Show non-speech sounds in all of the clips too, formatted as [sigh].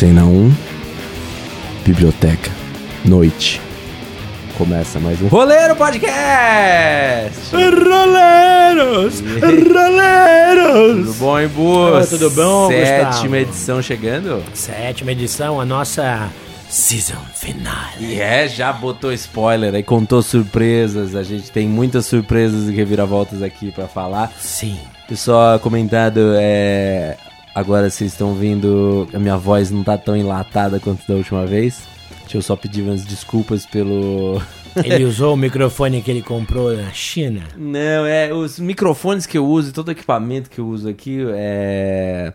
Você na 1, Biblioteca, Noite. Começa mais um Roleiro Podcast! Roleiros! Roleiros! Tudo bom, Ibu? Ah, tudo bom, Sétima Gustavo? edição chegando? Sétima edição, a nossa season finale. E é, já botou spoiler aí, contou surpresas. A gente tem muitas surpresas e reviravoltas aqui pra falar. Sim. Pessoal, comentado, é. Agora vocês estão vendo, a minha voz não tá tão enlatada quanto da última vez. Deixa eu só pedir umas desculpas pelo. [laughs] Ele usou o microfone que ele comprou na China. Não, é. Os microfones que eu uso e todo o equipamento que eu uso aqui é.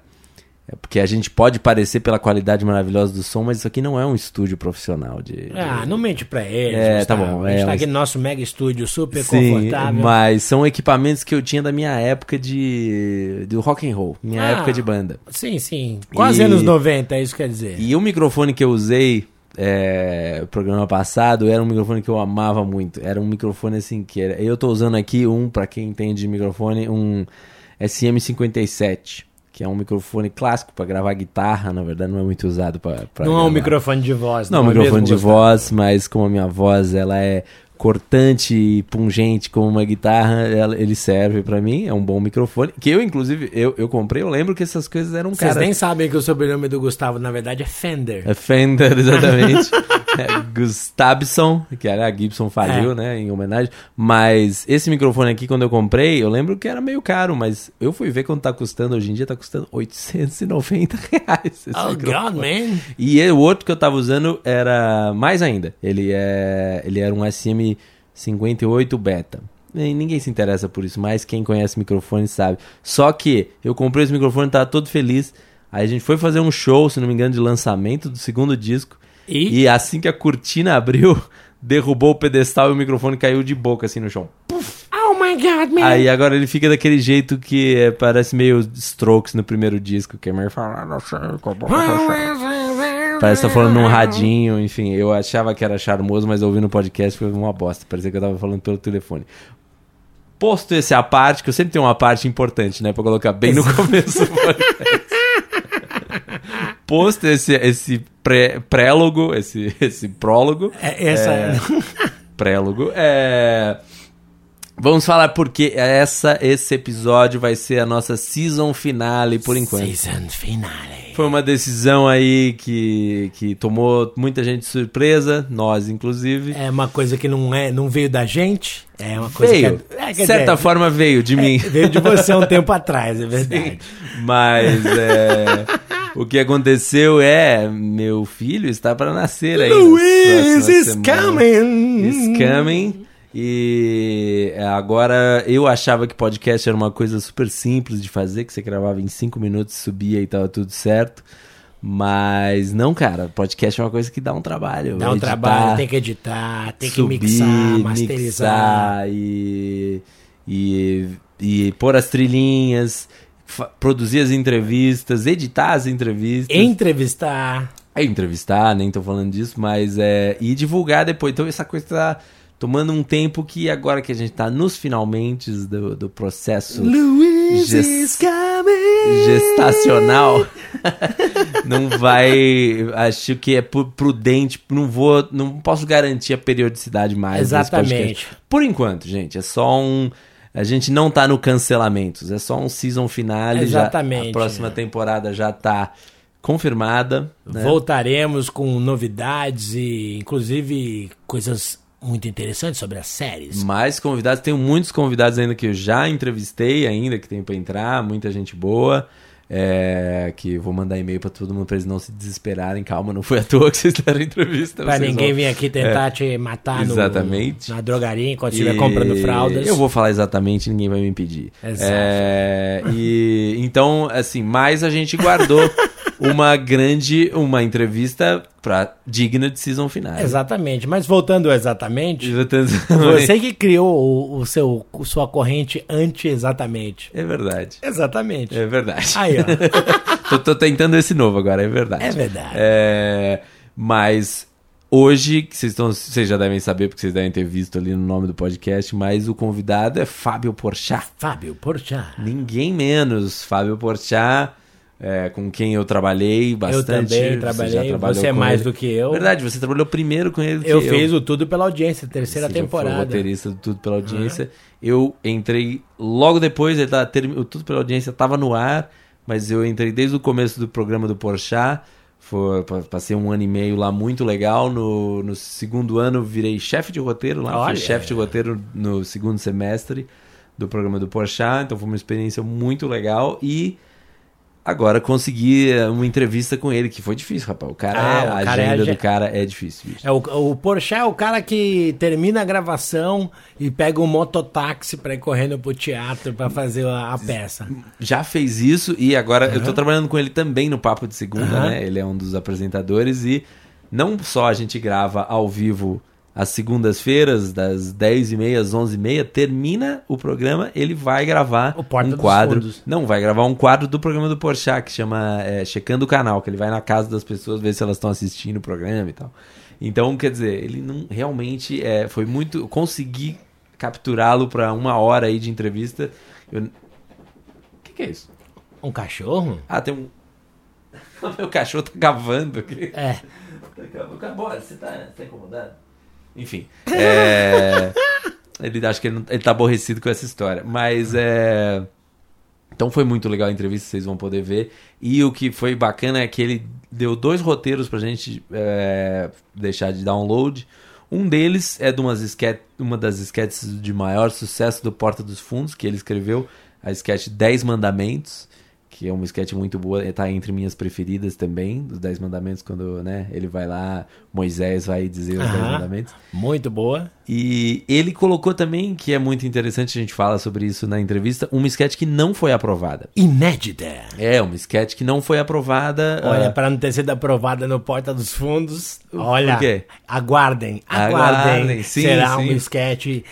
É porque a gente pode parecer pela qualidade maravilhosa do som, mas isso aqui não é um estúdio profissional de. Ah, não mente pra ele. É, tá bom, A gente é, tá aqui no nosso mega estúdio, super Sim, confortável. mas são equipamentos que eu tinha da minha época de do rock and roll, minha Ah. época de banda. Sim, sim. Quase E- anos 90, é isso que quer dizer. E o microfone que eu usei é, no programa passado era um microfone que eu amava muito. Era um microfone assim que era. Eu tô usando aqui um, pra quem entende de microfone, um SM57. Que é um microfone clássico pra gravar guitarra, na verdade não é muito usado pra não é gravar. um microfone de voz, Não, não, um é microfone mesmo, de voz, mas como a minha voz ela é cortante e pungente como uma guitarra, ela- ele serve pra mim, é um bom microfone. Que eu, inclusive, eu, eu comprei, eu lembro que essas coisas eram Vocês caras. nem sabem que o sobrenome do Gustavo, na verdade, é Fender. É Fender, [laughs] exatamente. [laughs] é Gustavson, que era a Gibson faliu, É. né, em homenagem. Mas esse microfone aqui, quando eu comprei, eu lembro que era meio caro, mas eu fui ver quanto tá custando hoje em dia, tá custando 890 [laughs] reais. esse Oh, microfone. God, man. E o outro que eu tava usando era mais ainda. Ele, é, ele era um SM58 Beta. E ninguém se interessa por isso, mas quem conhece microfone sabe. Só que eu comprei esse microfone, tava todo feliz. Aí a gente foi fazer um show, se não me engano, de lançamento do segundo disco. E? E assim que a cortina abriu, [laughs] derrubou o pedestal e o microfone caiu de boca assim no chão. Oh my God, man. Aí agora ele fica daquele jeito que é, parece meio Strokes no primeiro disco, que é meio falando. Parece que tá falando num radinho, enfim. Eu achava que era charmoso, mas ouvindo no podcast foi uma bosta. Parecia que eu tava falando pelo telefone. Posto esse à parte, que eu sempre tenho uma parte importante, né? Pra colocar bem no começo do [laughs] podcast. Posto esse, esse pré, prélogo, esse, esse prólogo. É, essa É, [laughs] prélogo. É... Vamos falar porque essa, esse episódio vai ser a nossa season finale por enquanto. Season finale. Foi uma decisão aí que, que tomou muita gente de surpresa, nós inclusive. É uma coisa que não, é, não veio da gente. É uma coisa veio, que. É, de quer certa dizer, forma veio de mim. Veio de você um [laughs] tempo atrás, é verdade. Mas é, [laughs] o que aconteceu é meu filho está para nascer aí. nas Luiz is coming! Is coming. E agora eu achava que podcast era uma coisa super simples de fazer, que você gravava em cinco minutos, subia e tava tudo certo. Mas não, cara, podcast é uma coisa que dá um trabalho. Dá um Editar, trabalho, tem que editar, tem que subir, mixar, masterizar. mixar e, e, e pôr as trilhinhas, produzir as entrevistas, editar as entrevistas. Entrevistar. É entrevistar, nem tô falando disso, mas é. E divulgar depois. Então essa coisa tá tomando um tempo que agora que a gente tá nos finalmente do, do processo Luiz Ges- is coming! gestacional, [laughs] não vai. Acho que é prudente. Não vou. Não posso garantir a periodicidade mais. Exatamente. Por enquanto, gente, é só um. A gente não tá no cancelamentos, é só um season finale. já- Exatamente. a próxima temporada já tá confirmada. né? Voltaremos com novidades e, inclusive, coisas muito interessantes sobre as séries. Mais convidados, tenho muitos convidados ainda que eu já entrevistei ainda, que tem pra entrar, muita gente boa. É, que vou mandar e-mail pra todo mundo pra eles não se desesperarem. Calma, não foi à toa que vocês deram entrevista. Pra vocês ninguém vão- vir aqui tentar te matar no- Exatamente. na drogaria enquanto estiver comprando fraldas. Eu vou falar exatamente, ninguém vai me impedir. Exato. É, e então, assim, mas a gente guardou [laughs] uma grande, uma entrevista pra, digna de season final. Exatamente. Mas voltando exatamente, Exatamente. você que criou o, o seu, sua corrente anti-exatamente. É verdade. Exatamente. É verdade. Aí, ó. [laughs] tô, tô tentando esse novo agora, é verdade. É verdade. É, mas hoje, que vocês, estão, vocês já devem saber, porque vocês devem ter visto ali no nome do podcast, mas o convidado é Fábio Porchat. Fábio Porchat. Ninguém menos. Fábio Porchat, é, com quem eu trabalhei bastante. Eu também Você trabalhei, já você, trabalhou é mais ele. do que eu. Verdade, você trabalhou primeiro com ele. Eu fiz o Tudo pela Audiência, terceira Você já foi temporada. roteirista do Tudo pela Audiência. Eu entrei logo depois, ele tá, termi- o Tudo pela Audiência estava no ar, mas eu entrei desde o começo do programa do Porchat. Foi, pa- passei um ano e meio lá muito legal. No, no segundo ano virei chefe de roteiro lá. Olha. Fui chefe de roteiro no segundo semestre do programa do Porchat. Então foi uma experiência muito legal. E agora consegui eh, uma entrevista com ele, que foi difícil, rapaz. O cara, Ah, é, o a cara é agenda age- do cara é difícil. bicho. É, o, o Porchat é o cara que termina a gravação e pega um mototáxi pra ir correndo pro teatro pra fazer a, a peça. já fez isso e agora eu tô trabalhando com ele também no Papo de Segunda, Aham. né? Ele é um dos apresentadores e não só a gente grava ao vivo às segundas-feiras, das 10h30 às 11h30, termina o programa, ele vai gravar O Porta um dos quadro. Fundos. Não, vai gravar um quadro do programa do Porchat, que chama é, Checando o Canal, que ele vai na casa das pessoas ver se elas estão assistindo o programa e tal. Então, quer dizer, ele não realmente é, foi muito. Eu consegui capturá-lo para uma hora aí de entrevista. Eu- O que, que é isso? Um cachorro? Ah, tem um. O [laughs] meu cachorro tá cavando aqui. É. Tá cavando. Bora, você tá, você tá incomodado? Enfim. É... [laughs] ele acho que ele, não- ele tá aborrecido com essa história. Mas é. Então foi muito legal a entrevista, vocês vão poder ver. E o que foi bacana é que ele deu dois roteiros pra gente é, deixar de download. Um deles é de esquete, uma das sketches de maior sucesso do Porta dos Fundos, que ele escreveu, a sketch 10 Mandamentos, que é uma sketch muito boa, tá entre minhas preferidas também, dos 10 Mandamentos, quando né, ele vai lá, Moisés vai dizer os 10 Aham. Mandamentos. Muito boa. E ele colocou também, que é muito interessante, a gente fala sobre isso na entrevista, uma sketch que não foi aprovada. Inédita. É, uma sketch que não foi aprovada. Olha, ah, para não ter sido aprovada no Porta dos Fundos, olha, aguardem, aguardem. Aguardem, sim, Será sim. um sketch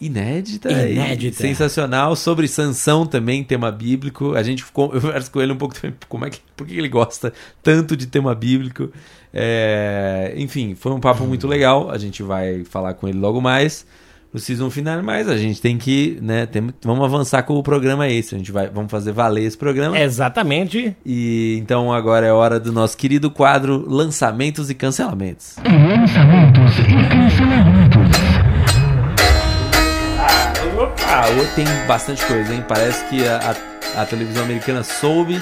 inédita, e Inédita. sensacional. Sobre Sansão também, tema bíblico. A gente ficou, [laughs] eu converso com ele um pouco também, como é que, por que ele gosta tanto de tema bíblico. É, enfim, foi um papo muito legal. A gente vai falar com ele logo mais no season final, mas a gente tem que, né, tem- vamos avançar com o programa esse. A gente vai, vamos fazer valer esse programa. exatamente. E então agora é hora do nosso querido quadro Lançamentos e Cancelamentos. Lançamentos e cancelamentos. Ah, hoje tem bastante coisa, hein? Parece que a, a- a televisão americana soube,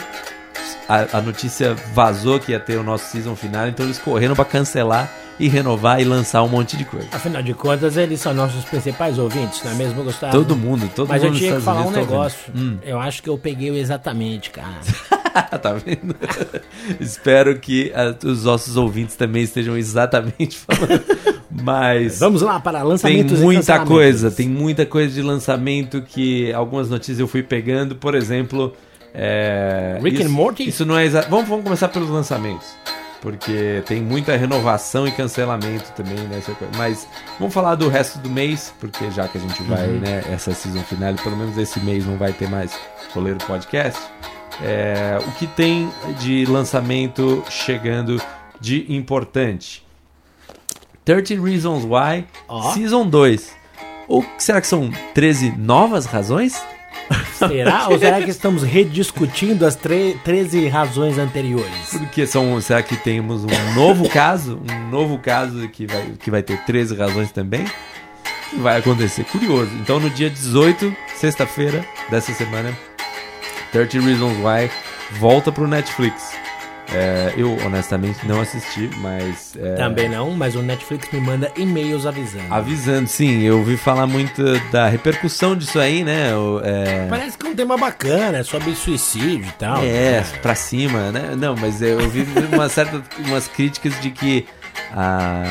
a, a notícia vazou que ia ter o nosso season final, então eles correram pra cancelar e renovar e lançar um monte de coisa. Afinal de contas, eles são nossos principais ouvintes, não é mesmo, Gustavo? Todo mundo, todo Mas mundo eu nos tinha que falar um Unidos tá negócio. ouvindo. Eu acho que eu peguei o exatamente, cara. [laughs] tá vendo? [laughs] Espero que ah, os nossos ouvintes também estejam exatamente falando. [laughs] Mas Vamos lá para tem lançamentos e muita coisa, tem muita coisa de lançamento que algumas notícias eu fui pegando, por exemplo. É, Rick isso, and Morty? Isso não é exa- vamos, vamos começar pelos lançamentos. Porque tem muita renovação e cancelamento também, né? Mas vamos falar do resto do mês, porque já que a gente vai, Uhum. né, essa season final, pelo menos esse mês não vai ter mais Roleiro Podcast. É, o que tem de lançamento chegando de importante? 30 Reasons Why, Ó. Season 2. Ou será que são 13 novas razões? Será? [laughs] Ou será que estamos rediscutindo as tre- 13 razões anteriores? Porque são, será que temos um novo [laughs] caso? Um novo caso que vai, que vai ter 13 razões também? Vai acontecer. Curioso. Então, no dia 18, sexta-feira dessa semana, 30 Reasons Why volta pro Netflix. É, eu, honestamente, não assisti, mas. é, Também não, mas o Netflix me manda e-mails avisando. Avisando, sim, eu ouvi falar muito da repercussão disso aí, né? o- é, Parece que é um tema bacana, é sobre suicídio e tal. É, pra cima, né? Não, mas eu ouvi [laughs] uma certa, umas críticas de que a,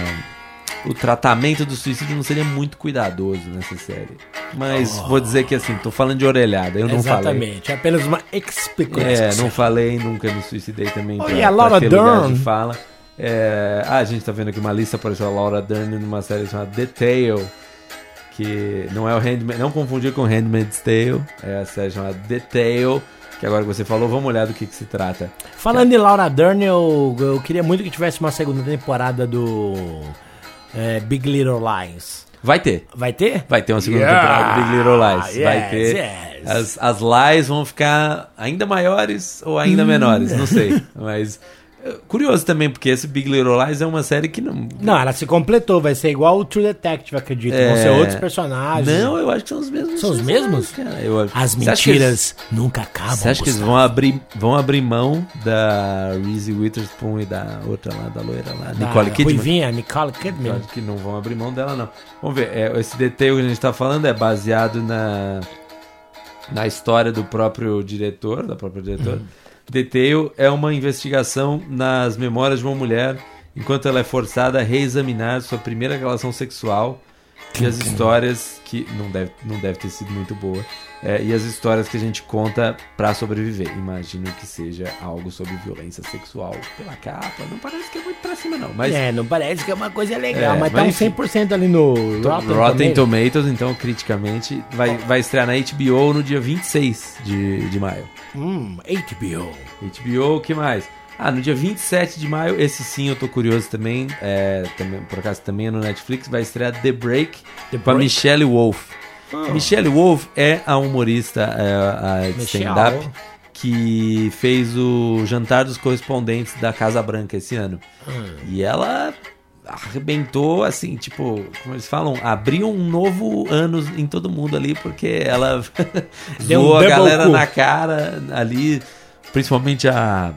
o tratamento do suicídio não seria muito cuidadoso nessa série. Mas vou dizer que assim, tô falando de orelhada, eu não falei. Exatamente, é apenas uma explicação. É, não falei, nunca me suicidei também. Oh, pra- e a Laura Dern? de fala. É, ah, a gente tá vendo aqui uma lista, apareceu a Laura Dern numa série chamada The Tale, que não é o Handmaid, não confundir com Handmaid's Tale, é a série chamada The Tale, que agora que você falou, vamos olhar do que, que se trata. Falando em Laura Dern, eu, eu queria muito que tivesse uma segunda temporada do é, Big Little Lies. Vai ter. Vai ter? Vai ter uma segunda Yeah, temporada do Big Little Lies. vai yes, ter. yes. As, as lies vão ficar ainda maiores ou ainda menores, não sei. [laughs] Mas curioso também, porque esse Big Little Lies é uma série que não. Não, ela se completou, vai ser igual o True Detective, acredito. Vão É. ser outros personagens. Não, eu acho que são os mesmos. São os mesmos? Cara. Eu, As que eles- mentiras nunca acabam. Você acha que eles vão abrir, vão abrir mão da Reese Witherspoon e da outra lá, da loira lá, Da Nicole Kidman? Ruivinha, Nicole Eu Kidman. acho que não vão abrir mão dela, não. Vamos ver, é, esse detail que a gente tá falando é baseado na, na história do próprio diretor, da própria diretora. Detail é uma investigação nas memórias de uma mulher enquanto ela é forçada a reexaminar sua primeira relação sexual e as histórias que não deve, não deve ter sido muito boa é, e as histórias que a gente conta pra sobreviver. Imagino que seja algo sobre violência sexual pela capa. Não parece que é muito pra cima, não. Mas É, não parece que é uma coisa legal, É, mas mas tá um 100% ali no Rotten, Rotten, Tomatoes. Tomatoes, então, criticamente, vai, vai estrear na HBO no dia 26 de, de maio. Hum, HBO. HBO, o que mais? Ah, no dia 27 de maio, esse sim eu tô curioso também, é, também por acaso também é no Netflix, vai estrear The Break The com a Break? Michelle Wolf. Ah. Michelle Wolf é a humorista é, a stand-up que fez o Jantar dos Correspondentes da Casa Branca esse ano. Ah. E ela arrebentou, assim, tipo, como eles falam, abriu um novo ano em todo mundo ali, porque ela [laughs] Deu um a galera cu. na cara ali, principalmente a.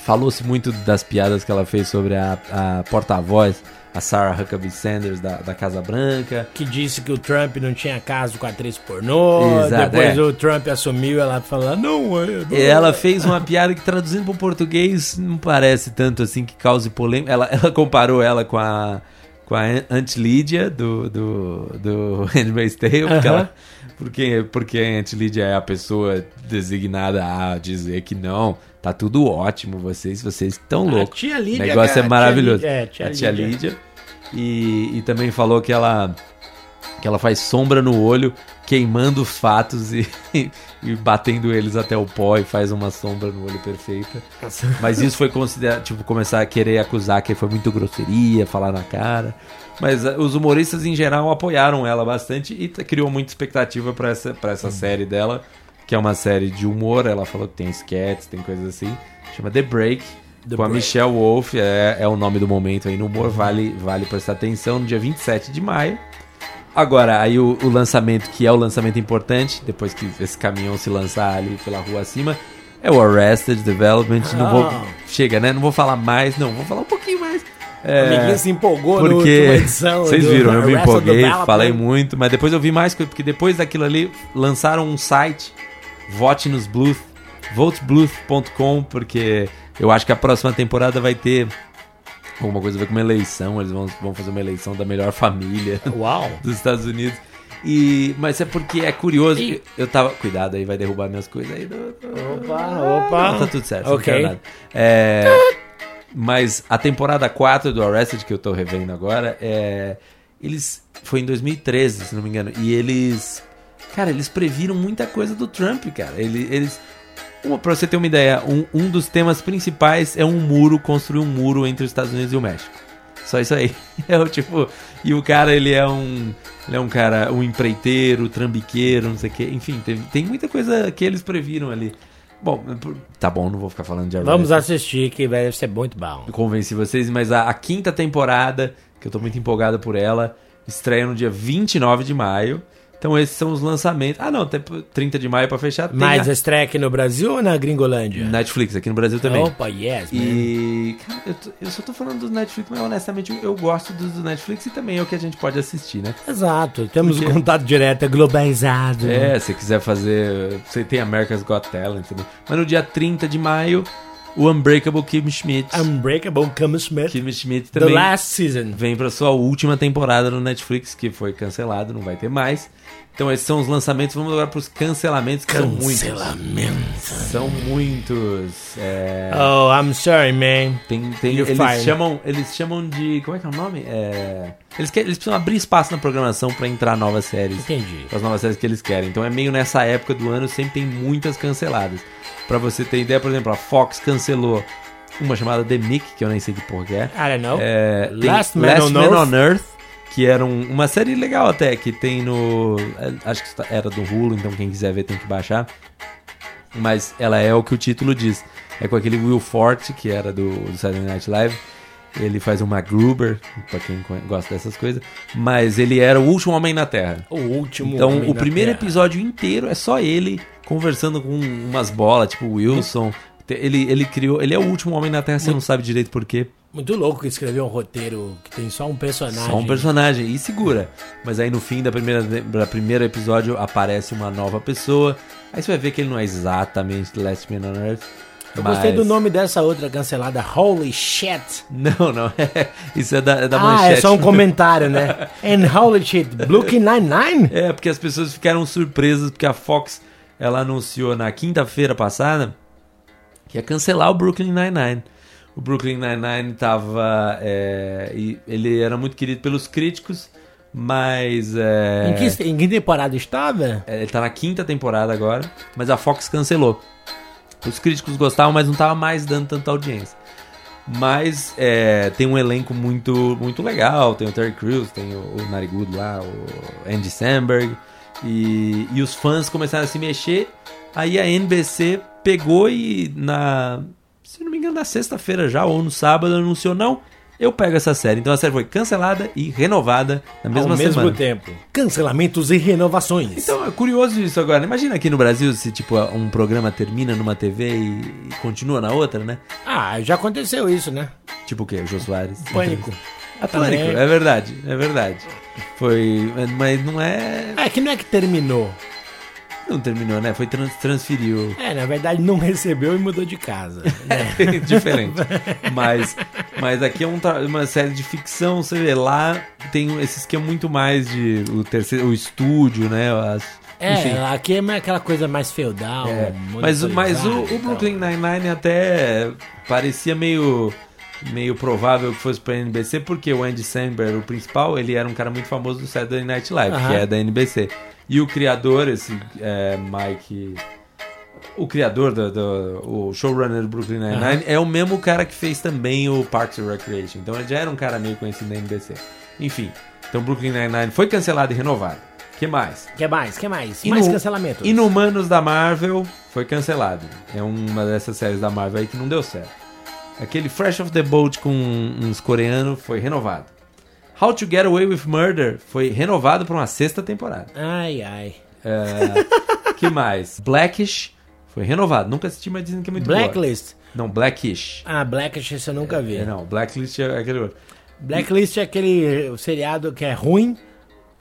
Falou-se muito das piadas que ela fez sobre a, a porta-voz, a Sarah Huckabee Sanders da, da Casa Branca. Que disse que o Trump não tinha caso com a atriz pornô. Exato, Depois é. o Trump assumiu ela falando, não é. não E Ela fez uma piada que traduzindo para o português não parece tanto assim que cause polêmica. Ela, ela comparou ela com a com a Aunt Lydia do do, do [laughs] Handmaid's Tale, porque, ela, porque porque a Aunt Lydia é a pessoa designada a dizer que não, tá tudo ótimo, vocês vocês estão A loucos. tia O Lídia, negócio cara, é a maravilhoso. tia Lídia- é, tia a tia Lídia. Lídia. E, e também falou que ela que ela faz sombra no olho, queimando os fatos e, [laughs] e batendo eles até o pó e faz uma sombra no olho perfeita. Mas isso foi considerado, tipo, começar a querer acusar que foi muito grosseria, falar na cara. Mas ah, os humoristas em geral apoiaram ela bastante e criou muita expectativa pra essa, pra essa série dela, que é uma série de humor. Ela falou que tem sketches, tem coisas assim. Chama The Break. The com a. Michelle Wolf, é, é o nome do momento aí no humor, vale, vale prestar atenção, no dia 27 de maio. Agora, aí o, o lançamento, que é o lançamento importante, depois que esse caminhão se lançar ali pela rua acima, é o Arrested Development. Não vou, Ah. chega, né? Não vou falar mais, não, vou falar um pouquinho mais. O É, amiguinho se empolgou porque edição. vocês viram, eu me empolguei, falei muito, mas depois eu vi mais coisa, porque depois daquilo ali lançaram um site, vote nos Bluth, votebluth.com, porque eu acho que a próxima temporada vai ter alguma coisa a ver com uma eleição, eles vão, vão fazer uma eleição da melhor família [laughs] Uau. dos Estados Unidos. E, mas é porque é curioso. E- Eu tava. Cuidado aí, vai derrubar minhas coisas aí. Opa, opa. Não, tá tudo certo. Ok. Não quero nada. É, mas a temporada 4 do Arrested, que eu tô revendo agora, é, eles. Foi em 2013, se não me engano. E eles. Cara, eles previram muita coisa do Trump, cara. Ele- Eles. Pra você ter uma ideia, um, um dos temas principais é um muro, construir um muro entre os Estados Unidos e o México. Só isso aí. [laughs] É o tipo. E o cara, ele é um. Ele é um cara, um empreiteiro, trambiqueiro, não sei o quê. Enfim, tem, tem muita coisa que eles previram ali. Bom, tá bom, não vou ficar falando de Arrested. Vamos assistir, que vai ser muito bom. Eu convenci vocês, mas a, a quinta temporada, que eu tô muito empolgado por ela, estreia no dia 29 de maio. Então esses são os lançamentos. Ah, não, tem 30 de maio pra fechar. Tem Mas a estreia aqui no Brasil ou na Gringolândia? Netflix, aqui no Brasil também. Opa, yes, man. E, cara, eu, tô- eu só tô falando do Netflix, mas honestamente eu, gosto dos do Netflix e também é o que a gente pode assistir, né? Exato, temos Porque- o contato direto, é globalizado. É, se quiser fazer. Você tem America's Got Talent também. Mas no dia 30 de maio, o Unbreakable Kim Schmidt. Unbreakable Kim Smith. Kim Schmidt The também Last Season. vem pra sua última temporada no Netflix, que foi cancelado, não vai ter mais. Então esses são os lançamentos. Vamos agora pros cancelamentos, que são muitos. Cancelamento. São muitos. É, Oh, I'm sorry, man. tem, tem, You're eles, fine. chamam, eles chamam de. Como é que é o nome? É, eles, querem, eles precisam abrir espaço na programação pra entrar novas séries. Entendi. as novas séries que eles querem. Então é meio nessa época do ano, sempre tem muitas canceladas. Pra você ter ideia, por exemplo, a Fox cancelou uma chamada The Mick, que eu nem sei que porra que é. I don't know. É, tem Last Man on Earth. Earth, que era um- uma série legal até, que tem no. é, Acho que era do Hulu, então quem quiser ver tem que baixar. Mas ela é o que o título diz. É com aquele Will Forte, que era do, do Saturday Night Live. Ele faz um MacGruber, pra quem gosta dessas coisas. Mas ele era o último homem na Terra. O último. Então, homem o primeiro Terra. episódio inteiro é só ele conversando com umas bolas, tipo Wilson. Ele, ele criou. Ele é o último homem na Terra, você não sabe direito por quê. Muito louco escrever um roteiro que tem só um personagem. Só um personagem e segura. Mas aí no fim da primeira, da primeiro episódio aparece uma nova pessoa. Aí você vai ver que ele não é exatamente Last Man on Earth. Eu gostei do nome dessa outra cancelada, Holy Shit. Não, não. [laughs] É, isso é da, é da ah, manchete. é só um [laughs] comentário, né? And Holy Shit, Brooklyn Nine-Nine? É, porque as pessoas ficaram surpresas porque a Fox ela anunciou na quinta-feira passada que ia cancelar o Brooklyn Nine-Nine. O Brooklyn Nine-Nine tava. é, e ele era muito querido pelos críticos, mas. é, Em, que, em que temporada estava? é, ele tá na quinta temporada agora, mas a Fox cancelou. Os críticos gostavam, mas não tava mais dando tanta audiência. Mas é, tem um elenco muito, muito legal. Tem o Terry Crews, tem o, o Narigudo lá, o Andy Samberg. E, e os fãs começaram a se mexer. Aí a NBC pegou e na. Se não me engano, na sexta-feira já, ou no sábado, anunciou: não, eu pego essa série. Então a série foi cancelada e renovada na mesma Ao mesmo semana. tempo. Cancelamentos e renovações. Então é curioso isso agora. Imagina aqui no Brasil se tipo um programa termina numa TV e, continua na outra, né? Ah, já aconteceu isso, né? Tipo o quê? O Jô Soares. Pânico. Ah, Pânico, é verdade, é verdade. Foi, mas não é, É que não é que terminou. Não terminou, né? Foi trans, transferiu. É, na verdade não recebeu e mudou de casa. né? [laughs] Diferente. Mas, mas aqui é um uma série de ficção, você vê lá tem esse esquema muito mais de o terceiro, o estúdio, né? As, enfim. É, aqui é aquela coisa mais feudal. É, mas, mas o, o. Brooklyn Nine-Nine até parecia meio, meio provável que fosse pra NBC, porque o Andy Samberg, o principal, ele era um cara muito famoso do Saturday Night Live, Aham. que é da NBC. E o criador, esse é, Mike... O criador do, do o showrunner do Brooklyn Nine-Nine é o mesmo cara que fez também o Parks and Recreation. Então ele já era um cara meio conhecido na NBC. Enfim, então Brooklyn Nine-Nine foi cancelado e renovado. que mais? que mais? que mais? E mais no- cancelamentos. Inumanos da Marvel foi cancelado. É uma dessas séries da Marvel aí que não deu certo. Aquele Fresh of the Boat com uns coreanos foi renovado. How to Get Away with Murder foi renovado para uma sexta temporada. Ai, ai. É, que mais? Blackish foi renovado. Nunca assisti, mas dizem que é muito boa. Blacklist. Não, Blackish. Ah, Blacklist esse eu nunca vi. É, não, Blacklist é aquele outro. Blacklist é aquele seriado que é ruim,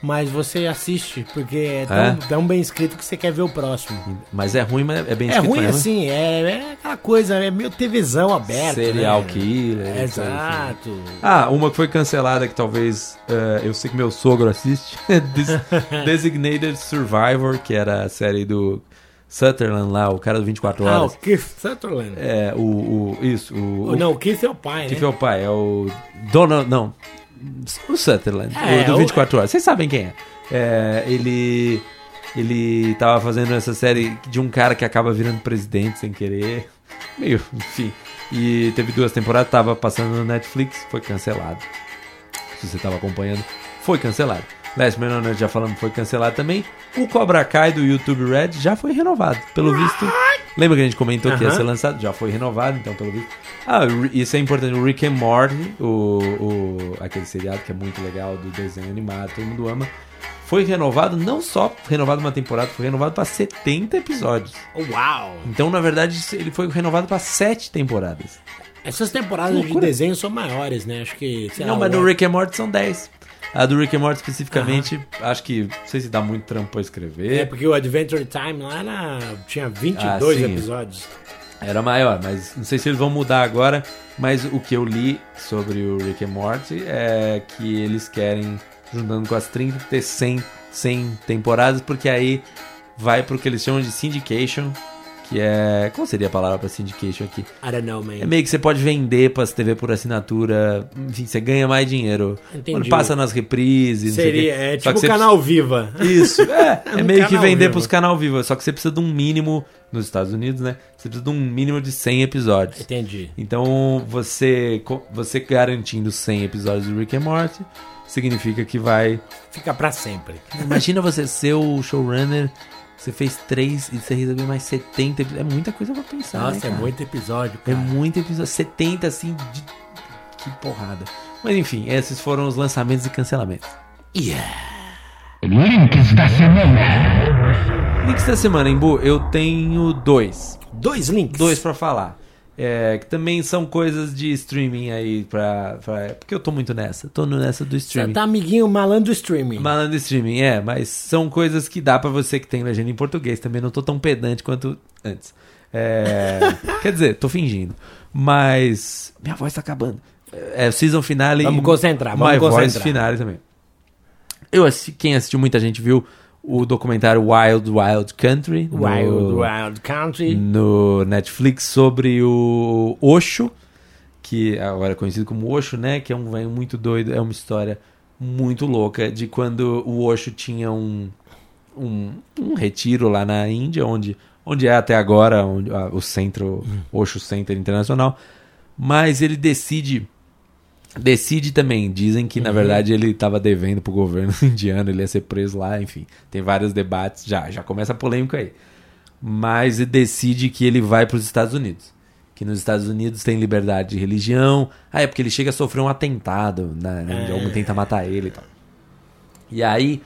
mas você assiste, porque é tão, É? tão bem escrito que você quer ver o próximo. Mas é ruim, mas é bem É escrito. ruim mas assim, é, é aquela coisa, é meio TVzão aberto. Serial né? killer. É. Exato. Ah, uma que foi cancelada que talvez é, eu sei que meu sogro assiste. [laughs] Des- [laughs] Designated Survivor, que era a série do Sutherland lá, o cara do 24 Ah, o horas. Keith Sutherland. É, o, o isso, o, O- Não, o Keith é o pai, que né? foi o pai, é o Donald, não, o Sutherland, É, do o- 24 horas. Vocês sabem quem é? É, ele ele tava fazendo essa série de um cara que acaba virando presidente sem querer. [laughs] Meio, enfim. E teve duas temporadas, tava passando no Netflix, foi cancelado. Se você tava acompanhando, foi cancelado. Last Man on Earth, já falamos, foi cancelado também. O Cobra Kai do YouTube Red já foi renovado. Pelo visto. Lembra que a gente comentou que ia ser lançado? Já foi renovado, então, pelo visto. Ah, isso é importante. O Rick and Morty, o, o, aquele seriado que é muito legal do desenho animado, todo mundo ama. Foi renovado, não só renovado uma temporada, foi renovado para 70 episódios. Uau! Então, na verdade, ele foi renovado para 7 temporadas. Essas temporadas de desenho são maiores, né? Acho que. Não, lá, mas o- no Rick and Morty são 10. A do Rick and Morty especificamente, acho que, não sei se dá muito trampo pra É escrever. porque o Adventure Time lá era... tinha 22 Ah, sim. episódios. Era maior, mas não sei se eles vão mudar agora. Mas o que eu li sobre o Rick and Morty é que eles querem, juntando com as 30, ter 100, 100 temporadas, porque aí vai pro que eles chamam de syndication, que é... Qual seria a palavra pra syndication aqui? I don't know, man. É meio que você pode vender pras TV por assinatura, enfim, você ganha mais dinheiro. Entendi. Quando passa nas reprises, não sei o Seria, é tipo você canal Viva. isso, é. [laughs] É No meio que canal vender vivo. pros canal vivo. Só que você precisa de um mínimo, nos Estados Unidos, né? Você precisa de um mínimo de 100 episódios. Entendi. Então, você, você garantindo 100 episódios do Rick and Morty, significa que vai. Fica pra sempre. Imagina você ser o showrunner, você fez três e você receber mais 70 episódios. É muita coisa pra pensar. né, Nossa, é cara? muito episódio, É cara. muito episódio. 70 assim de. Que porrada. Mas enfim, esses foram os lançamentos e cancelamentos. Links da semana. Links da semana, Embu, eu tenho dois. Dois links. Dois pra falar. É, que também são coisas de streaming aí pra, pra- Porque eu tô muito nessa. Tô nessa do Você streaming. tá amiguinho malandro streaming. Malandro streaming, é, mas são coisas que dá pra você que tem legenda em português. Também não tô tão pedante quanto antes. É, [laughs] quer dizer, tô fingindo. Mas. Minha voz tá acabando. É, season finale. Vamos concentrar, vamos My voice concentrar. finale também. Eu assisti, quem assistiu, muita gente viu o documentário Wild Wild Country. no- Wild Wild Country. no Netflix sobre o Osho, que agora é conhecido como Osho, né? Que é um velho muito doido, é uma história muito louca de quando o Osho tinha um, um, um retiro lá na Índia, onde, onde é até agora onde, ah, o centro, Osho Center Internacional, mas ele decide decide também. Dizem que, na verdade, ele estava devendo pro governo [laughs] indiano, ele ia ser preso lá, enfim. Tem vários debates, já, já começa a polêmica aí. Mas ele decide que ele vai para os Estados Unidos. Que nos Estados Unidos tem liberdade de religião. Ah, é porque ele chega a sofrer um atentado, né? Onde alguém tenta matar ele e tal. E aí,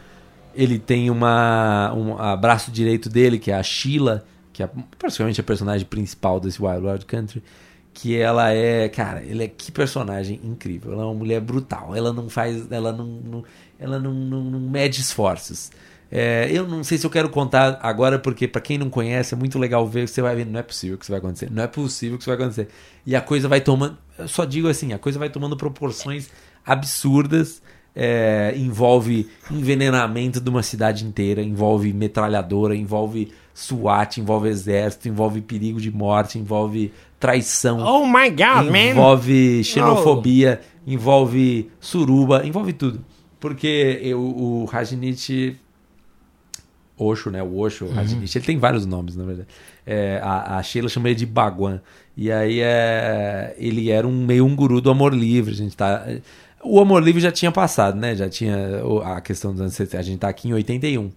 ele tem uma, um abraço direito dele, que é a Sheila, que é praticamente a personagem principal desse Wild Wild Country. Que ela é, cara, ele é que personagem incrível. Ela é uma mulher brutal. Ela não faz, ela não, não- ela não, não, não mede esforços. É, eu não sei se eu quero contar agora, porque pra quem não conhece, é muito legal ver. Você vai ver, não é possível que isso vai acontecer. Não é possível que isso vai acontecer. E a coisa vai tomando. Eu só digo assim, a coisa vai tomando proporções absurdas. É, envolve envenenamento de uma cidade inteira, envolve metralhadora, envolve SWAT, envolve exército, envolve perigo de morte, envolve traição, Oh my god, man. envolve xenofobia, envolve suruba, envolve tudo. Porque eu- o Rajnit Osho, né? O Osho, Uhum. Rajnit, ele tem vários nomes, na verdade. É, a, a Sheila chama ele de Bhagwan. E aí é, ele era um meio um guru do amor livre. A gente tá. O amor livre já tinha passado, né? Já tinha a questão dos anos 70. A gente tá aqui em 81.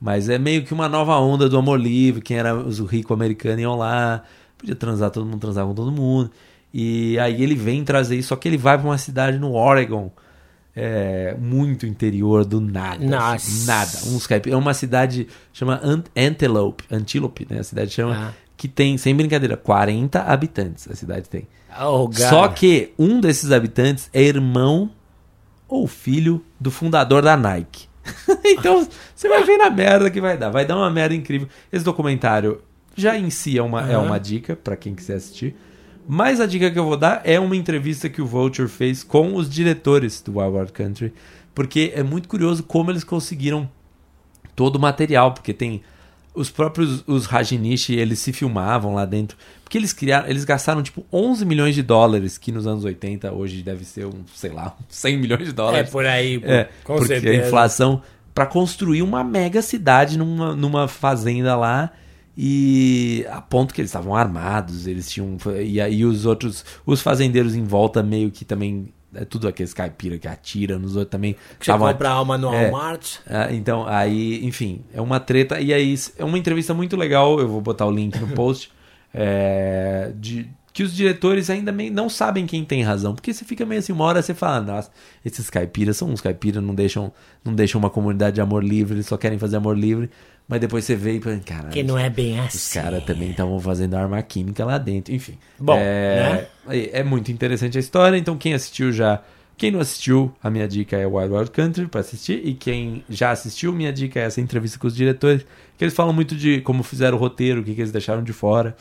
Mas é meio que uma nova onda do amor livre. Quem era os ricos americanos iam lá. Podia transar, todo mundo transava com todo mundo. E aí ele vem trazer isso, só que ele vai pra uma cidade no Oregon. é, muito interior do nada. Nossa. assim, nada. Um Skype. É uma cidade chama Ant Antelope. Antelope, né? A cidade chama. Ah. Que tem, sem brincadeira, 40 habitantes a cidade tem. Oh. Só que um desses habitantes é irmão ou filho do fundador da Nike. [laughs] então, você vai ver na merda que vai dar. Vai dar uma merda incrível. Esse documentário já em si é uma, é Aham. uma dica pra quem quiser assistir. Mas a dica que eu vou dar é uma entrevista que o Vulture fez com os diretores do Wild Wild Country. Porque é muito curioso como eles conseguiram todo o material, porque tem os próprios os Rajnish, eles se filmavam lá dentro, porque eles criaram, eles gastaram tipo 11 milhões de dólares, que nos anos 80 hoje deve ser um, sei lá, [laughs] 100 milhões de É dólares. por aí. É, com porque certeza. a inflação para construir uma mega cidade numa, numa fazenda lá e a ponto que eles estavam armados, eles tinham e aí os outros, os fazendeiros em volta meio que também é tudo aqueles caipira que atira nos outros também Que você estavam compra alma no É. Walmart. ah, então, aí, enfim, é uma treta. E aí, é uma entrevista muito legal. Eu vou botar o link no post. [laughs] é, de, que os diretores ainda meio não sabem quem tem razão. Porque você fica meio assim, uma hora você fala, nossa, esses caipiras são uns caipiras, não deixam, não deixam uma comunidade de amor livre, eles só querem fazer amor livre. Mas depois você vê e pensa, cara, Que não é bem os assim. caras também estavam fazendo arma química lá dentro, enfim. Bom, é, é muito interessante a história, então quem assistiu já. Quem não assistiu, a minha dica é Wild Wild Country para assistir. E quem já assistiu, minha dica é essa entrevista com os diretores. Que eles falam muito de como fizeram o roteiro, o que, que eles deixaram de fora,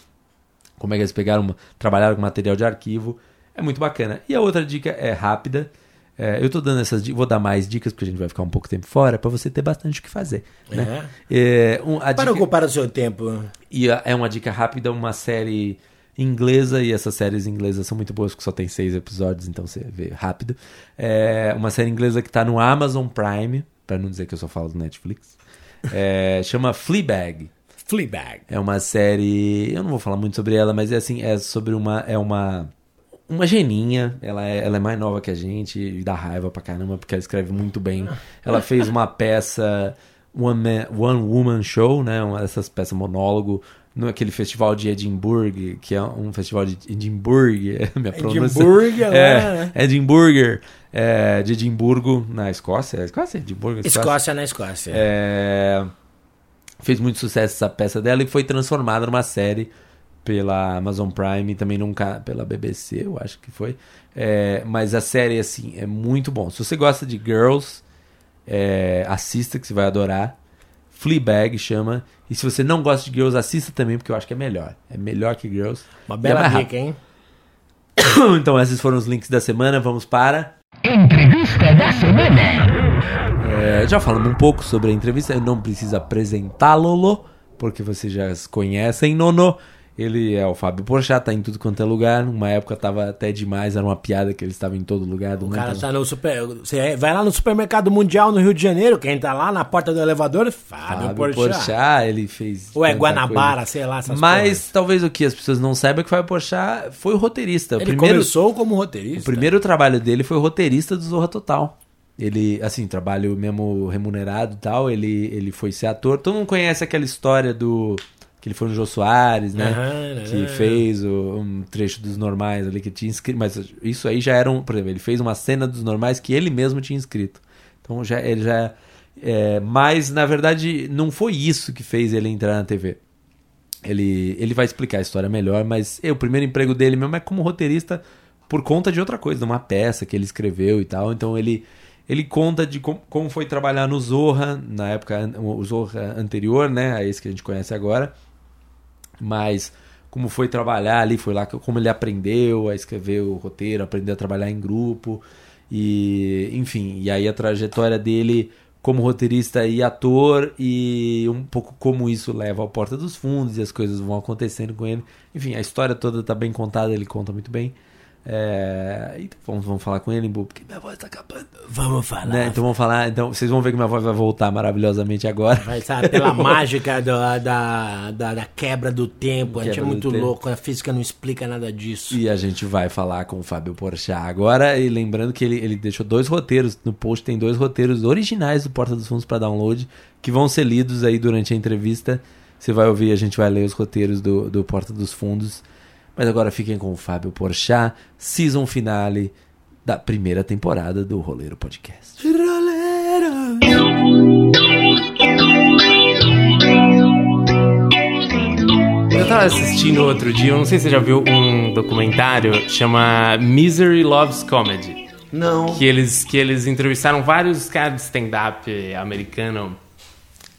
como é que eles pegaram, trabalharam com material de arquivo. É muito bacana. E a outra dica é rápida. É, eu tô dando essas vou dar mais dicas porque a gente vai ficar um pouco tempo fora para você ter bastante o que fazer. Né? É, um, a Para dica- ocupar o seu tempo. e a- é uma dica rápida, uma série inglesa, e essas séries inglesas são muito boas porque só tem seis episódios, então você vê rápido. É uma série inglesa que tá no Amazon Prime, pra não dizer que eu só falo do Netflix. É, [laughs] chama Fleabag. Fleabag. É uma série. Eu não vou falar muito sobre ela, mas é assim, é sobre uma. É uma. Uma geninha, ela é, ela é mais nova que a gente e dá raiva pra caramba porque ela escreve muito bem. Ela fez uma peça One, Man, One Woman Show, né? Uma dessas peças monólogo naquele festival de Edinburgh, que é um festival de Edinburgh, [laughs] é minha pronúncia. Edimburgo, [laughs] ela é, né? Edinburgh, é, de Edimburgo, na Escócia. É Escócia? Edimburgo, Escócia. Escócia na Escócia. É, fez muito sucesso essa peça dela e foi transformada numa série pela Amazon Prime e também nunca pela BBC, eu acho que foi. É, mas a série, assim, é muito bom. Se você gosta de Girls, é, assista que você vai adorar. Fleabag chama. E se você não gosta de Girls, assista também, porque eu acho que é melhor. É melhor que Girls. Uma é bela dica, hein? [coughs] então, esses foram os links da semana. Vamos para. Entrevista da semana. É, já falamos um pouco sobre a entrevista, eu não preciso apresentá-lo, porque vocês já os conhecem, Nono. Ele é o Fábio Porchat, tá em tudo quanto é lugar. Uma época tava até demais, era uma piada que ele estava em todo lugar. do O cara tá no super. Você vai lá no supermercado mundial no Rio de Janeiro, quem tá lá na porta do elevador, Fábio, Fábio Porchat. Porchat, ele fez. Ou é Guanabara, coisa. sei lá, essas Mas coisas. talvez o que as pessoas não saibam é que o Fábio Porchat foi o roteirista. Ele primeiro, começou como roteirista. o primeiro trabalho dele foi o roteirista do Zorra Total. Ele, assim, trabalho mesmo remunerado e tal. Ele, ele foi ser ator. Todo mundo conhece aquela história do. Que ele foi no Jô Soares, né? Que aham. fez o- um trecho dos normais ali que tinha escrito. Mas isso aí já era um. Por exemplo, ele fez uma cena dos normais que ele mesmo tinha escrito. Então já, ele já. É, mas, na verdade, não foi isso que fez ele entrar na TV. Ele, ele vai explicar a história melhor, mas é, o primeiro emprego dele mesmo é como roteirista por conta de outra coisa, de uma peça que ele escreveu e tal. Então ele, ele conta de com- como foi trabalhar no Zorra, na época, o Zorra anterior, né? A esse que a gente conhece agora. Mas como foi trabalhar ali, foi lá como ele aprendeu a escrever o roteiro, aprendeu a trabalhar em grupo. E, enfim, e aí a trajetória dele como roteirista e ator e um pouco como isso leva ao Porta dos Fundos e as coisas vão acontecendo com ele. Enfim, a história toda tá bem contada, ele conta muito bem. É, então vamos, vamos falar com ele, porque minha voz tá acabando. Vamos falar. Né? Então vamos falar, então vocês vão ver que minha voz vai voltar maravilhosamente agora. Vai, sabe, pela [laughs] mágica da, da, da, da quebra do tempo. A gente é Quebra do muito tempo. louco, a física não explica nada disso. E a gente vai falar com o Fábio Porchat agora. E lembrando que ele, ele deixou dois roteiros. No post tem dois roteiros originais do Porta dos Fundos para download que vão ser lidos aí durante a entrevista. Você vai ouvir, a gente vai ler os roteiros do, do Porta dos Fundos. Mas agora fiquem com o Fábio Porchat, season finale da primeira temporada do Roleiro Podcast. Eu tava assistindo outro dia, eu não sei se você já viu um documentário, chama Misery Loves Comedy. Não. Que eles, que eles entrevistaram vários caras de stand-up americano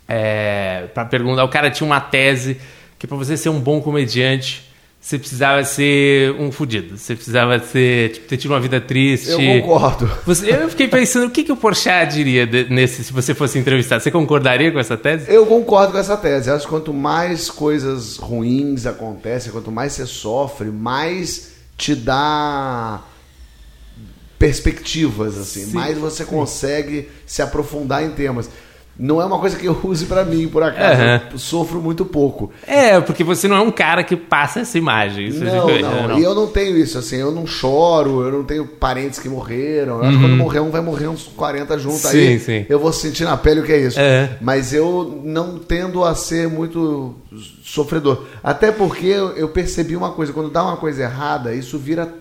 é, para perguntar. O cara tinha uma tese que pra você ser um bom comediante, você precisava ser um fudido. Você precisava ser, tipo, ter tido uma vida triste. Eu concordo. Você- eu fiquei pensando, o que, que o Porchat diria nesse, se você fosse entrevistado? Você concordaria com essa tese? Eu concordo com essa tese. Acho que quanto mais coisas ruins acontecem, quanto mais você sofre, mais te dá perspectivas, assim. mais você consegue se aprofundar em temas. Não é uma coisa que eu use pra mim, por acaso. Aham. Eu sofro muito pouco. É, porque você não é um cara que passa essa imagem. É Não, não, E eu não tenho isso, assim, eu não choro, eu não tenho parentes que morreram. Eu acho que quando morrer um, vai morrer uns 40 junto Uhum. Sim, aí. sim. Eu vou sentir na pele o que é isso. É. Mas eu não tendo a ser muito sofredor. Até porque eu percebi uma coisa, quando dá uma coisa errada, isso vira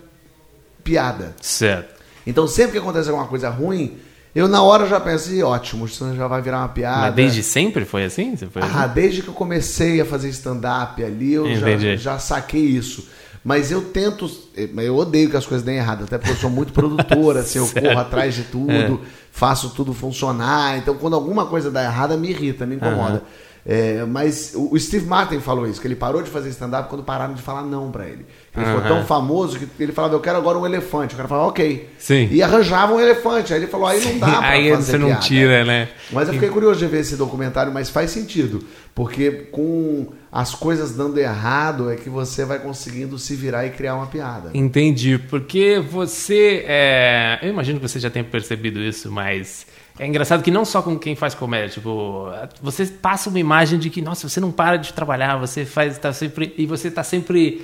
piada. Certo. Então sempre que acontece alguma coisa ruim, eu na hora já penso, "Ih, ótimo, isso já vai virar uma piada. Mas desde sempre foi assim? Você foi Ah, assim? desde que eu comecei a fazer stand-up ali, eu já, já saquei isso. Mas eu tento. Eu odeio que as coisas deem errado, até porque eu sou muito produtora, [laughs] assim, eu corro atrás de tudo, faço tudo funcionar. Então, quando alguma coisa dá errada, me irrita, me incomoda. É, mas o Steve Martin falou isso, que ele parou de fazer stand-up quando pararam de falar não pra ele. Ele ficou Aham. tão famoso que ele falava, eu quero agora um elefante. O cara falava, ok. Sim. E arranjava um elefante. Aí ele falou, aí não dá pra [laughs] Aí você não piada. tira, né? Mas eu fiquei curioso de ver esse documentário, mas faz sentido. Porque com as coisas dando errado é que você vai conseguindo se virar e criar uma piada. Entendi, porque você. é, Eu imagino que você já tenha percebido isso, mas. É engraçado que não só com quem faz comédia, tipo, você passa uma imagem de que, nossa, você não para de trabalhar, você faz, tá sempre. E você tá sempre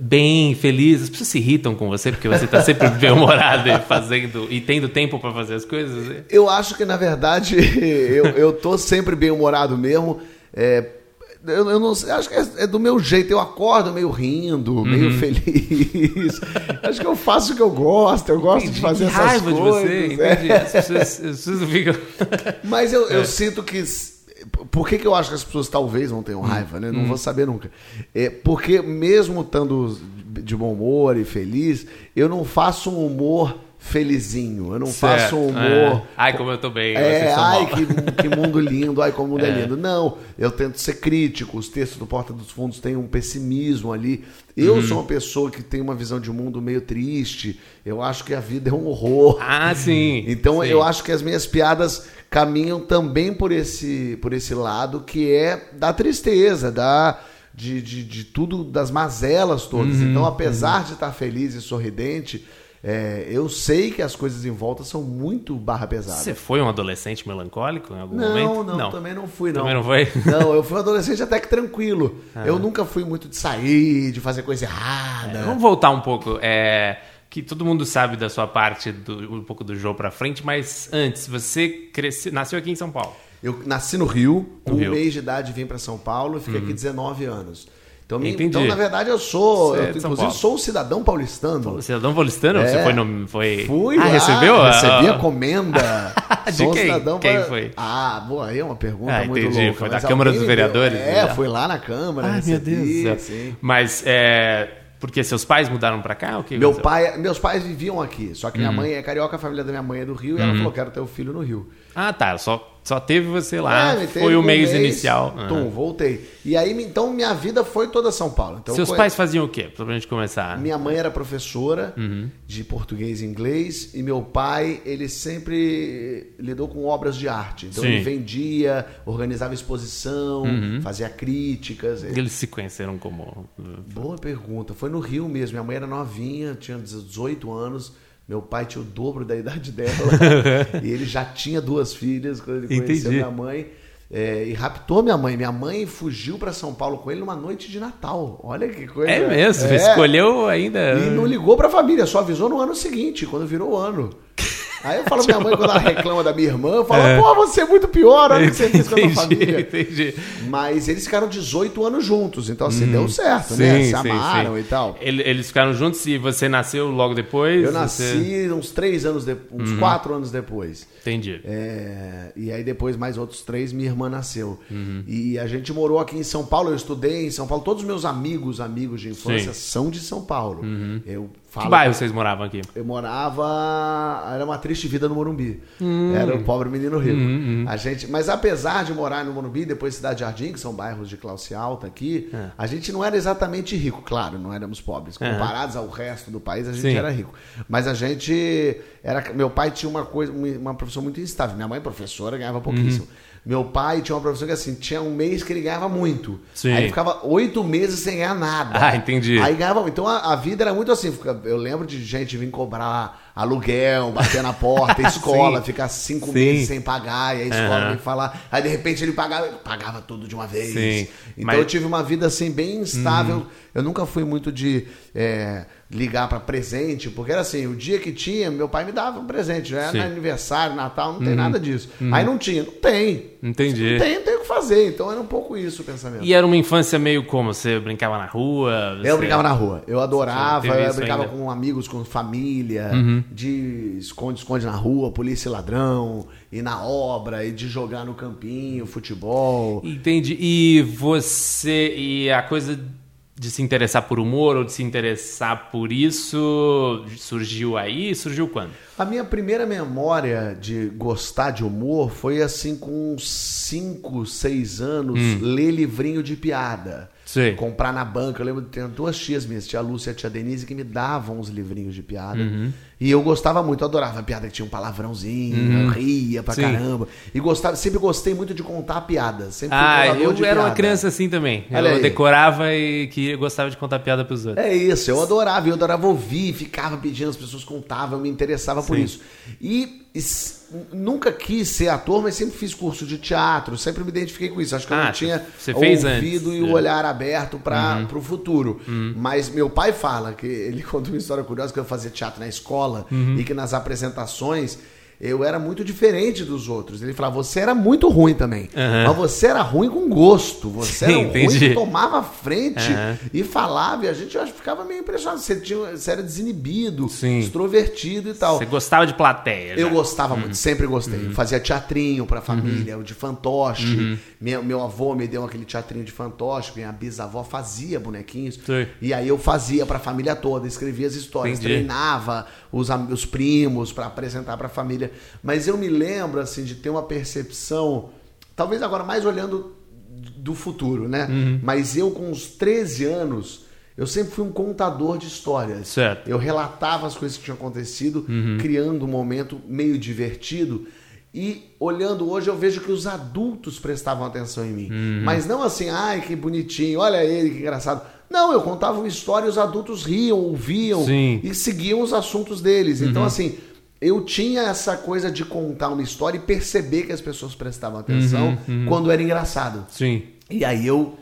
bem, feliz. As pessoas se irritam com você porque você tá sempre [laughs] bem-humorado e fazendo e tendo tempo para fazer as coisas. Eu acho que, na verdade, [laughs] eu, eu tô sempre bem humorado mesmo. É, eu, eu não sei, acho que é, é do meu jeito. Eu acordo meio rindo, meio Uhum. feliz. [laughs] acho que eu faço o que eu gosto. Eu gosto de Entendi. fazer que essas raiva de coisas. você, é. entendi. As pessoas, as pessoas ficam. [laughs] Mas eu, É. eu sinto que. Por que, que eu acho que as pessoas talvez não tenham raiva, né? Não vou saber nunca. É porque, mesmo estando de bom humor e feliz, eu não faço um humor felizinho. Eu não faço um humor. É. Ai, como eu tô bem. É, ai, que, que mundo lindo, ai, como o mundo é. lindo. Não, eu tento ser crítico. Os textos do Porta dos Fundos têm um pessimismo ali. Eu Uhum. sou uma pessoa que tem uma visão de mundo meio triste. Eu acho que a vida é um horror. Ah, sim. Então sim. eu acho que as minhas piadas caminham também por esse, por esse lado que é da tristeza, da de, de, de tudo, das mazelas todas. Uhum, então, apesar de estar feliz e sorridente, é, eu sei que as coisas em volta são muito barra pesada. Você foi um adolescente melancólico em algum Não, momento? não, também não fui, não. Também não foi? [laughs] Não, eu fui um adolescente até que tranquilo. Eu nunca fui muito de sair, de fazer coisa errada. Vamos voltar um pouco. É, que todo mundo sabe da sua parte, do, um pouco do jogo pra frente, mas antes, você cresceu, nasceu aqui em São Paulo. Eu nasci no Rio, com No um Rio. Uhum. mês de idade vim para São Paulo e fiquei aqui 19 anos. Então, Entendi. então, na verdade, eu sou, é eu, inclusive, sou um cidadão paulistano. Cidadão paulistano? É. Você foi no. Foi... Fui ah, lá, recebeu? Recebi a comenda. [laughs] De Sou um quem? cidadão Quem foi? Ah, boa, aí é uma pergunta Ah, muito entendi. louca. Foi da Câmara dos Vereadores, É, já. fui lá na Câmara, Ai, meu Deus sim. Mas é. Porque seus pais mudaram pra cá? Que Meu pai, meus pais viviam aqui, só que minha Uhum. mãe é carioca, a família da minha mãe é do Rio, e ela falou, quero ter o filho no Rio. Ah, tá. Só, só teve você lá. É, teve foi o um mês, inicial. Tum, Ah. voltei. E aí, então, minha vida foi toda São Paulo. Então, Seus pais faziam o quê? Pra gente começar. Minha mãe era professora Uhum. de português e inglês e meu pai, ele sempre lidou com obras de arte. Então Sim. Uhum. ele vendia, organizava exposição, fazia críticas. Eles se conheceram como. Boa pergunta. Foi no Rio mesmo. Minha mãe era novinha, tinha 18 anos. Meu pai tinha o dobro da idade dela. [laughs] e ele já tinha duas filhas quando ele conheceu Entendi. minha mãe. É, e raptou minha mãe. Minha mãe fugiu para São Paulo com ele numa noite de Natal. Olha que coisa. É mesmo? É. Escolheu ainda. E não ligou pra família, só avisou no ano seguinte, quando virou o ano. [laughs] Aí eu falo pra minha mãe, quando ela reclama da minha irmã, eu falo, pô, você é muito pior, olha o que você fez com a tua família. entendi. Mas eles ficaram 18 anos juntos, então assim, deu certo, né? Se amaram e tal. Ele- Eles ficaram juntos e você nasceu logo depois? Eu Você- nasci uns três anos depois, uns quatro anos depois. Entendi. É, e aí depois, mais outros três, minha irmã nasceu. Uhum. E a gente morou aqui em São Paulo, eu estudei em São Paulo. Todos os meus amigos, amigos de infância, são de São Paulo. Eu Que falo bairro vocês moravam aqui? Eu morava. Era uma triste vida no Morumbi. Hum. Era um pobre menino rico. Uhum, A gente, mas apesar de morar no Morumbi, depois Cidade Jardim, que são bairros de classe alta aqui, É. a gente não era exatamente rico, claro, não éramos pobres. Comparados ao resto do país, a gente Sim. era rico. Mas a gente. Era, meu pai tinha uma coisa, uma profissão muito instável. Minha mãe, professora, ganhava pouquíssimo. Uhum. Meu pai tinha uma profissão que assim, tinha um mês que ele ganhava muito. Sim. Aí ficava oito meses sem ganhar nada. Ah, entendi. Aí ganhava. Então a, a vida era muito assim. Eu lembro de gente vir cobrar aluguel, bater na porta, [laughs] escola, ficar cinco Sim. meses sem pagar, e a escola Aham. vem falar. Aí de repente ele pagava, pagava tudo de uma vez. Sim. Então Mas- Uhum. eu tive uma vida assim bem instável. Eu nunca fui muito de é, ligar para presente, porque era assim, o dia que tinha, meu pai me dava um presente, não era Sim. Uhum. aniversário, Natal, não tem nada disso. Aí não tinha, não tem. Entendi. Não tem, não tem o que fazer. Então era um pouco isso o pensamento. E era uma infância meio como? Você brincava na rua? Eu Você- brincava na rua. Eu adorava, eu brincava ainda? com amigos, com família, de esconde-esconde na rua, polícia e ladrão, e na obra, e de jogar no campinho, futebol. Entendi. E você. E a coisa de se interessar por humor ou de se interessar por isso surgiu aí? Surgiu quando? A minha primeira memória de gostar de humor foi assim com uns 5, 6 anos, ler livrinho de piada. Sei. Comprar na banca. Eu lembro de ter duas tias minhas, tia Lúcia e a tia Denise, que me davam uns livrinhos de piada. E eu gostava muito, eu adorava a piada que tinha um palavrãozinho, eu ria pra Sim. caramba. E gostava, sempre gostei muito de contar piadas. Sempre Ah, eu era uma piada. criança assim também. Olha eu aí. decorava e que gostava de contar piada pros outros. É isso, eu adorava, eu adorava ouvir, ficava pedindo, as pessoas contavam, eu me interessava por Sim. isso. E e nunca quis ser ator, mas sempre fiz curso de teatro, sempre me identifiquei com isso. Acho que eu Ah, não tinha você o fez ouvido antes. e o É. olhar aberto para Uhum. o futuro. Mas meu pai fala que ele [laughs] conta uma história curiosa que eu fazia teatro na escola Uhum. e que nas apresentações eu era muito diferente dos outros. Ele falava, você era muito ruim também. Aham. Mas você era ruim com gosto. Você Sim, era ruim entendi. que tomava frente Aham. e falava. E a gente eu ficava meio impressionado. Você, tinha, você era desinibido, Sim. extrovertido e tal. Você gostava de plateia. Eu já. gostava muito, sempre gostei. Uhum. Fazia teatrinho pra família, o de fantoche. Meu, meu avô me deu aquele teatrinho de fantoche, minha bisavó fazia bonequinhos. Sim. E aí eu fazia pra família toda, escrevia as histórias, Entendi. treinava os, os primos pra apresentar pra família. Mas eu me lembro, assim, de ter uma percepção, talvez agora mais olhando do futuro, né? Uhum. Mas eu com uns 13 anos, eu sempre fui um contador de histórias. Certo. Eu relatava as coisas que tinham acontecido, criando um momento meio divertido. E olhando hoje, eu vejo que os adultos prestavam atenção em mim. Mas não assim, ai, que bonitinho, olha ele, que engraçado. Não, eu contava uma história e os adultos riam, ouviam Sim. e seguiam os assuntos deles. Então, assim, eu tinha essa coisa de contar uma história e perceber que as pessoas prestavam atenção quando era engraçado. Sim. E aí eu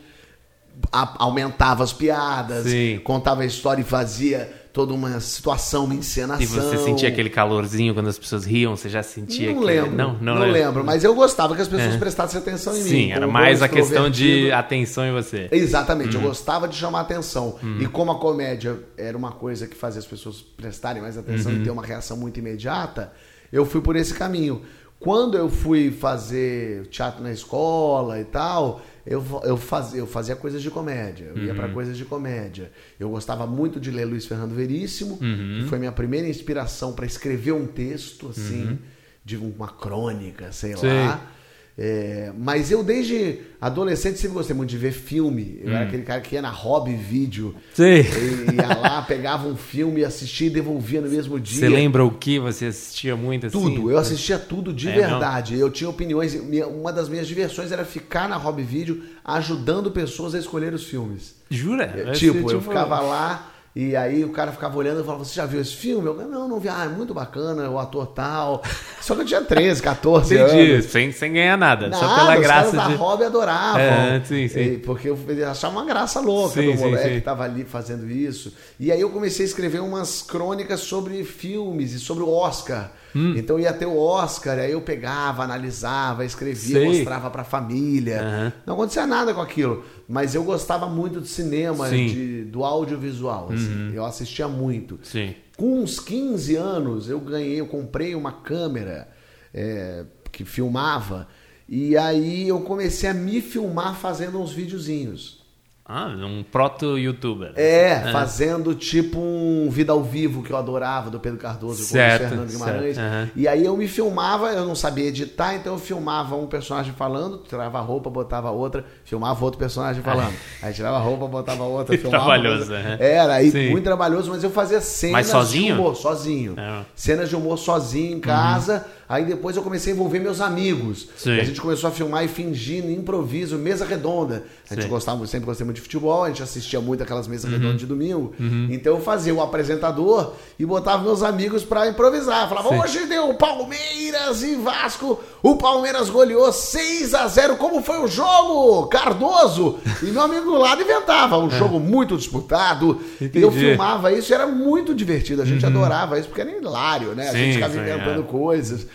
a- aumentava as piadas, Sim. contava a história e fazia toda uma situação, uma encenação. E você sentia aquele calorzinho quando as pessoas riam? Você já sentia Não aquele- lembro, Não, não, não, lembro. Mas eu gostava que as pessoas prestassem atenção em mim. Sim, era mais a questão de atenção em você. Exatamente, eu Uhum. gostava de chamar atenção. E como a comédia era uma coisa que fazia as pessoas prestarem mais atenção Uhum. e ter uma reação muito imediata, eu fui por esse caminho. Quando eu fui fazer teatro na escola e tal, eu, eu, fazia, eu fazia coisas de comédia. Eu ia Uhum. pra coisas de comédia. Eu gostava muito de ler Luiz Fernando Veríssimo, Uhum. que foi minha primeira inspiração para escrever um texto, assim, de uma crônica, sei Uhum. Sei. lá. É, mas eu, desde adolescente, sempre gostei muito de ver filme. Eu Hum. era aquele cara que ia na Hobby Vídeo. Sim. E ia lá, [laughs] pegava um filme, assistia e devolvia no mesmo dia. Você lembra o que você assistia muito assim? Tudo, eu assistia tudo de É, verdade. Eu tinha opiniões. Uma das minhas diversões era ficar na Hobby Vídeo ajudando pessoas a escolher os filmes. Jura? É, tipo, ser, eu ficava lá e aí o cara ficava olhando e falava: Você já viu esse filme? Eu não, não vi. Ah, é muito bacana, o ator tal. Só que eu tinha 13, 14 Entendi, anos. sem, sem ganhar nada, só Nada, pela os graça caras da de... Hobby adoravam. É, sim, sim. E- Porque eu achava uma graça louca Sim, do moleque sim. que tava ali fazendo isso. E aí eu comecei a escrever umas crônicas sobre filmes e sobre o Oscar. Hum. Então ia ter o Oscar, aí eu pegava, analisava, escrevia, Sei. mostrava pra família. Aham. Não acontecia nada com aquilo. Mas eu gostava muito de cinema. Uhum. de- do audiovisual. assim. Eu assistia muito. Sim. Com uns 15 anos, eu ganhei, eu comprei uma câmera é, que filmava. E aí eu comecei a me filmar fazendo uns videozinhos. Ah, um proto-youtuber. É, fazendo tipo um Vida ao Vivo que eu adorava, do Pedro Cardoso com o Certo, Fernando Guimarães. certo, aham. E aí eu me filmava, eu não sabia editar, então eu filmava um personagem falando, tirava a roupa, botava outra, filmava outro personagem falando. Aí tirava a roupa, botava outra, [laughs] filmava. trabalhoso, outra. aham. Era, aí Sim. muito trabalhoso, mas eu fazia cenas Mas sozinho? de humor, sozinho. É. Cenas de humor sozinho em casa. Aí depois eu comecei a envolver meus amigos. Sim. E a gente começou a filmar e fingindo improviso, mesa redonda. A gente Sim. gostava, sempre gostei muito de futebol, a gente assistia muito aquelas mesas Uhum. redondas de domingo. Então eu fazia o apresentador e botava meus amigos pra improvisar. Falava, Sim. hoje deu Palmeiras e Vasco. O Palmeiras goleou 6 a 0 Como foi o jogo? Cardoso! E meu amigo do lado inventava. Um [laughs] jogo muito disputado. E eu É. Entendi. Uhum. filmava isso, era muito divertido. A gente adorava isso, porque era hilário, né? A Sim, gente ficava inventando é. coisas.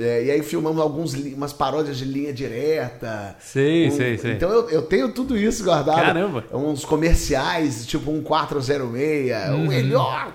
É, e aí filmamos alguns, umas paródias de linha direta. Sei, sei, sei. Então eu, eu tenho tudo isso guardado. Caramba. Uns comerciais, tipo um 406, o melhor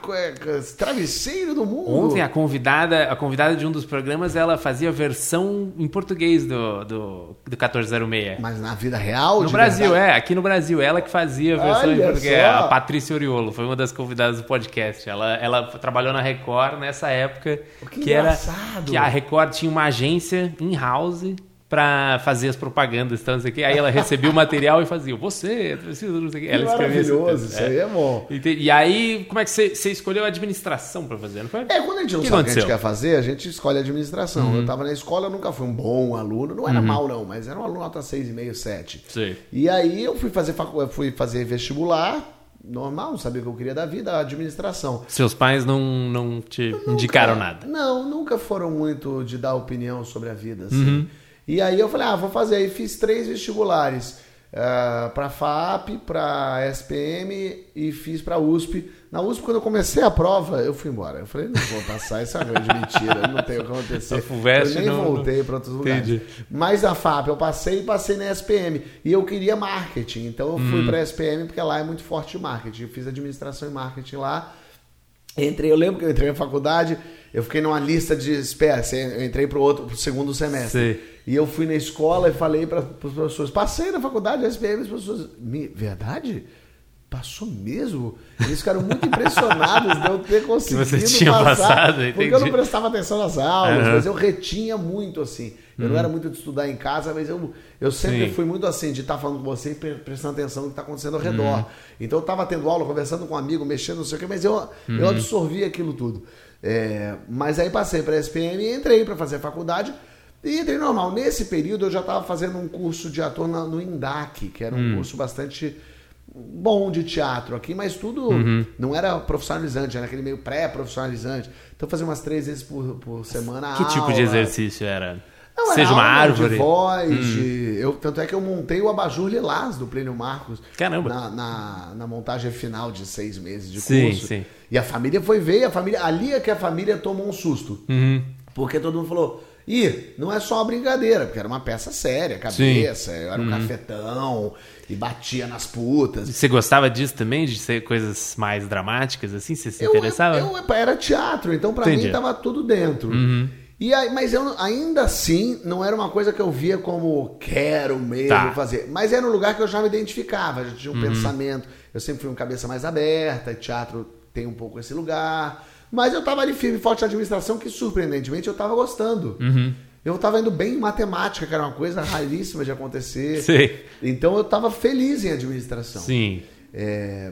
travesseiro do mundo. Ontem a convidada, a convidada de um dos programas, ela fazia a versão em português do, do, do 1406. Mas na vida real, No Brasil, verdade? é, aqui no Brasil, ela que fazia a versão em Olha português. só. A Patrícia Oriolo foi uma das convidadas do podcast. Ela, ela trabalhou na Record nessa época Que era engraçado. que a Record tinha uma agência in-house pra fazer as propagandas, então, não sei o quê. Aí ela recebia o material e fazia, você, precisa, não sei o Ela maravilhoso, isso aí é bom. E, te- e aí, como é que você, você escolheu a administração pra fazer, não foi? É, quando a gente não que sabe o que a gente quer fazer, a gente escolhe a administração. Eu estava na escola, eu nunca fui um bom aluno. Não era mal, não, mas era um aluno nota 6,5, 7. Sei. E aí eu fui fazer, facu- eu fui fazer vestibular normal, não sabia o que eu queria da vida, a administração. Seus pais não, não te indicaram nada. Não, nunca foram muito de dar opinião sobre a vida, assim. Uhum. E aí eu falei, ah, vou fazer. Aí fiz três vestibulares. Uh, para FAP, para SPM e fiz para USP. Na USP, quando eu comecei a prova, eu fui embora. Eu falei, não vou passar, isso é uma grande mentira, não tem o que acontecer. [laughs] A FUVEST eu nem não- voltei para outros lugares. Entendi. Mas na FAP eu passei e passei na SPM. E eu queria marketing, então eu Hum. fui para SPM porque lá é muito forte o marketing. Eu fiz administração e marketing lá. Entrei, eu lembro que eu entrei na faculdade, eu fiquei numa lista de espera, eu entrei pro outro, pro segundo semestre. Sei. E eu fui na escola e falei para os professores, passei na faculdade, SPM, os professores, "Me- verdade? Passou mesmo? Eles ficaram muito impressionados de eu ter [laughs] conseguido você tinha passar, passado, porque eu entendi. não prestava atenção nas aulas. Uhum. mas eu retinha muito, assim. Eu não era muito de estudar em casa, mas eu, eu sempre Sim. fui muito assim, de estar falando com você e pre- prestando atenção no que está acontecendo ao Uhum. redor. Então eu estava tendo aula, conversando com um amigo, mexendo, não sei o quê, mas eu, Uhum. eu absorvi aquilo tudo. É, mas aí passei para a SPM e entrei para fazer a faculdade. E entrei normal. Nesse período eu já estava fazendo um curso de ator na- no INDAC, que era um Hum. curso bastante bom de teatro aqui, mas tudo Uhum. não era profissionalizante, era aquele meio pré-profissionalizante. Então eu fazia umas três vezes por, por semana Que tipo de aula. exercício era? Não, era Seja uma aula árvore? Hum. De voz, de- eu, tanto é que eu montei o abajur lilás do Plínio Marcos. Caramba. Na, na, na montagem final de seis meses de Sim, curso. sim. E a família foi ver, a família, ali é que a família tomou um susto. Uhum. Porque todo mundo falou, ih, não é só uma brincadeira, porque era uma peça séria, cabeça, eu Uhum. era um cafetão e batia nas putas. Você gostava disso também, de ser coisas mais dramáticas, assim? Você se Eu- interessava? Eu, era teatro, então. Uhum. mim tava tudo dentro. E aí, mas eu ainda assim não era uma coisa que eu via como quero mesmo Tá. fazer. Mas era um lugar que eu já me identificava, já tinha um Uhum. pensamento. Eu sempre fui um cabeça mais aberta, teatro tem um pouco esse lugar. Mas eu tava ali firme forte na administração, que surpreendentemente eu tava gostando. Uhum. Eu tava indo bem em matemática, que era uma coisa raríssima de acontecer. Sei. Então eu tava feliz em administração. Sim. É,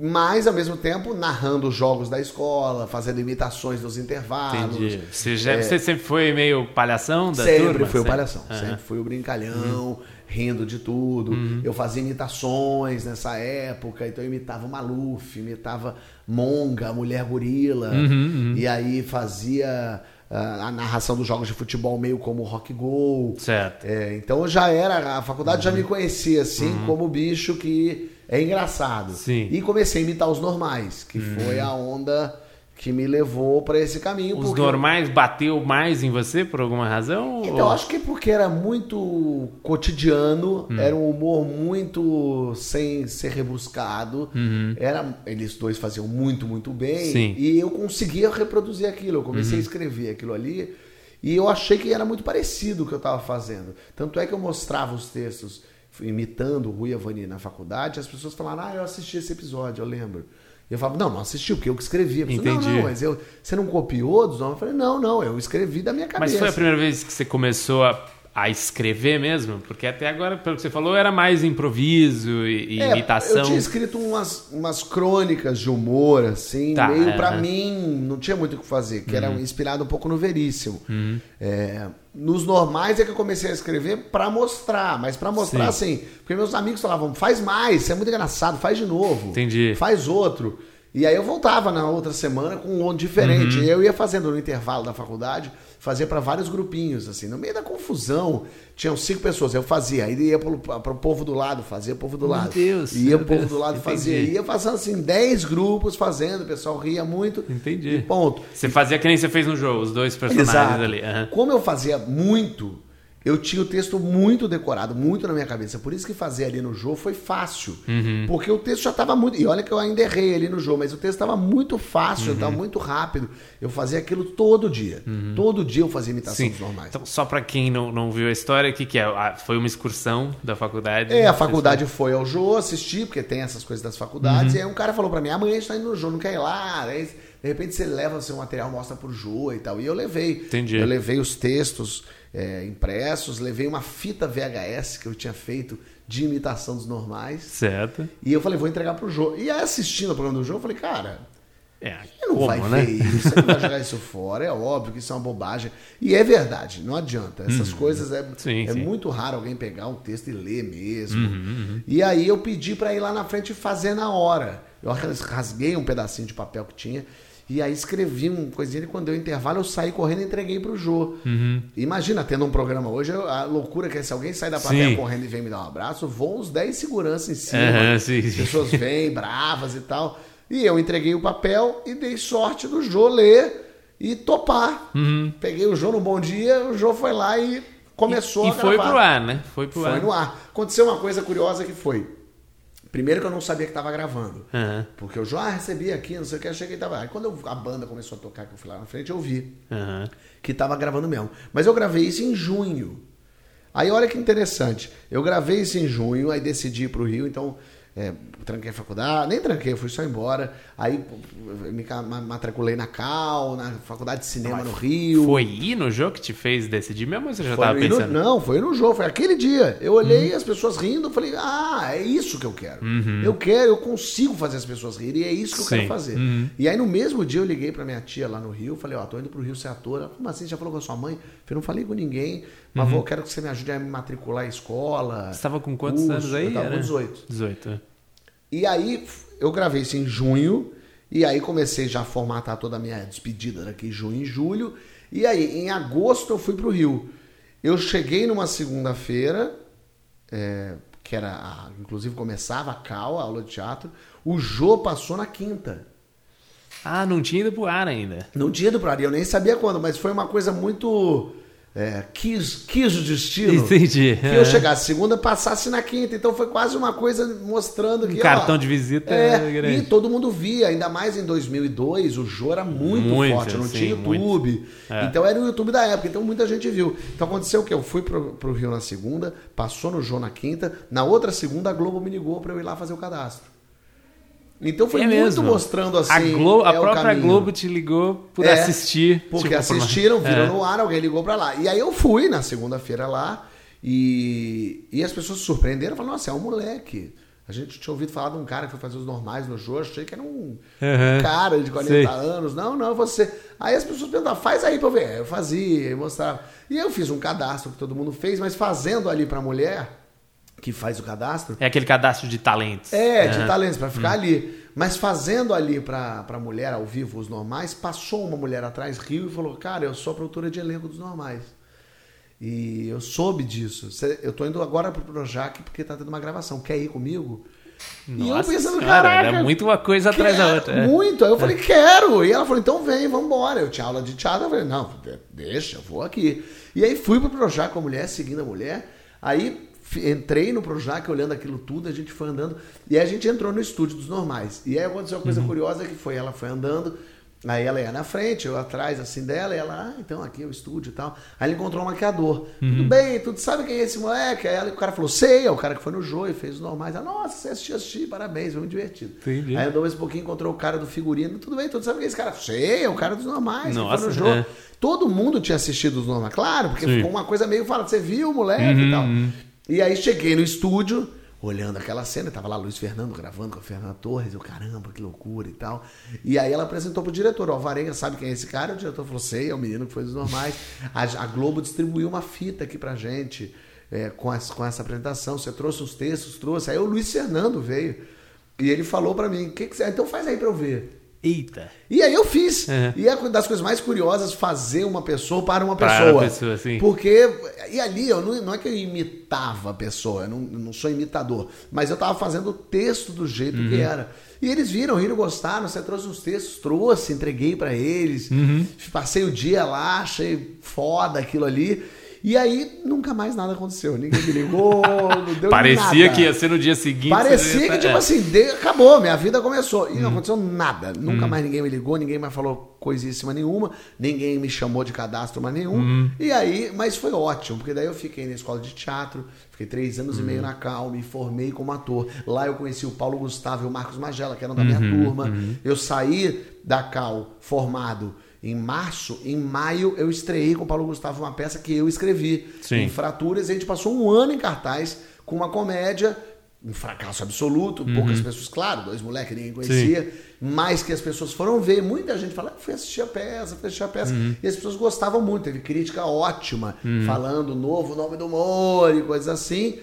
mas, ao mesmo tempo, narrando os jogos da escola, fazendo imitações nos intervalos. Entendi. Você, já, você sempre foi meio palhação da sempre turma? fui o Sempre? palhação, Aham. sempre fui o brincalhão, rindo de tudo. Uhum. Eu fazia imitações nessa época, então eu imitava o Maluf, imitava Monga, a Mulher Gorila, Uhum, e aí fazia a narração dos jogos de futebol meio como Rock Go. Certo. É, então eu já era, a faculdade já me Uhum. conhecia assim como bicho que é engraçado. Sim. Uhum. E comecei a imitar os normais, que foi a onda que me levou para esse caminho. Os porque- normais bateu mais em você por alguma razão? Então, ou- acho que porque era muito cotidiano, Hum. era um humor muito sem ser rebuscado. Era, eles dois faziam muito, muito bem. Uhum. Sim. Uhum. E eu conseguia reproduzir aquilo. Eu comecei a escrever aquilo ali. E eu achei que era muito parecido o que eu estava fazendo. Tanto é que eu mostrava os textos imitando o Rui Avani na faculdade. As pessoas falaram, ah, eu assisti esse episódio, eu lembro. Eu falava, não, não assistiu, porque eu que escrevi. A pessoa, Entendi. Não, não, mas eu, você não copiou dos nomes? Eu falei, não, não, eu escrevi da minha cabeça. Mas foi a primeira vez que você começou a, a escrever mesmo? Porque até agora, pelo que você falou, era mais improviso e, É, imitação. Eu tinha escrito umas, umas crônicas de humor, assim, Tá, meio é, pra é. mim, não tinha muito o que fazer, que era inspirado um pouco no Veríssimo. Uhum. É, nos normais é que eu comecei a escrever pra mostrar, mas pra mostrar Sim. assim, porque meus amigos falavam, faz mais, isso é muito engraçado, faz de novo. Entendi. Faz outro. E aí eu voltava na outra semana com um diferente. Uhum. E eu ia fazendo no intervalo da faculdade, fazia pra vários grupinhos, assim. No meio da confusão, tinham cinco pessoas, eu fazia. Aí ia pro, pro povo do lado, fazia o povo do Meu lado. Deus, ia meu pro povo Deus, do lado, entendi. fazia. Ia fazendo assim, dez grupos fazendo, o pessoal ria muito. Entendi. E ponto. Você fazia que nem você fez no jogo, os dois personagens Exato. ali. aham. Como eu fazia muito, eu tinha o texto muito decorado, muito na minha cabeça. Por isso que fazer ali no jogo foi fácil. Uhum. Porque o texto já estava muito. E olha que eu ainda errei ali no jogo, mas o texto estava muito fácil, Uhum. estava muito rápido. Eu fazia aquilo todo dia. Todo dia eu fazia imitação Sim. normais. Então, só pra quem não, não viu a história, o que, que é? Ah, Foi uma excursão da faculdade? É, a faculdade foi ao Jô assistir, porque tem essas coisas das faculdades. E aí um cara falou pra mim, amanhã a gente tá indo no Jô, não quer ir lá. Aí, de repente você leva o seu material, mostra pro Jô e tal. E eu levei. Entendi. Eu levei os textos é, impressos, levei uma fita VHS que eu tinha feito de imitação dos normais. Certo. E eu falei, vou entregar pro Jô. E aí assistindo o programa do Jô, eu falei, cara, É, Você não como, vai né? ver isso, você não vai jogar isso fora. É óbvio que isso é uma bobagem. E é verdade, não adianta. Essas coisas é, Uhum. Sim, é sim. muito raro alguém pegar um texto e ler mesmo. Uhum, E aí eu pedi pra ir lá na frente e fazer na hora. Eu rasguei um pedacinho de papel que tinha. E aí escrevi um coisinha e quando deu intervalo eu saí correndo e entreguei pro Jô. Uhum. Imagina, tendo um programa hoje, a loucura que é se alguém sai da plateia Sim. correndo e vem me dar um abraço, vão uns 10 seguranças em cima. Aham, sim, As sim. pessoas vêm bravas e tal. E eu entreguei o papel e dei sorte do Jô ler e topar. Uhum. Peguei o Jô no bom dia, o Jô foi lá e começou E a foi gravar. pro ar, né? Foi pro Foi ar. no ar. Aconteceu uma coisa curiosa que foi. Primeiro que eu não sabia que estava gravando. Aham, Porque eu já ah, recebi aqui, não sei o que, eu cheguei e tava. Aí quando eu- a banda começou a tocar, que eu fui lá na frente, eu vi aham. que estava gravando mesmo. Mas eu gravei isso em junho. Aí olha que interessante. Eu gravei isso em junho, aí decidi ir pro Rio, então é, tranquei a faculdade, nem tranquei, fui só embora. Aí me matriculei na Cal, na faculdade de cinema no Rio. Foi ir no jogo que te fez decidir mesmo ou você já Foi tava no- pensando? não, foi no jogo, foi aquele dia. Eu olhei as pessoas rindo, falei, ah, é isso que eu quero. Eu quero, eu consigo fazer as pessoas rirem, e é isso que eu Sim. quero fazer. E aí no mesmo dia eu liguei pra minha tia lá no Rio, falei, ó, tô indo pro Rio ser ator. Ela, como assim? Já falou com a sua mãe? Eu falei, não falei com ninguém, mas vou, quero que você me ajude a me matricular em escola. Você tava com quantos curso. anos aí? Eu tava com 18. 18. E aí eu gravei isso em junho, e aí comecei já a formatar toda a minha despedida daqui junho e julho. E aí, em agosto, eu fui pro Rio. Eu cheguei numa segunda-feira, é, que era, a- inclusive começava a cal, a aula de teatro. O Jô passou na quinta. Ah, não tinha ido pro ar ainda. Não tinha ido pra ali, eu nem sabia quando, mas foi uma coisa muito. É, quis, quis o destino. Entendi. Que É. eu chegasse segunda, passasse na quinta. Então foi quase uma coisa mostrando que. Um cartão ó, de visita É, grande. e todo mundo via, ainda mais em 2002, o Jô era muito, Muito, forte, não sim, tinha YouTube. É. Então era o YouTube da época, então muita gente viu. Então aconteceu o quê? Eu fui pro, pro Rio na segunda, passou no Jô na quinta, na outra segunda a Globo me ligou pra eu ir lá fazer o cadastro. Então foi É muito mesmo. mostrando assim. a, Glo- a é o própria caminho. Globo te ligou por É, assistir. Porque tipo, assistiram, viram É. no ar, alguém ligou pra lá. E aí eu fui na segunda-feira lá e, e as pessoas se surpreenderam, falaram, nossa, é um moleque. A gente tinha ouvido falar de um cara que foi fazer os normais no Jô, achei que era um Uhum. cara de 40 Sei. anos. Não, não, você. Aí as pessoas perguntavam, faz aí pra eu ver. Eu fazia, eu mostrava. E eu fiz um cadastro que todo mundo fez, mas fazendo ali pra mulher que faz o cadastro, É aquele cadastro de talentos. é, de talentos, pra Hum. ficar ali. Mas fazendo ali pra, pra mulher ao vivo os normais, passou uma mulher atrás, riu e falou: Cara, eu sou a produtora de elenco dos normais. E eu soube disso. Eu tô indo agora pro Projac porque tá tendo uma gravação. Quer ir comigo? e eu Nossa pensando, caraca. era muito uma coisa atrás da outra. é. Muito. Aí eu falei, quero. E ela falou, então vem, vambora. Eu tinha aula de teatro. Eu falei, não, de- deixa, eu vou aqui. E aí fui pro Projac com a mulher, seguindo a mulher. Aí entrei no Projac olhando aquilo tudo, a gente foi andando. E aí a gente entrou no estúdio dos normais. E aí aconteceu uma coisa Uhum. curiosa que foi, ela foi andando. Aí ela ia na frente, eu atrás assim dela, e ela, ah, então aqui é o estúdio e tal. Aí ele encontrou um maquiador. Uhum. Tudo bem, tudo sabe quem é esse moleque? Aí ela- o cara falou, sei, é o cara que foi no Jô e fez os normais. Ela, nossa, você assistiu, assisti, parabéns, foi muito divertido. Entendi. Aí andou mais um pouquinho, encontrou o cara do figurino. Tudo bem, tudo sabe quem é esse cara? Sei, é o cara dos normais. Nossa, foi no jogo. é. Todo mundo tinha assistido os normais. Claro, porque Sim. Uhum, ficou uma coisa meio falando, você viu o moleque e tal. E aí cheguei no estúdio, olhando aquela cena, tava lá Luiz Fernando gravando com a Fernanda Torres, eu, caramba, que loucura e tal. E aí ela apresentou pro diretor, ó, Varenga sabe quem é esse cara? O diretor falou, sei, é o menino que foi dos normais. A, a Globo distribuiu uma fita aqui pra gente é, com, as- com essa apresentação. Você trouxe os textos, trouxe. Aí o Luiz Fernando veio. E ele falou pra mim, que que você... então faz aí pra eu ver. Eita. E aí eu fiz. É. E é uma das coisas mais curiosas fazer uma pessoa para uma Para pessoa. uma pessoa, sim. Porque. E ali, eu não, não é que eu imitava a pessoa, eu não, eu não sou imitador. Mas eu tava fazendo o texto do jeito Uhum. que era. E eles viram, riram, gostaram. Você trouxe os textos, trouxe, entreguei para eles. Uhum. Passei o dia lá, achei foda aquilo ali. E aí, nunca mais nada aconteceu. Ninguém me ligou, [laughs] não deu Parecia nada. que ia ser no dia seguinte. Parecia que, tipo assim, de- acabou, minha vida começou. E não Uhum. aconteceu nada. Nunca mais ninguém me ligou, ninguém mais falou coisíssima nenhuma, ninguém me chamou de cadastro mais nenhum. Uhum. E aí, mas foi ótimo, porque daí eu fiquei na escola de teatro, fiquei três anos e meio Uhum. na Cal, me formei como ator. Lá eu conheci o Paulo Gustavo e o Marcos Magela, que eram da minha Uhum, turma. Eu saí da Cal formado. Em março, em maio, eu estreiei com o Paulo Gustavo uma peça que eu escrevi. Sim. Em Fraturas, e a gente passou um ano em cartaz com uma comédia um fracasso absoluto, poucas pessoas, claro, dois moleques que ninguém conhecia, mas que as pessoas foram ver, muita gente fala, "Ah, fui assistir a peça, fui assistir a peça, e as pessoas gostavam muito, teve crítica ótima, falando novo nome do humor e coisas assim.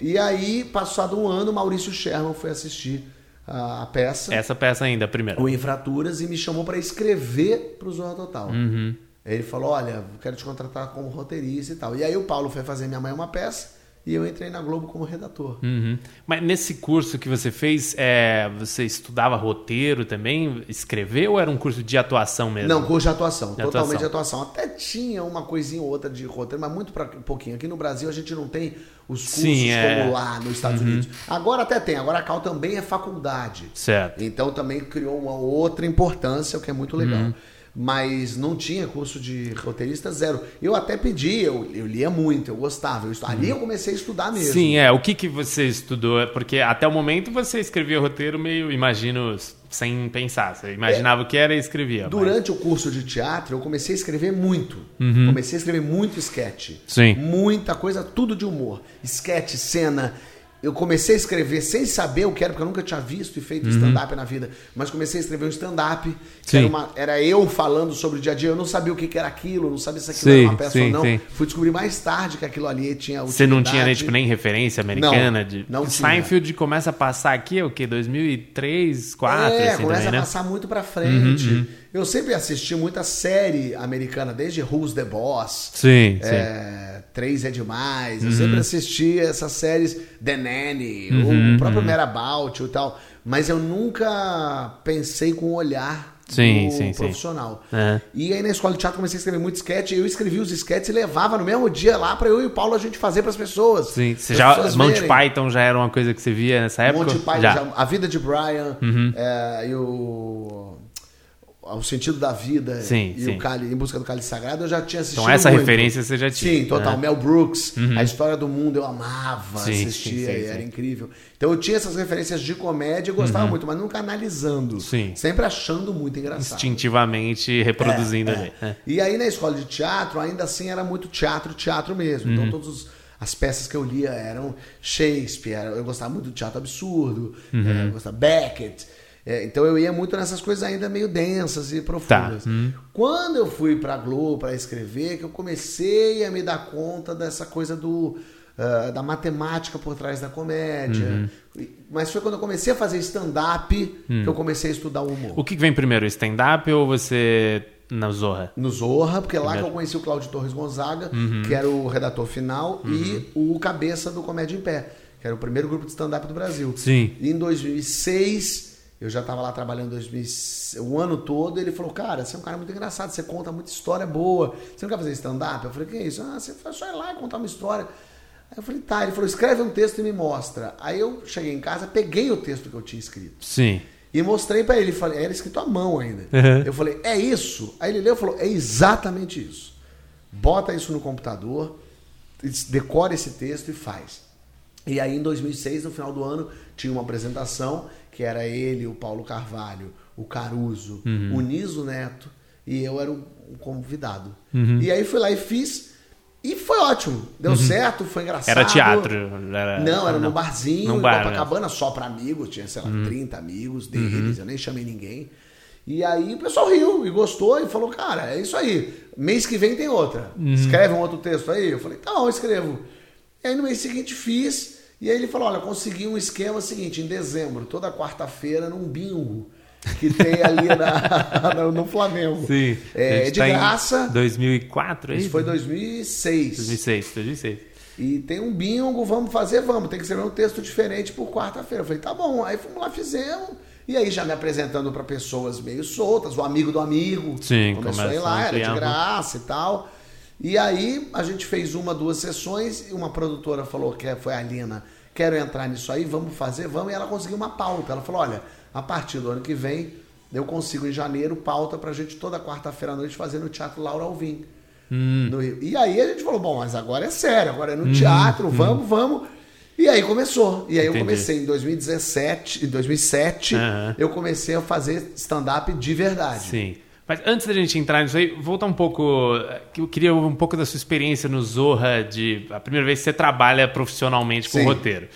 E aí, passado um ano, Maurício Sherman foi assistir a, peça, Essa peça ainda, a primeira. o Infraturas, e me chamou para escrever para o Zorra Total. Uhum. Ele falou, olha, quero te contratar como roteirista e tal. E aí o Paulo foi fazer Minha Mãe uma Peça, e eu entrei na Globo como redator. Uhum. Mas nesse curso que você fez, é, você estudava roteiro também, escrever ou era um curso de atuação mesmo? Não, curso de atuação, De totalmente de atuação. atuação. Até tinha uma coisinha ou outra de roteiro, mas muito pra, pouquinho. Aqui no Brasil a gente não tem os cursos Sim, é. como lá nos Estados Unidos. Agora até tem, agora a Cal também é faculdade. Certo. Então também criou uma outra importância, o que é muito legal. Uhum. Mas não tinha curso de roteirista zero. Eu até pedi, eu, eu lia muito, eu gostava. Eu Ali eu comecei a estudar mesmo. Uhum. Sim, é. O que, que você estudou? Porque até o momento você escrevia roteiro meio, imagino, sem pensar. Você imaginava o que era e escrevia. mas- Durante o curso de teatro, eu comecei a escrever muito. Comecei a escrever muito sketch. Uhum. Sim. Muita coisa, tudo de humor. Sketch, cena. Eu comecei a escrever sem saber o que era, porque eu nunca tinha visto e feito stand-up na vida. Mas comecei a escrever um stand-up. que Uhum. Era, uma- era eu falando sobre o dia a dia. Eu não sabia o que que era aquilo, não sabia se aquilo Sim, era uma peça sim, ou não. sim. Fui descobrir mais tarde que aquilo ali tinha Você não tinha nem, utilidade. tipo, nem referência americana? Não, de... não tinha. Seinfeld começa a passar aqui, é o quê? 2003, 2004, É, assim começa também, a né? Uhum, passar muito pra frente. Eu sempre assisti muita série americana, desde Who's the Boss. Sim, sim. É, Três é demais. Eu Uhum. sempre assisti essas séries The Nanny, Uhum, o próprio Mad About e tal. Mas eu nunca pensei com o olhar Sim, sim, sim. profissional. É. E aí na escola de teatro comecei a escrever muito sketch. Eu escrevi os sketches e levava no mesmo dia lá pra eu e o Paulo a gente fazer pras pessoas. Sim. Você já, pessoas Monty verem. Python já era uma coisa que você via nessa época? Monty Python, já. já- a vida de Brian Uhum. é, e o, o sentido da vida Sim, e sim. o Cálice, em busca do cálice sagrado eu já tinha assistido Então essa muito. referência você já tinha. sim total né? Mel Brooks a história do mundo eu amava Sim, assistia e era incrível então eu tinha essas referências de comédia e gostava muito mas nunca analisando Uhum. Sim. sempre achando muito engraçado Instintivamente reproduzindo é, ali. é. É. E aí na escola de teatro, ainda assim era muito teatro, teatro mesmo. Uhum. Então todas as peças que eu lia eram Shakespeare, eu gostava muito do teatro absurdo, Uhum. é, eu gostava Beckett. É, então eu ia muito nessas coisas ainda meio densas e profundas. Tá. Uhum. Quando eu fui pra Globo para escrever, que eu comecei a me dar conta dessa coisa do ah, da matemática por trás da comédia. Uhum. Mas foi quando eu comecei a fazer stand-up que eu comecei a estudar o humor. O que vem primeiro, stand-up ou você na Zorra? no Zorra, porque lá que eu conheci o Cláudio Torres Gonzaga, Uhum. que era o redator final, e o cabeça do Comédia em Pé, que era o primeiro grupo de stand-up do Brasil. Sim. E em 2006, eu já estava lá trabalhando 2006, o ano todo, e ele falou, cara, você é um cara muito engraçado, você conta muita história boa, você não quer fazer stand-up? Eu falei, que é isso? Ah, você só ir lá e contar uma história. Aí eu falei, tá. Ele falou, escreve um texto e me mostra. Aí eu cheguei em casa, peguei o texto que eu tinha escrito. Sim. E mostrei pra ele, falei, era escrito à mão ainda. Uhum. Eu falei, é isso? Aí ele leu e falou, é exatamente isso. Bota isso no computador, decora esse texto e faz. E aí em 2006, no final do ano, tinha uma apresentação que era ele, o Paulo Carvalho, o Caruso, Uhum. o Niso Neto e eu era o convidado. Uhum. E aí fui lá e fiz e foi ótimo. Deu certo, foi engraçado. Era teatro? Era... Não, era num barzinho, Num em bar, né? Copacabana, só pra amigos, tinha, sei lá, Uhum. 30 amigos deles, eu nem chamei ninguém. E aí o pessoal riu e gostou e falou, cara, é isso aí. Mês que vem tem outra. Uhum. Escreve um outro texto aí. Eu falei, tá bom, eu escrevo. E aí no mês seguinte fiz, e aí ele falou, olha, consegui um esquema seguinte, em dezembro, toda quarta-feira, num bingo que tem ali na, [laughs] no, Flamengo. Sim. É, de tá graça. 2004, é Isso isso? foi 2006. 2006, 2006. E tem um bingo, vamos fazer, vamos. Tem que escrever um texto diferente por quarta-feira. Eu falei, tá bom. Aí fomos lá, fizemos. E aí já me apresentando para pessoas meio soltas, o amigo do amigo. Sim, começou a ir lá, era de graça e tal. E aí a gente fez uma, duas sessões e uma produtora falou que foi a Lina, quero entrar nisso aí, vamos fazer, vamos. E ela conseguiu uma pauta. Ela falou, olha, a partir do ano que vem eu consigo em janeiro pauta pra gente toda quarta-feira à noite fazer no Teatro Laura Alvim. Hum. No Rio. E aí a gente falou, bom, mas agora é sério, agora é Uhum. no teatro, vamos, vamos. E aí começou. E aí eu Entendi. comecei em 2017, em 2007, Aham. eu comecei a fazer stand-up de verdade. Sim. Mas antes da gente entrar nisso aí, voltar um pouco. que Eu queria um pouco da sua experiência no Zorra, de a primeira vez que você trabalha profissionalmente com Sim. roteiro.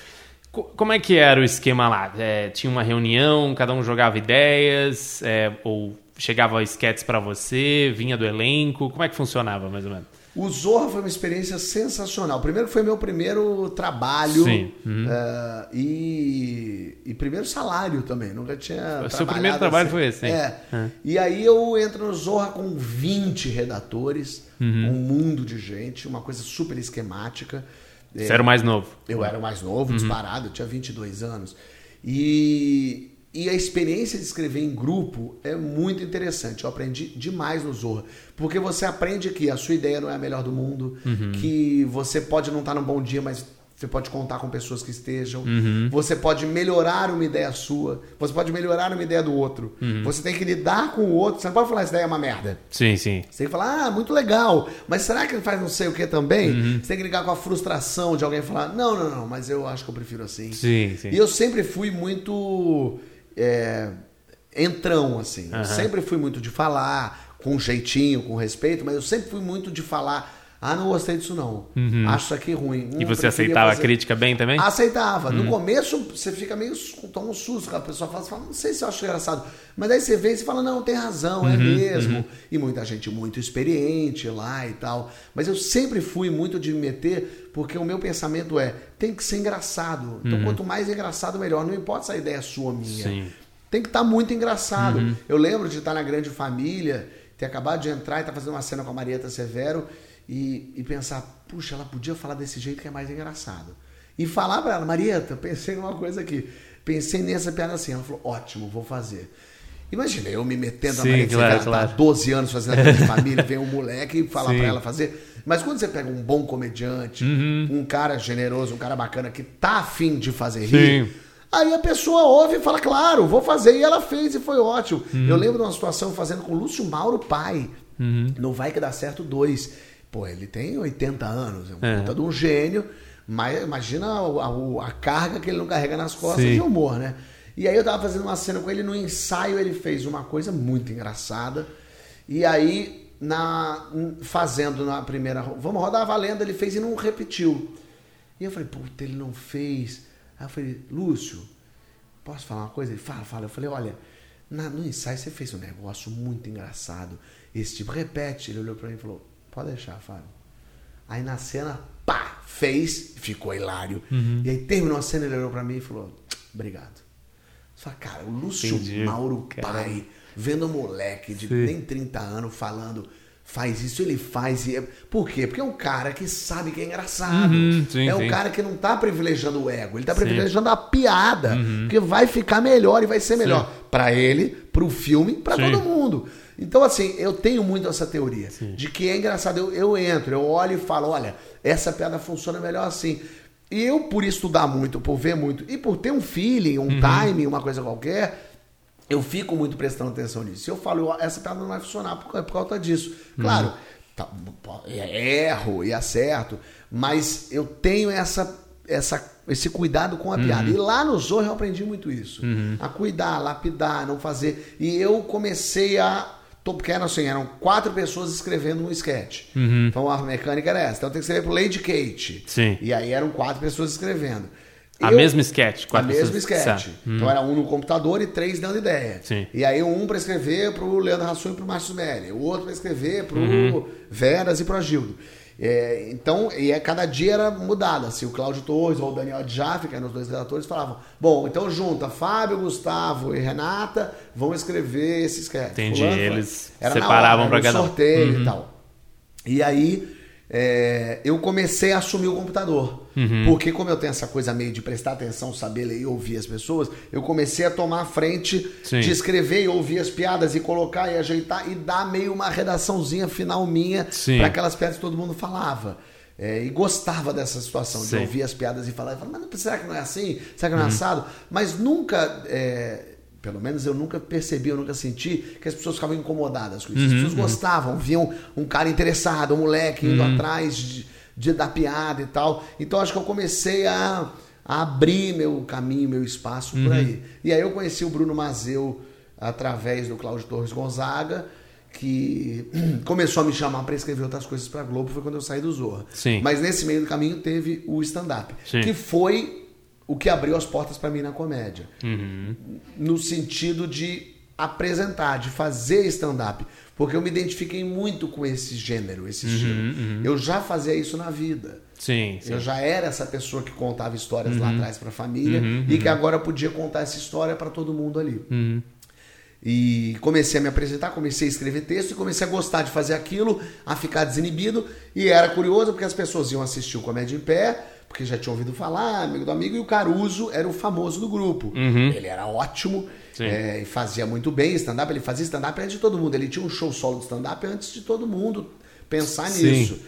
Co- Como é que era o esquema lá? É, tinha uma reunião, cada um jogava ideias, é, ou chegava esquetes pra você, vinha do elenco? Como é que funcionava, mais ou menos? O Zorra foi uma experiência sensacional. Primeiro foi meu primeiro trabalho Sim. eh, e, e primeiro salário também. Nunca tinha. O seu primeiro trabalho assim. foi esse, hein? É. É. E aí eu entro no Zorra com 20 redatores, Uhum. um mundo de gente, uma coisa super esquemática. Você era o mais novo. Eu era o mais novo, Uhum. disparado, eu tinha 22 anos. E, e a experiência de escrever em grupo é muito interessante. Eu aprendi demais no Zorra. Porque você aprende que a sua ideia não é a melhor do mundo, Uhum. que você pode não estar num bom dia, mas você pode contar com pessoas que estejam. Uhum. Você pode melhorar uma ideia sua. Você pode melhorar uma ideia do outro. Uhum. Você tem que lidar com o outro. Você não pode falar essa ideia é uma merda. Sim, sim. Você tem que falar, ah, muito legal, mas será que ele faz não sei o que também? Uhum. Você tem que ligar com a frustração de alguém falar, não, não, não, mas eu acho que eu prefiro assim. Sim, sim. E eu sempre fui muito é, entrão, assim. Eu Aham. sempre fui muito de falar, com jeitinho, com respeito, mas eu sempre fui muito de falar, ah, não gostei disso não. Acho isso aqui ruim. Uhum. E Hum, você aceitava a fazer- crítica bem também? Aceitava. Uhum. No começo você fica meio toma um susto, que a pessoa fala, fala, não sei se eu acho engraçado. Mas aí você vê e você fala, não, tem razão, Uhum, é mesmo. E muita gente muito experiente lá e tal. Mas eu sempre fui muito de me meter, porque o meu pensamento é, tem que ser engraçado. Então quanto mais engraçado, melhor. Não importa se a ideia é sua ou minha. Sim. Tem que estar muito engraçado. Eu lembro de estar na grande família, ter acabado de entrar e estar fazendo uma cena com a Marieta Severo e, e pensar, puxa, ela podia falar desse jeito que é mais engraçado. E falar pra ela, Marieta, pensei numa coisa aqui. Pensei nessa piada assim. Ela falou, ótimo, vou fazer. Imagina, eu me metendo na Marieta claro, Severo, tá claro. 12 anos fazendo a grande família, [laughs] vem um moleque e fala pra ela fazer. Mas quando você pega um bom comediante, Uhum. um cara generoso, um cara bacana que tá afim de fazer Sim. rir, Aí a pessoa ouve e fala, claro, vou fazer. E ela fez e foi ótimo. Uhum. Eu lembro de uma situação fazendo com o Lúcio Mauro pai. No Vai Que Dá Certo 2. Pô, ele tem 80 anos, é um É. puta de um gênio. Mas imagina a, a- a carga que ele não carrega nas costas Sim. de humor, né? E aí eu tava fazendo uma cena com ele, no ensaio ele fez uma coisa muito engraçada. E aí, na, fazendo na primeira. Vamos rodar valendo, ele fez e não repetiu. E eu falei, puta, ele não fez. Aí eu falei, Lúcio, posso falar uma coisa? Ele fala, fala. Eu falei, olha, na- no ensaio você fez um negócio muito engraçado. Esse tipo, repete. Ele olhou pra mim e falou, pode deixar, Fábio. Aí na cena, pá, fez, ficou hilário. E aí terminou a cena, ele olhou pra mim e falou, obrigado. Só, cara, o Lúcio Entendi, Mauro caramba. pai, vendo um moleque de Sim. nem 30 anos falando, faz isso, ele faz. E é... Por quê? Porque é um cara que sabe que é engraçado. Uhum, sim, é um sim. cara que não tá privilegiando o ego, ele tá Sim. Uhum. privilegiando a piada. Porque vai ficar melhor e vai ser melhor. Pra ele, pro filme, pra Sim. todo mundo. Então, assim, eu tenho muito essa teoria de que é engraçado. Eu, eu entro, eu olho e falo: olha, essa piada funciona melhor assim. E eu, por estudar muito, por ver muito, e por ter um feeling, um timing, uma coisa qualquer, eu fico muito prestando atenção nisso. Se eu falo, "Ó, essa piada não vai funcionar por, por causa disso. Claro, tá, é- erro e acerto, mas eu tenho essa, essa, esse cuidado com a piada. E lá no Zorro eu aprendi muito isso. A cuidar, lapidar, não fazer. E eu comecei a. Porque eram, assim, eram quatro pessoas escrevendo um sketch. Então a mecânica era essa. Então tenho que escrever pro Lady Kate. Sim. E aí eram quatro pessoas escrevendo. A Eu- mesma sketch, a quatro mesma pessoas- sketch. Certo. Então era um no computador e três dando ideia. Sim. E aí um para escrever pro Leandro Hassum e pro Márcio Melli. O outro para escrever pro Uhum. Veras e pro Agildo. É, então, e é, cada dia era mudado. Assim, o Cláudio Torres ou o Daniel Adjaf, que eram os dois redatores, falavam: Bom, então junta Fábio, Gustavo e Renata vão escrever esse sketch. Entendi, Fulano eles separavam no cada um. sorteio e tal. E aí é, eu comecei a assumir o computador. Uhum. Porque como eu tenho essa coisa meio de prestar atenção, saber ler e ouvir as pessoas, eu comecei a tomar a frente Sim. de escrever e ouvir as piadas e colocar e ajeitar e dar meio uma redaçãozinha final minha para aquelas piadas que todo mundo falava. É, e gostava dessa situação, Sim. de ouvir as piadas e falar, e falar, mas não- será que não é assim? Será que não é Uhum. assado? Mas nunca, é, pelo menos eu nunca percebi, eu nunca senti que as pessoas ficavam incomodadas com isso. As Uhum, pessoas gostavam, viam um cara interessado, um moleque indo Uhum. atrás de, de- da piada e tal. Então acho que eu comecei a, a abrir meu caminho, meu espaço Uhum. por aí. E aí eu conheci o Bruno Mazeu através do Cláudio Torres Gonzaga, que [clears throat] começou a me chamar para escrever outras coisas para Globo, foi quando eu saí do Zorra. Sim. Mas nesse meio do caminho teve o stand-up, que foi o que abriu as portas para mim na comédia. No sentido de apresentar, de fazer stand-up. Porque eu me identifiquei muito com esse gênero, esse estilo. Eu já fazia isso na vida. Sim, sim. Eu já era essa pessoa que contava histórias lá atrás para a família e que agora podia contar essa história para todo mundo ali. E comecei a me apresentar, comecei a escrever texto e comecei a gostar de fazer aquilo, a ficar desinibido. E era curioso porque as pessoas iam assistir o Comédia em Pé, porque já tinham ouvido falar, amigo do amigo, e o Caruso era o famoso do grupo. Ele era ótimo é, e fazia muito bem stand-up. Ele fazia stand-up antes de todo mundo. Ele tinha um show solo de stand-up antes de todo mundo pensar Sim. nisso.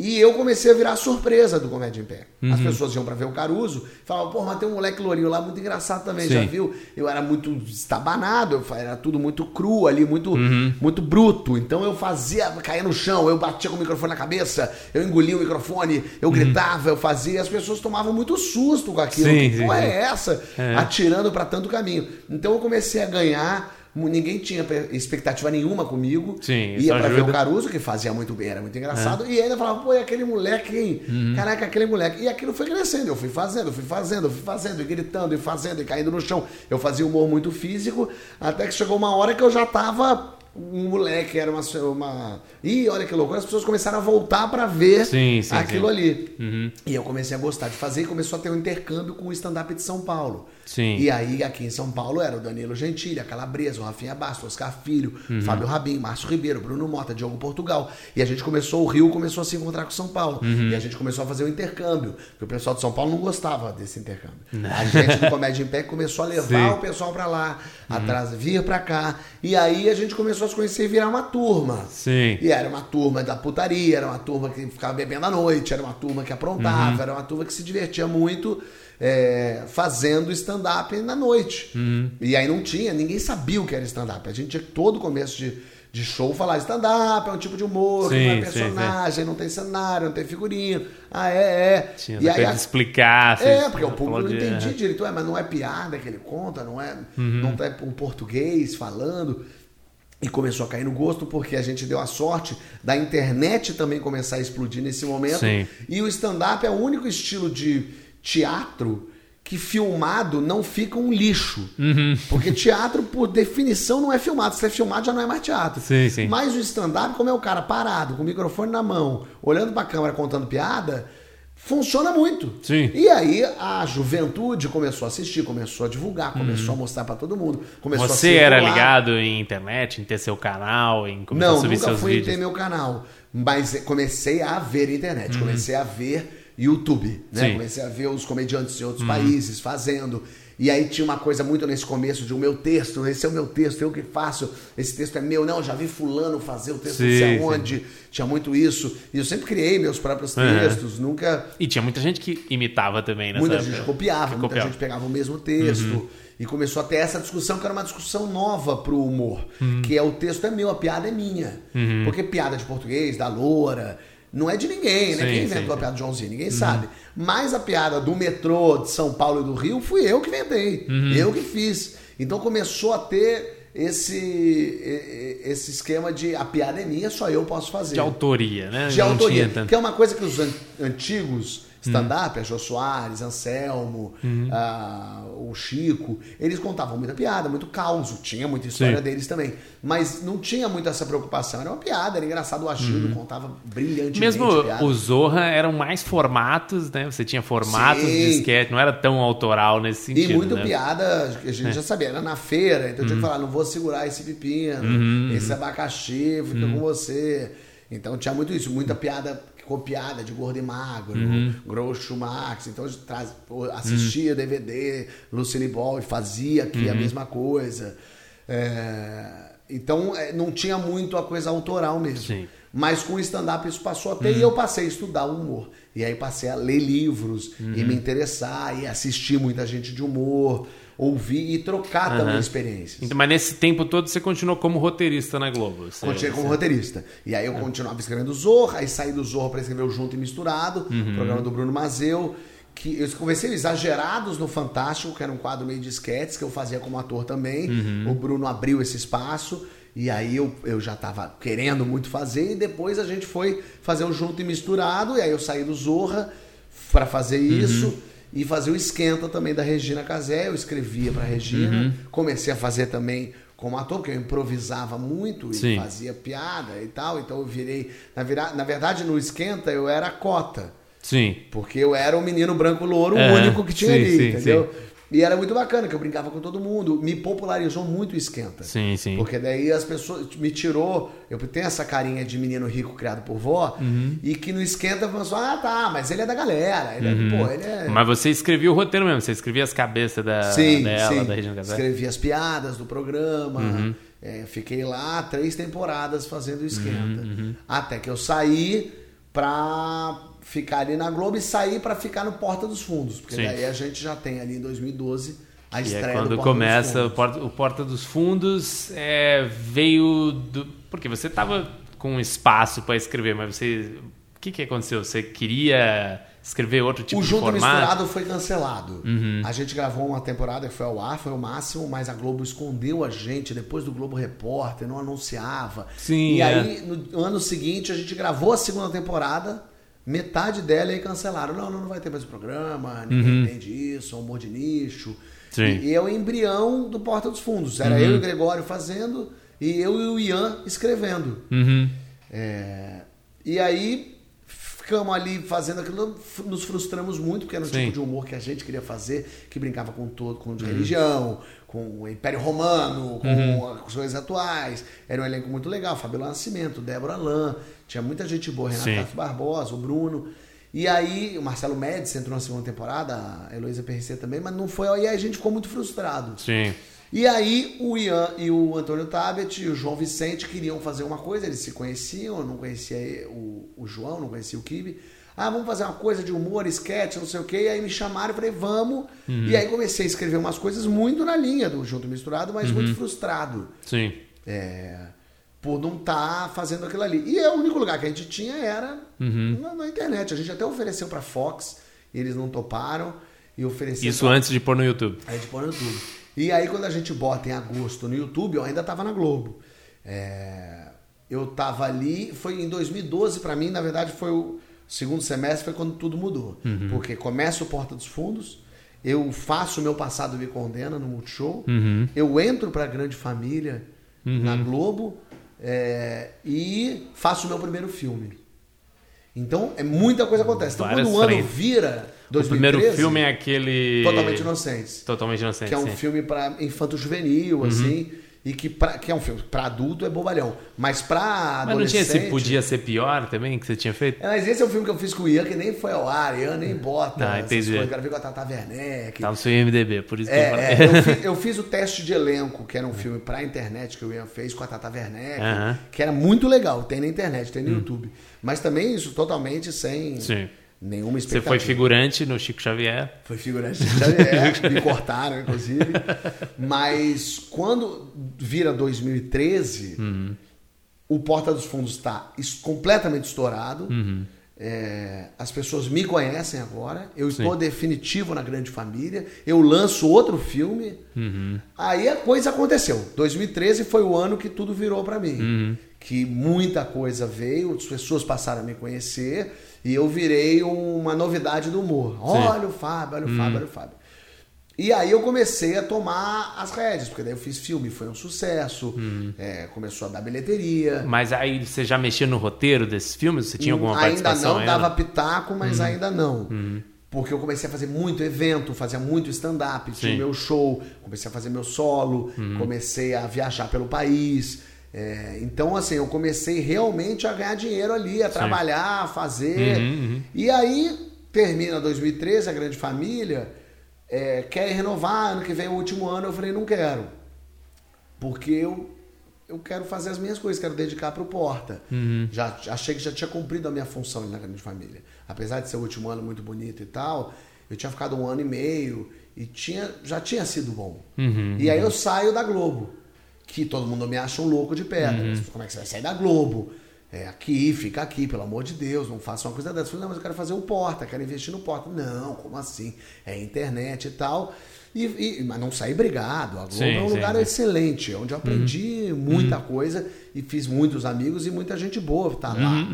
E eu comecei a virar surpresa do Comédia em Pé. As pessoas iam pra ver o Caruso, falavam, pô, mas tem um moleque lourinho lá muito engraçado também, já Sim. viu? Eu era muito estabanado, era tudo muito cru ali, muito, muito bruto. Então eu fazia, caía no chão, eu batia com o microfone na cabeça, eu engolia o microfone, eu gritava, eu fazia, e as pessoas tomavam muito susto com aquilo. Sim, que porra é essa? Atirando pra tanto caminho. Então eu comecei a ganhar. Ninguém tinha pe- expectativa nenhuma comigo. Sim, Ia pra ver o ajuda. Caruso, que fazia muito bem, era muito engraçado. E ainda falava, pô, e aquele moleque, hein? Uhum. Caraca, aquele moleque. E aquilo foi crescendo. Eu fui fazendo, fui fazendo, fui fazendo, e gritando, e fazendo, e caindo no chão. Eu fazia humor muito físico, até que chegou uma hora que eu já tava. Um moleque, era uma. uma... Ih, olha que loucura, as pessoas começaram a voltar pra ver Sim, sim, aquilo sim. ali. E eu comecei a gostar de fazer e começou a ter um intercâmbio com o stand-up de São Paulo. Sim. E aí, aqui em São Paulo, era o Danilo Gentili, a Calabresa, o Rafinha Bastos, o Oscar Filho, Uhum. Fábio Rabin, Márcio Ribeiro, Bruno Mota, Diogo Portugal. E a gente começou, o Rio começou a se encontrar com São Paulo. Uhum. E a gente começou a fazer o intercâmbio. Porque o pessoal de São Paulo não gostava desse intercâmbio. A gente do Comédia em Pé começou a [laughs] levar o pessoal pra lá, atrás, vir pra cá. E aí a gente começou a se conhecer e virar uma turma. Sim. E era uma turma da putaria, era uma turma que ficava bebendo à noite, era uma turma que aprontava, Uhum. era uma turma que se divertia muito é, fazendo stand-up na noite. Uhum. E aí não tinha, ninguém sabia o que era stand-up. A gente tinha todo começo de, de show falar stand-up é um tipo de humor, Sim, não é sim, personagem, não tem cenário, não tem figurinha. Ah, é, é. Tinha e aí a- explicar. é, porque o público não entendia é. direito. Ué, mas não é piada que ele conta, não é, Uhum. não é um português falando. E começou a cair no gosto porque a gente deu a sorte da internet também começar a explodir nesse momento. Sim. E o stand-up é o único estilo de teatro que filmado não fica um lixo. Uhum. Porque teatro, por definição, não é filmado. Se é filmado, já não é mais teatro. Sim, sim. Mas o stand-up, como é o cara parado, com o microfone na mão, olhando pra câmera, contando piada, funciona muito. Sim. E aí a juventude começou a assistir, começou a divulgar, começou a mostrar pra todo mundo. Começou a Uhum. Você era ligado em internet, em ter seu canal, em começar a Não, subir nunca seus fui vídeos? ter meu canal. Mas comecei a ver internet, comecei a ver YouTube, né? Uhum. Uhum. Comecei a ver os comediantes de outros países fazendo. E aí tinha uma coisa muito nesse começo de o meu texto, esse é o meu texto, eu que faço, esse texto é meu. Não, já vi fulano fazer o texto não sei Sim, aonde. Tinha muito isso. E eu sempre criei meus próprios É. textos, nunca... E tinha muita gente que imitava também nessa Muita época. gente copiava, Que muita copiava. gente pegava o mesmo texto. E começou a ter essa discussão, que era uma discussão nova pro humor. Que é o texto é meu, a piada é minha. Porque piada de português, da loura, não é de ninguém, né? Sim, Quem sim, inventou a sim. piada de Joãozinho? Ninguém sabe. Mas a piada do metrô de São Paulo e do Rio fui eu que inventei. Eu que fiz. Então começou a ter esse, esse esquema de a piada é minha, só eu posso fazer De autoria, né? de Não autoria. Que é uma coisa que os an- antigos stand-up, a Jô Soares, Anselmo, Uhum. ah, o Chico, eles contavam muita piada, muito caos, tinha muita história Sim. deles também. Mas não tinha muito essa preocupação, era uma piada, era engraçado. O Agildo contava brilhantemente Mesmo piada. o Zorra eram mais formatos, né? Você tinha formatos Sim. de sketch, não era tão autoral nesse sentido. E muito né? piada a É. gente já sabia, era na feira, então eu tinha Uhum. que falar, não vou segurar esse pepino, esse abacaxi fica Uhum. com você. Então tinha muito isso, muita piada copiada de gordo e magro, Uhum. Groucho Max, então traz, assistia DVD, Lucille Ball e fazia aqui Uhum. a mesma coisa. É, então é, não tinha muito a coisa autoral mesmo. Sim. Mas com o stand-up isso passou a ter e eu passei a estudar o humor. E aí passei a ler livros e me interessar e assistir muita gente de humor, ouvir e trocar também experiências. Então, mas nesse tempo todo você continuou como roteirista na Globo. Você, Continuei como você- roteirista. E aí eu continuava escrevendo Zorra, aí saí do Zorra para escrever o Junto e Misturado, programa do Bruno Mazeu. Que eu comecei Exagerados no Fantástico, que era um quadro meio de esquetes que eu fazia como ator também. O Bruno abriu esse espaço. E aí eu, eu já estava querendo muito fazer. E depois a gente foi fazer o Junto e Misturado. E aí eu saí do Zorra para fazer isso. E fazia o esquenta também da Regina Casé. Eu escrevia pra Regina. Uhum. Comecei a fazer também como ator, porque eu improvisava muito e Sim. fazia piada e tal. Então eu virei. Na, vira- na verdade, no esquenta eu era a cota. Sim. Porque eu era o menino branco louro, o É, único que tinha sim, ali, sim, entendeu? E era muito bacana, que eu brincava com todo mundo. Me popularizou muito o esquenta. Sim, sim. Porque daí as pessoas me tirou. Eu tenho essa carinha de menino rico criado por vó. Uhum. E que no esquenta pensou: ah, tá, mas ele é da galera. Ele é, pô, ele é. Uhum. Mas você escrevia o roteiro mesmo, você escrevia as cabeças da, sim, dela, sim. da Regina Casé. Escrevi as piadas do programa. Uhum. É, fiquei lá três temporadas fazendo esquenta. Uhum, Até que eu saí pra ficar ali na Globo e saí pra ficar no Porta dos Fundos. Porque Sim. daí a gente já tem ali em 2012 a E estreia é do quando Porta começa o dos Fundos. Porta, o Porta dos Fundos, é, veio do. Porque você tava com um espaço para escrever, mas você. O que, que aconteceu? Você queria escrever outro tipo o de Junto formato? Uhum. Misturado foi cancelado. A gente gravou uma temporada que foi ao ar, foi o máximo, mas a Globo escondeu a gente depois do Globo Repórter, não anunciava. Sim, E é. aí, no ano seguinte, a gente gravou a segunda temporada, metade dela aí cancelaram. Não, não, não vai ter mais programa, ninguém entende isso, é um humor de nicho. Uhum. Sim. Uhum. E, é o embrião do Porta dos Fundos. Era eu e o Gregório fazendo e eu e o Ian escrevendo. Uhum. É, e aí ficamos ali fazendo aquilo, nos frustramos muito, porque era um Sim. Uhum. tipo de humor que a gente queria fazer, que brincava com todo, com de religião, com o Império Romano, com Uhum. as coisas atuais. Era um elenco muito legal, Fabiola Nascimento, Débora Lan, tinha muita gente boa, Renato Sim. Barbosa, o Bruno. E aí, o Marcelo Médici entrou na segunda temporada, a Heloísa PRC também, mas não foi. E aí a gente ficou muito frustrado. Sim. E aí o Ian e o Antônio Tabet e o João Vicente queriam fazer uma coisa, eles se conheciam, eu não conhecia o, o João, não conhecia o Kibe. Ah, vamos fazer uma coisa de humor, sketch, não sei o quê. E aí me chamaram e falei, vamos. E aí comecei a escrever umas coisas muito na linha do Junto Misturado, mas muito frustrado. Sim. É, por não estar fazendo aquilo ali. E é o único lugar que a gente tinha era na, na internet. A gente até ofereceu para Fox, eles não toparam. E ofereceu Isso antes de pôr no YouTube. a gente põe no YouTube. E aí, quando a gente bota em agosto no YouTube, eu ainda tava na Globo. É, eu tava ali, foi em 2012 pra mim, na verdade, foi o segundo semestre, foi quando tudo mudou. Porque começa o Porta dos Fundos, eu faço o meu passado me condena no Multishow, eu entro pra Grande Família na Globo é, e faço o meu primeiro filme. Então, é muita coisa acontece. Então, Várias quando o ano vira O 2013, primeiro filme é aquele. Totalmente Inocentes Totalmente inocente. que é um sim. filme para infanto juvenil, assim, e que, pra, que é um filme para adulto é bobalhão, mas para Mas não tinha adolescente... esse Podia Ser Pior também que você tinha feito? É, Mas esse é um filme que eu fiz com o Ian, que nem foi ao ar, Ian nem bota Ah, essas entendi. coisas, gravei com a Tata Werneck. Tá no seu IMDB, por isso que eu É, falei. é, eu, fiz, [laughs] eu fiz o teste de elenco, que era um filme pra internet que o Ian fez com a Tata Werneck, Aham. Hum. que era muito legal, tem na internet, tem no YouTube. Mas também isso totalmente sem Sim. Nenhuma Você expectativa. foi figurante no Chico Xavier. Foi figurante de Xavier, [laughs] me cortaram, inclusive. Mas quando vira 2013, Uhum. o Porta dos Fundos está completamente estourado. Uhum. É, as pessoas me conhecem agora. Eu estou definitivo na grande família. Eu lanço outro filme. Uhum. Aí a coisa aconteceu. 2013 foi o ano que tudo virou para mim. Uhum. Que muita coisa veio, as pessoas passaram a me conhecer e eu virei uma novidade do humor. Olha o Fábio, olha o Uhum. Fábio, olha o Fábio. E aí eu comecei a tomar as rédeas, porque daí eu fiz filme, foi um sucesso, Uhum. é, começou a dar bilheteria. Mas aí você já mexia no roteiro desses filmes? Você tinha alguma ainda participação? não ainda? dava pitaco, mas Uhum. ainda não. Porque eu comecei a fazer muito evento, fazia muito stand-up, tinha o Sim. Meu show, comecei a fazer meu solo, comecei a viajar pelo país. É, então, assim, eu comecei realmente a ganhar dinheiro ali, a trabalhar, a fazer. Uhum, E aí, termina 2013, a grande família, é, quer renovar, ano que vem é o último ano. Eu falei, não quero. Porque eu, eu quero fazer as minhas coisas, quero dedicar para o Porta. Já achei que já tinha cumprido a minha função ali na grande família. Apesar de ser o último ano muito bonito e tal, eu tinha ficado um ano e meio e tinha, já tinha sido bom. e aí eu saio da Globo, que todo mundo me acha um louco de pedra. Como é que você vai sair da Globo? É aqui, fica aqui, pelo amor de Deus, não faça uma coisa dessa. Eu falei, não, mas eu quero fazer o Porta, quero investir no Porta. Não, como assim? É internet e tal. E, e- mas não saí brigado. A Globo Sim, é um sim, lugar sim. excelente, onde eu aprendi muita coisa e fiz muitos amigos e muita gente boa tá lá.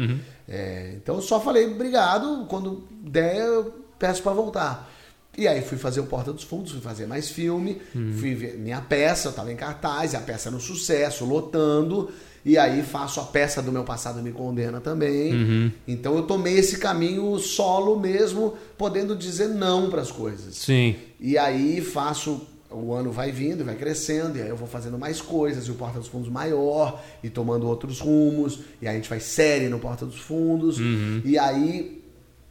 É, então eu só falei obrigado, quando der eu peço para voltar. E aí fui fazer o Porta dos Fundos, fui fazer mais filme, fui ver minha peça, eu tava em cartaz, e a peça era um sucesso, lotando. E aí faço a peça do meu passado me condena também. Então eu tomei esse caminho solo mesmo, podendo dizer não para as coisas. Sim. E aí faço. O ano vai vindo, vai crescendo, e aí eu vou fazendo mais coisas, e o Porta dos Fundos maior, e tomando outros rumos, e aí a gente faz série no Porta dos Fundos. E aí,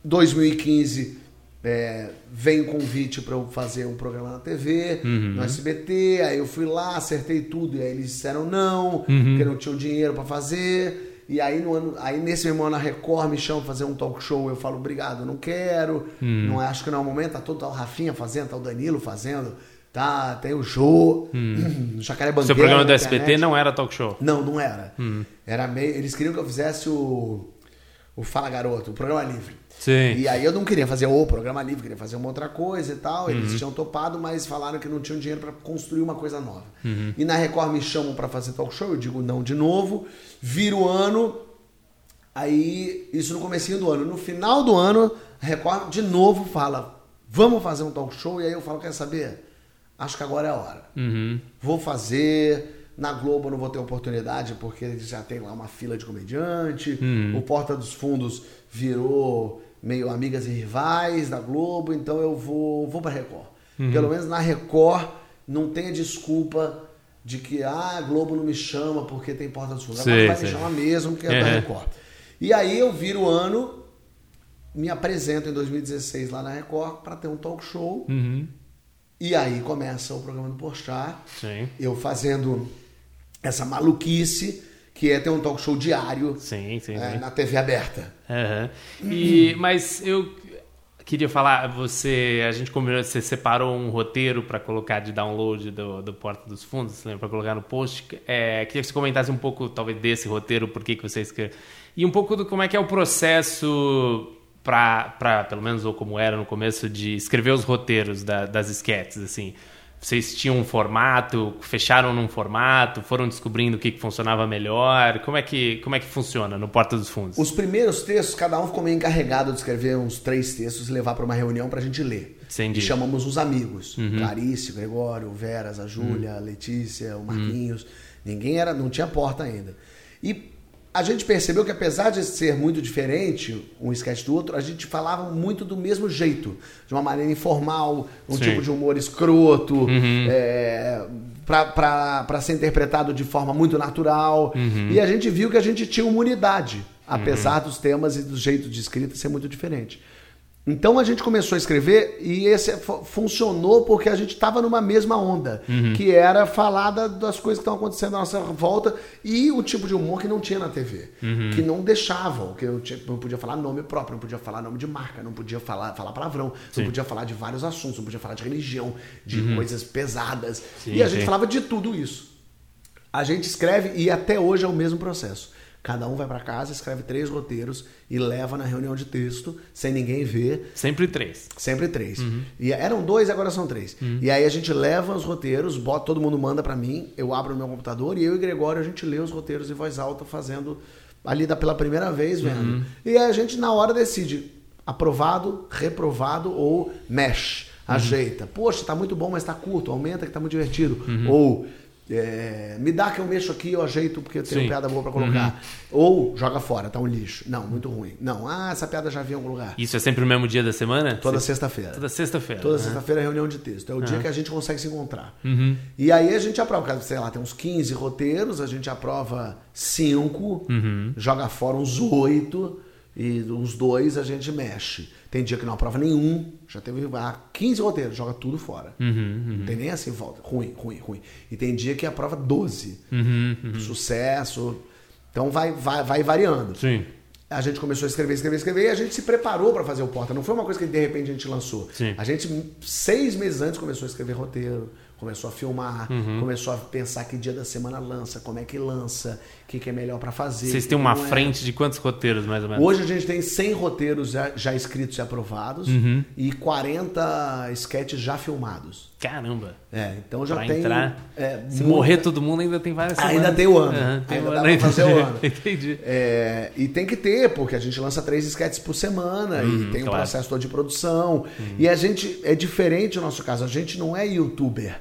2015, é, vem o convite para eu fazer um programa na TV, no SBT, aí eu fui lá, acertei tudo, e aí eles disseram não, porque não tinham dinheiro para fazer. E aí, no ano, aí nesse mesmo ano a Record me chama pra fazer um talk show, eu falo, obrigado, não quero, não acho que não é o momento, tá todo tá o Rafinha fazendo, tá o Danilo fazendo, tá, tem o Jô, [clears throat] o Jacaré Bandeira. Seu programa do na SBT não era talk show. Não, não era. Era meio. Eles queriam que eu fizesse o. O Fala Garoto, o programa livre. Sim. E aí eu não queria fazer o programa livre, queria fazer uma outra coisa e tal. Eles tinham topado, mas falaram que não tinham dinheiro para construir uma coisa nova. E na Record me chamam para fazer talk show, eu digo não de novo. Viro o ano. Aí, isso no comecinho do ano. No final do ano, a Record de novo fala: "Vamos fazer um talk show". E aí eu falo: "Quer saber? Acho que agora é a hora". Vou fazer. Na Globo eu não vou ter oportunidade porque eles já tem lá uma fila de comediante. O Porta dos Fundos virou meio amigas e rivais da Globo, então eu vou, vou para Record. Pelo menos na Record não tem a desculpa de que ah, a Globo não me chama porque tem Porta dos Fundos. Agora vai me chamar mesmo porque é da Uhum. Record. E aí eu viro o ano, me apresento em 2016 lá na Record para ter um talk show. Uhum. E aí começa o programa do Porchat Sim. eu fazendo essa maluquice que é ter um talk show diário Sim, sim, é, sim. na TV aberta. Aham. E, mas eu queria falar, você, a gente combinou, você separou um roteiro para colocar de download do, do Porta dos Fundos, para colocar no post. É, queria que você comentasse um pouco, talvez, desse roteiro, por que, que você escreveu. E um pouco do como é que é o processo para, pelo menos, ou como era no começo, de escrever os roteiros da- das esquetes, assim. Vocês tinham um formato, fecharam num formato, foram descobrindo o que, funcionava melhor. Como é que, como é que funciona no Porta dos Fundos? Os primeiros textos, cada um ficou meio encarregado de escrever uns três textos e levar para uma reunião pra gente ler. Entendi. E chamamos os amigos. Clarice, o Gregório, o Veras, a Júlia, a Letícia, o Marquinhos. Ninguém era, não tinha porta ainda. E a gente percebeu que apesar de ser muito diferente um sketch do outro, a gente falava muito do mesmo jeito, de uma maneira informal, um Sim. tipo de humor escroto, é, para ser interpretado de forma muito natural. E a gente viu que a gente tinha uma unidade, apesar dos temas e do jeito de escrita ser muito diferente. Então a gente começou a escrever e esse fu- funcionou porque a gente estava numa mesma onda, que era falar da- das coisas que estão acontecendo à nossa volta e o tipo de humor que não tinha na TV, que não deixavam, que não, tinha- não podia falar nome próprio, não podia falar nome de marca, não podia falar, falar palavrão, não podia falar de vários assuntos, não podia falar de religião, de coisas pesadas. Sim, e a gente sim. falava de tudo isso. A gente escreve e até hoje é o mesmo processo. Cada um vai para casa, escreve três roteiros e leva na reunião de texto, sem ninguém ver, Sempre três. sempre três. E eram dois, agora são três. E aí a gente leva os roteiros, bota, todo mundo manda para mim, eu abro o meu computador e eu e o Gregório a gente lê os roteiros em voz alta, fazendo ali da, pela primeira vez, vendo. E aí a gente na hora decide aprovado, reprovado ou mexe, ajeita. Poxa, tá muito bom, mas tá curto, aumenta que tá muito divertido. Ou é, me dá que eu mexo aqui, eu ajeito porque eu tenho Sim. piada boa pra colocar. Ou joga fora, tá um lixo. Não, muito ruim. Não, ah, essa piada já vi em algum lugar. Isso é sempre o mesmo dia da semana? Toda sexta-feira. Toda sexta-feira. Toda né? sexta-feira é reunião de texto. É o dia que a gente consegue se encontrar. Uhum. E aí a gente aprova, sei lá, tem uns 15 roteiros, a gente aprova 5, Uhum. joga fora uns 8 e uns dois a gente mexe. Tem dia que não aprova nenhum, já teve ah, 15 roteiros, joga tudo fora. Uhum, Não tem nem assim volta. Ruim, ruim, ruim. E tem dia que aprova 12. Uhum, Sucesso. Então vai, vai, vai variando. Sim. A gente começou a escrever, escrever, escrever e a gente se preparou para fazer o Porta. Não foi uma coisa que de repente a gente lançou. Sim. A gente, seis meses antes, começou a escrever roteiro, começou a filmar, começou a pensar que dia da semana lança, como é que lança, o que, é melhor pra fazer. Vocês o têm uma é. frente de quantos roteiros, mais ou menos? Hoje a gente tem 100 roteiros já, já escritos e aprovados Uhum. e 40 sketches já filmados. Caramba. É, então já Pra tem. entrar. é, Se muita- morrer todo mundo, ainda tem várias Ainda semanas. tem o ano. Aham, tem Ainda o dá ano. pra fazer o ano. [laughs] Entendi. É, e tem que ter, porque a gente lança três sketches por semana e tem um claro. processo todo de produção. E a gente é diferente no nosso caso, a gente não é youtuber.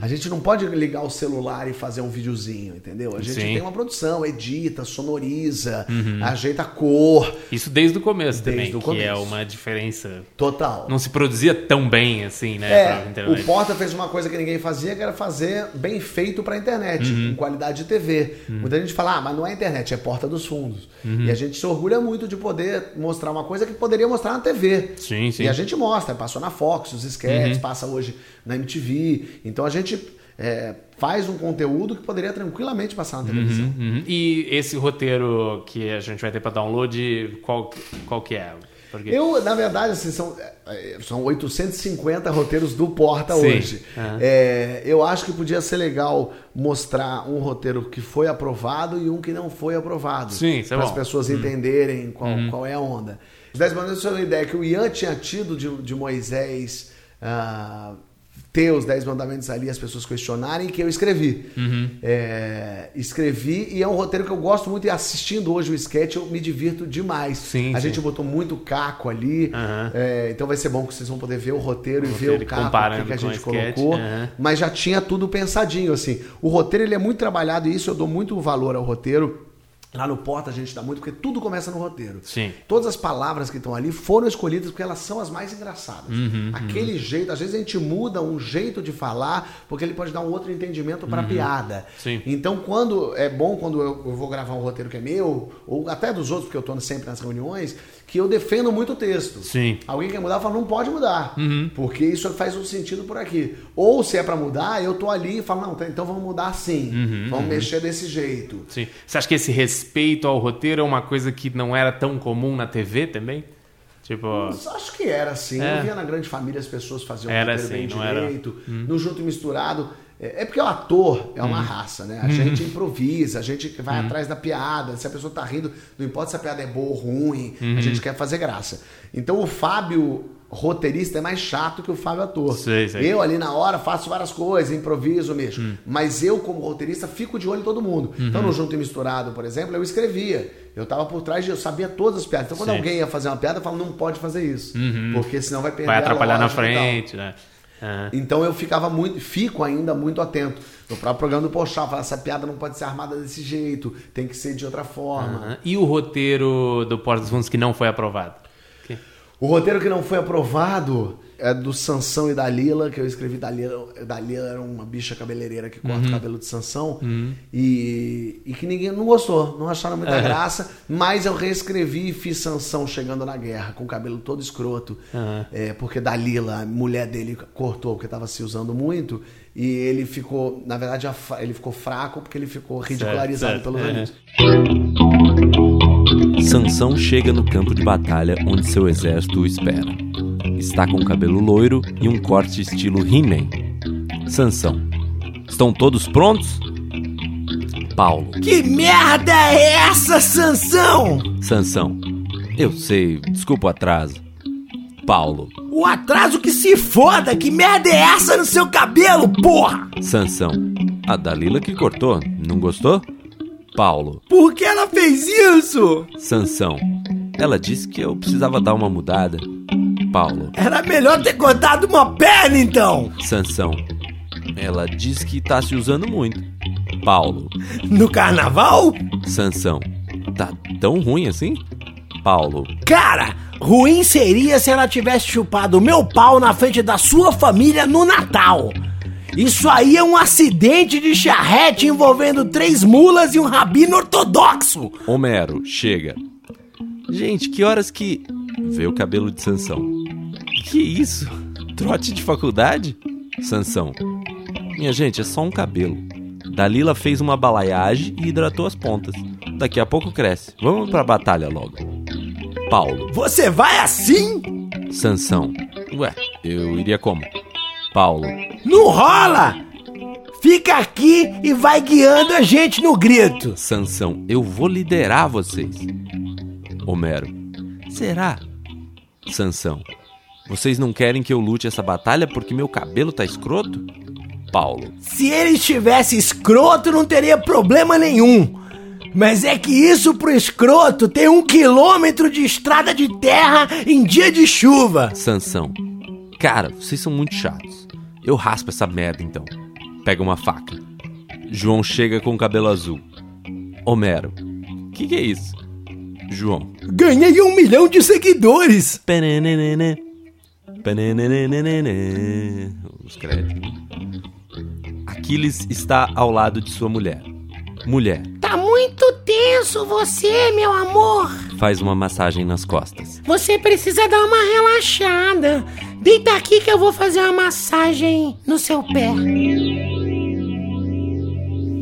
A gente não pode ligar o celular e fazer um videozinho, entendeu? A gente Sim. tem uma produção, edita, sonoriza, ajeita a cor. Isso desde o começo Desde também, o que é começo. uma diferença. Total. Não se produzia tão bem assim, né, É, o Porta fez uma coisa que ninguém fazia, que era fazer bem feito pra internet, Uhum. com qualidade de TV. Muita gente fala, ah, mas não é internet, é Porta dos Fundos. Uhum. E a gente se orgulha muito de poder mostrar uma coisa que poderia mostrar na TV. Sim, sim. E a gente mostra, passou na Fox, os sketches, passa hoje na MTV. Então a gente é, faz um conteúdo que poderia tranquilamente passar na televisão. Uhum. E esse roteiro que a gente vai ter pra download, qual, qual que é? Porque... Eu, na verdade, assim, são, é, são 850 roteiros do Porta Sim. hoje. Aham. É, eu acho que podia ser legal mostrar um roteiro que foi aprovado e um que não foi aprovado. Sim, é Para as bom. Uhum. pessoas entenderem qual, qual é a onda. Os 10 mandamentos foi uma ideia que o Ian tinha tido de, de Moisés ah, ter os 10 mandamentos ali, as pessoas questionarem, que eu escrevi. Uhum. É, escrevi e é um roteiro que eu gosto muito e assistindo hoje o sketch eu me divirto demais. Sim, a sim. gente botou muito caco ali, Aham. é, então vai ser bom que vocês vão poder ver o roteiro e ver roteiro o caco que, a o gente colocou. aham. Mas já tinha tudo pensadinho, assim. O roteiro ele é muito trabalhado e isso eu dou muito valor ao roteiro. Lá no Porta a gente dá muito, porque tudo começa no roteiro. Sim. Todas as palavras que estão ali foram escolhidas porque elas são as mais engraçadas. Uhum, Aquele jeito, às vezes a gente muda um jeito de falar, porque ele pode dar um outro entendimento para piada. Uhum. Sim. Então, quando é bom quando eu, eu vou gravar um roteiro que é meu, ou até dos outros, porque eu estou sempre nas reuniões, que eu defendo muito o texto. Sim. Uhum. Alguém quer mudar, eu falo, não pode mudar. Porque isso faz um sentido por aqui. Ou se é para mudar, eu tô ali e falo, não, tá, então vamos mudar assim. Uhum, vamos mexer desse jeito. Sim. Você acha que esse respeito ao roteiro é uma coisa que não era tão comum na TV também? Tipo. Mas Acho que era assim. É. Eu via na grande família as pessoas faziam Era roteiro assim, bem não era? direito, no junto e misturado. É é porque o ator é uma raça, né? A gente improvisa, a gente vai atrás da piada. Se a pessoa tá rindo, não importa se a piada é boa ou ruim, a gente quer fazer graça. Então o Fábio roteirista é mais chato que o Fábio ator. Sei, sei. Eu ali na hora faço várias coisas, improviso, mexo. Mas eu, como roteirista, fico de olho em todo mundo. Então, no Junto e Misturado, por exemplo, eu escrevia. Eu tava por trás, de, eu sabia todas as piadas. Então, quando Sim. alguém ia fazer uma piada, eu falo, não pode fazer isso. Porque senão vai perder vai atrapalhar na frente, né? Aham. Então eu ficava muito, fico ainda muito atento. No próprio programa do Pochá, falar, essa piada não pode ser armada desse jeito, tem que ser de outra forma. Aham. E o roteiro do Porta dos Fundos que não foi aprovado? O roteiro que não foi aprovado é do Sansão e da Lila, que eu escrevi da Lila. Da Lila era uma bicha cabeleireira que corta o cabelo de Sansão. E, e que ninguém não gostou, não acharam muita graça. Mas eu reescrevi e fiz Sansão chegando na guerra, com o cabelo todo escroto. É, porque da Lila, a mulher dele cortou porque estava se usando muito. E ele ficou, na verdade, ele ficou fraco porque ele ficou ridicularizado certo. pelos É. amigos. Sansão chega no campo de batalha onde seu exército o espera. Está com cabelo loiro e um corte estilo He-Man. Sansão. Estão todos prontos? Paulo. Que merda é essa, Sansão? Sansão. Eu sei, desculpa o atraso. Paulo. O atraso que se foda! Que merda é essa no seu cabelo, porra? Sansão. A Dalila que cortou, não gostou? Paulo. Por que ela fez isso? Sansão. Ela disse que eu precisava dar uma mudada. Paulo. Era melhor ter cortado uma perna, então! Sansão. Ela diz que tá se usando muito. Paulo. No carnaval? Sansão. Tá tão ruim assim? Paulo. Cara, ruim seria se ela tivesse chupado o meu pau na frente da sua família no Natal. Isso aí é um acidente de charrete envolvendo três mulas e um rabino ortodoxo. Homero, chega. Gente, que horas que. Vê o cabelo de Sansão. Que isso? Trote de faculdade? Sansão. Minha gente, é só um cabelo. Dalila fez uma balaiagem e hidratou as pontas. Daqui a pouco cresce. Vamos pra batalha logo. Paulo. Você vai assim? Sansão. Ué, eu iria como? Paulo. Não rola! Fica aqui e vai guiando a gente no grito. Sansão, eu vou liderar vocês. Homero. Será? Sansão. Vocês não querem que eu lute essa batalha porque meu cabelo tá escroto? Paulo. Se ele estivesse escroto, não teria problema nenhum. Mas é que isso pro escroto tem um quilômetro de estrada de terra em dia de chuva. Sansão. Cara, vocês são muito chatos. Eu raspo essa merda então. Pega uma faca. João chega com o cabelo azul. Homero. Que que é isso? João. Ganhei um milhão de seguidores. Pananana. Pananana. Os créditos. Aquiles está ao lado de sua mulher. Mulher. Tá muito tenso você, meu amor. Faz uma massagem nas costas. Você precisa dar uma relaxada. Deita aqui que eu vou fazer uma massagem no seu pé.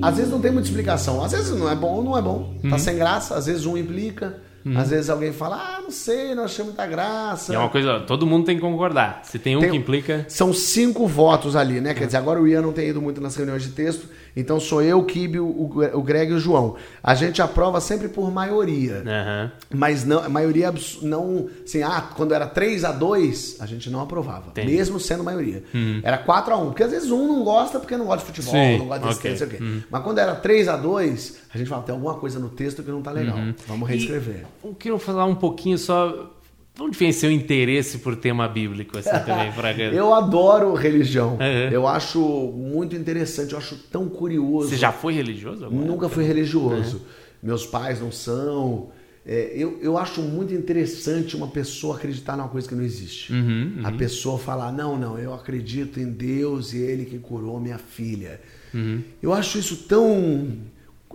Às vezes não tem muita explicação. Às vezes não é bom, não é bom. Uhum. Tá sem graça. Às vezes um implica. Às vezes alguém fala, ah, não sei, não achei muita graça. É uma coisa, todo mundo tem que concordar. Se tem um Tem- que implica. São cinco votos ali, né? Quer dizer, agora o Ian não tem ido muito nas reuniões de texto, então sou eu, o Kibe, o, o Greg e o João. A gente aprova sempre por maioria. Aham. Mas não, a maioria não. Assim, ah, quando era 3 a 2 a gente não aprovava. Entendi. Mesmo sendo maioria. Era 4 a 1 Porque às vezes um não gosta porque não gosta de futebol, Sim, não gosta desse ok. não sei o quê. Mas quando era 3 a 2 a gente fala, tem alguma coisa no texto que não tá legal. Vamos reescrever. Eu quero falar um pouquinho só. Onde vem seu interesse por tema bíblico, assim, também, Fraga? [laughs] Eu adoro religião. É. Eu acho muito interessante, eu acho tão curioso. Você já foi religioso? alguma Nunca fui religioso. Meus pais não são. É, eu, eu acho muito interessante uma pessoa acreditar numa coisa que não existe. Uhum, A pessoa falar, não, não, eu acredito em Deus e Ele que curou minha filha. Uhum. Eu acho isso tão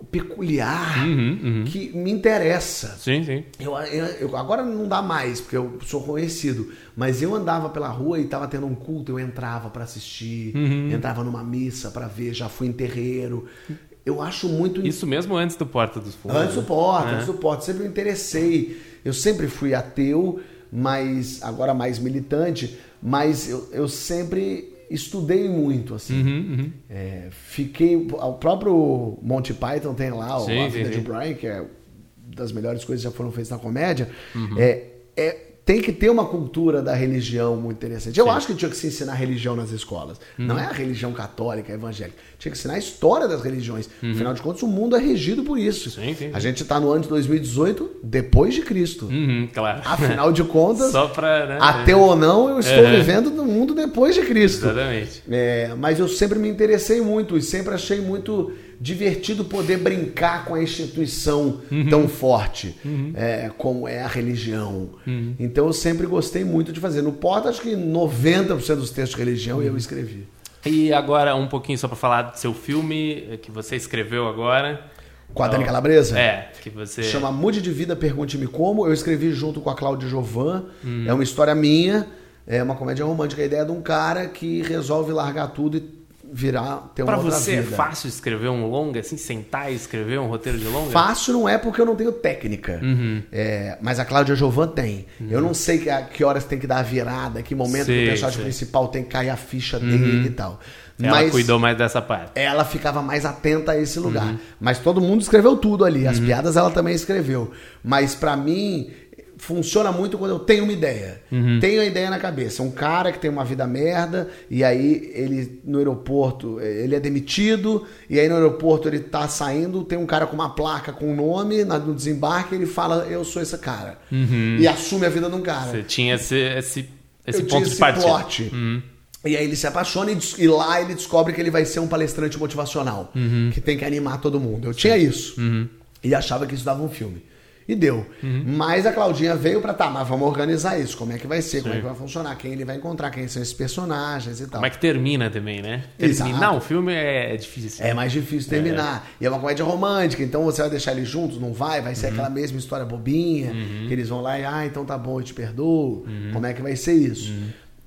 peculiar Uhum, que me interessa. Sim, sim. Eu, eu- eu- agora não dá mais, porque eu sou conhecido. Mas eu andava pela rua e tava tendo um culto, eu entrava para assistir, Uhum. entrava numa missa para ver, já fui em terreiro. Eu acho muito Isso mesmo antes do Porta dos Fundos. Antes do porta, É. antes do porta. Sempre me interessei. Eu sempre fui ateu, mas agora mais militante, mas eu, eu sempre estudei muito, assim. Uhum, É, fiquei. O próprio Monty Python tem lá, o Sim, A Vida sim, de. Brian, que é das melhores coisas que já foram feitas na comédia. Uhum. É, é- tem que ter uma cultura da religião muito interessante. Eu acho que tinha que se ensinar religião nas escolas. Uhum. Não é a religião católica, evangélica. Tinha que ensinar a história das religiões. Uhum. Afinal de contas, o mundo é regido por isso. Sim, sim, A sim. gente está no ano de 2018, depois de Cristo. Uhum, claro. Afinal de contas, [laughs] Só pra. Né? ateu ou não, eu estou Uhum. vivendo no mundo depois de Cristo. Exatamente. É, mas eu sempre me interessei muito e sempre achei muito divertido poder brincar com a instituição Uhum. tão forte é, como é a religião. Uhum. Então eu sempre gostei muito de fazer. No Porta, acho que 90% dos textos de religião Uhum. eu escrevi. E agora, um pouquinho só pra falar do seu filme eh, que você escreveu agora. Com a Dani Calabresa? É, que você. Chama Mude de Vida, Pergunte-me Como. Eu escrevi junto com a Cláudia Jovan. É uma história minha. É uma comédia romântica. A ideia de um cara que resolve largar tudo e virar, ter uma Pra você vida. é fácil escrever um longa, assim, sentar e escrever um roteiro de longa? Fácil não é porque eu não tenho técnica. Uhum. É, mas a Cláudia Jovan tem. Eu não sei que, a- que horas tem que dar a virada, que momento que Sei, o personagem sei. principal tem que cair a ficha dele e tal. Ela mas cuidou mais dessa parte. ela ficava mais atenta a esse lugar. Uhum. Mas todo mundo escreveu tudo ali. As piadas ela também escreveu. Mas pra mim funciona muito quando eu tenho uma ideia. Uhum. Tenho a ideia na cabeça. Um cara que tem uma vida merda e aí ele no aeroporto, ele é demitido e aí no aeroporto ele tá saindo, tem um cara com uma placa com um nome no desembarque, ele fala eu sou esse cara. E assume a vida de um cara. Uhum. Você tinha esse, esse, esse Eu ponto tinha de esse partida. Uhum. plot. E aí ele se apaixona e, e lá ele descobre que ele vai ser um palestrante motivacional, Uhum. que tem que animar todo mundo. Eu tinha isso. E achava que isso dava um filme. E deu. Uhum. Mas a Claudinha veio pra tá, mas vamos organizar isso. Como é que vai ser? Como é que vai funcionar? Quem ele vai encontrar? Quem são esses personagens e tal. Como é que termina também, né? Exato. Terminar um filme é, é difícil. É mais difícil terminar. E é uma comédia romântica, então você vai deixar eles juntos? Não vai? Vai ser aquela mesma história bobinha, que eles vão lá e, ah, então tá bom, eu te perdoo. Como é que vai ser isso?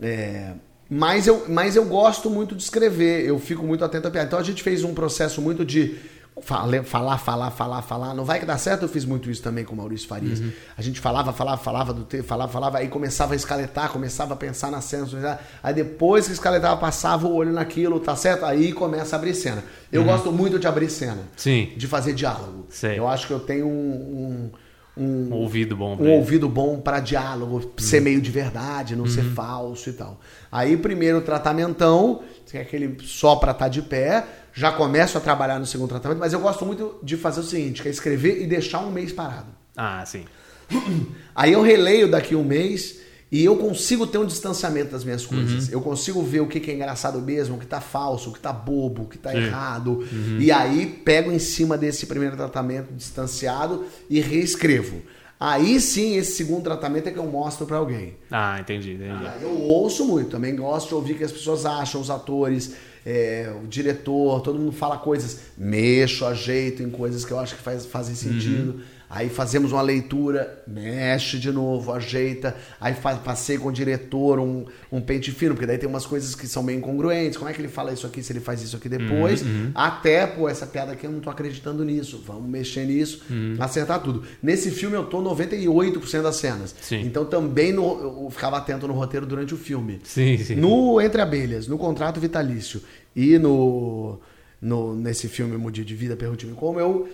É, mas, eu, mas eu gosto muito de escrever, eu fico muito atento a piada. Então a gente fez um processo muito de falar, falar, falar, falar. Não vai que dá certo, eu fiz muito isso também com o Maurício Farias. A gente falava, falava, falava do texto, falava, falava, aí começava a escaletar, começava a pensar na cena. Aí depois que escaletava, passava o olho naquilo, tá certo? Aí começa a abrir cena. Eu gosto muito de abrir cena. Sim. De fazer diálogo. Sei. Eu acho que eu tenho um- um, um, ouvido bom. pra um isso. ouvido bom para diálogo, ser meio de verdade, não ser falso e tal. Aí, primeiro tratamentão, que é aquele só para estar de pé, já começo a trabalhar no segundo tratamento, mas eu gosto muito de fazer o seguinte, que é escrever e deixar um mês parado. Ah, sim. [clears throat] Aí eu releio daqui um mês e eu consigo ter um distanciamento das minhas coisas. Eu consigo ver o que que é engraçado mesmo, o que tá falso, o que tá bobo, o que tá errado. E aí pego em cima desse primeiro tratamento distanciado e reescrevo. Aí sim, esse segundo tratamento é que eu mostro pra alguém. Ah, entendi, entendi. Aí Eu ouço muito, também gosto de ouvir o que as pessoas acham, os atores, é, o diretor, todo mundo fala coisas, mexo, ajeito em coisas que eu acho que faz, fazem sentido. Aí fazemos uma leitura, mexe de novo, ajeita. Aí passei com o diretor um, um pente fino, porque daí tem umas coisas que são bem incongruentes. Como é que ele fala isso aqui se ele faz isso aqui depois? Até, pô, essa piada aqui eu não tô acreditando nisso. Vamos mexer nisso, acertar tudo. Nesse filme eu tô 98% das cenas. Sim. Então também no- eu ficava atento no roteiro durante o filme. Sim, sim. No Entre Abelhas, no contrato vitalício e no, no nesse filme Mudir de Vida, Pergunte-me Como, eu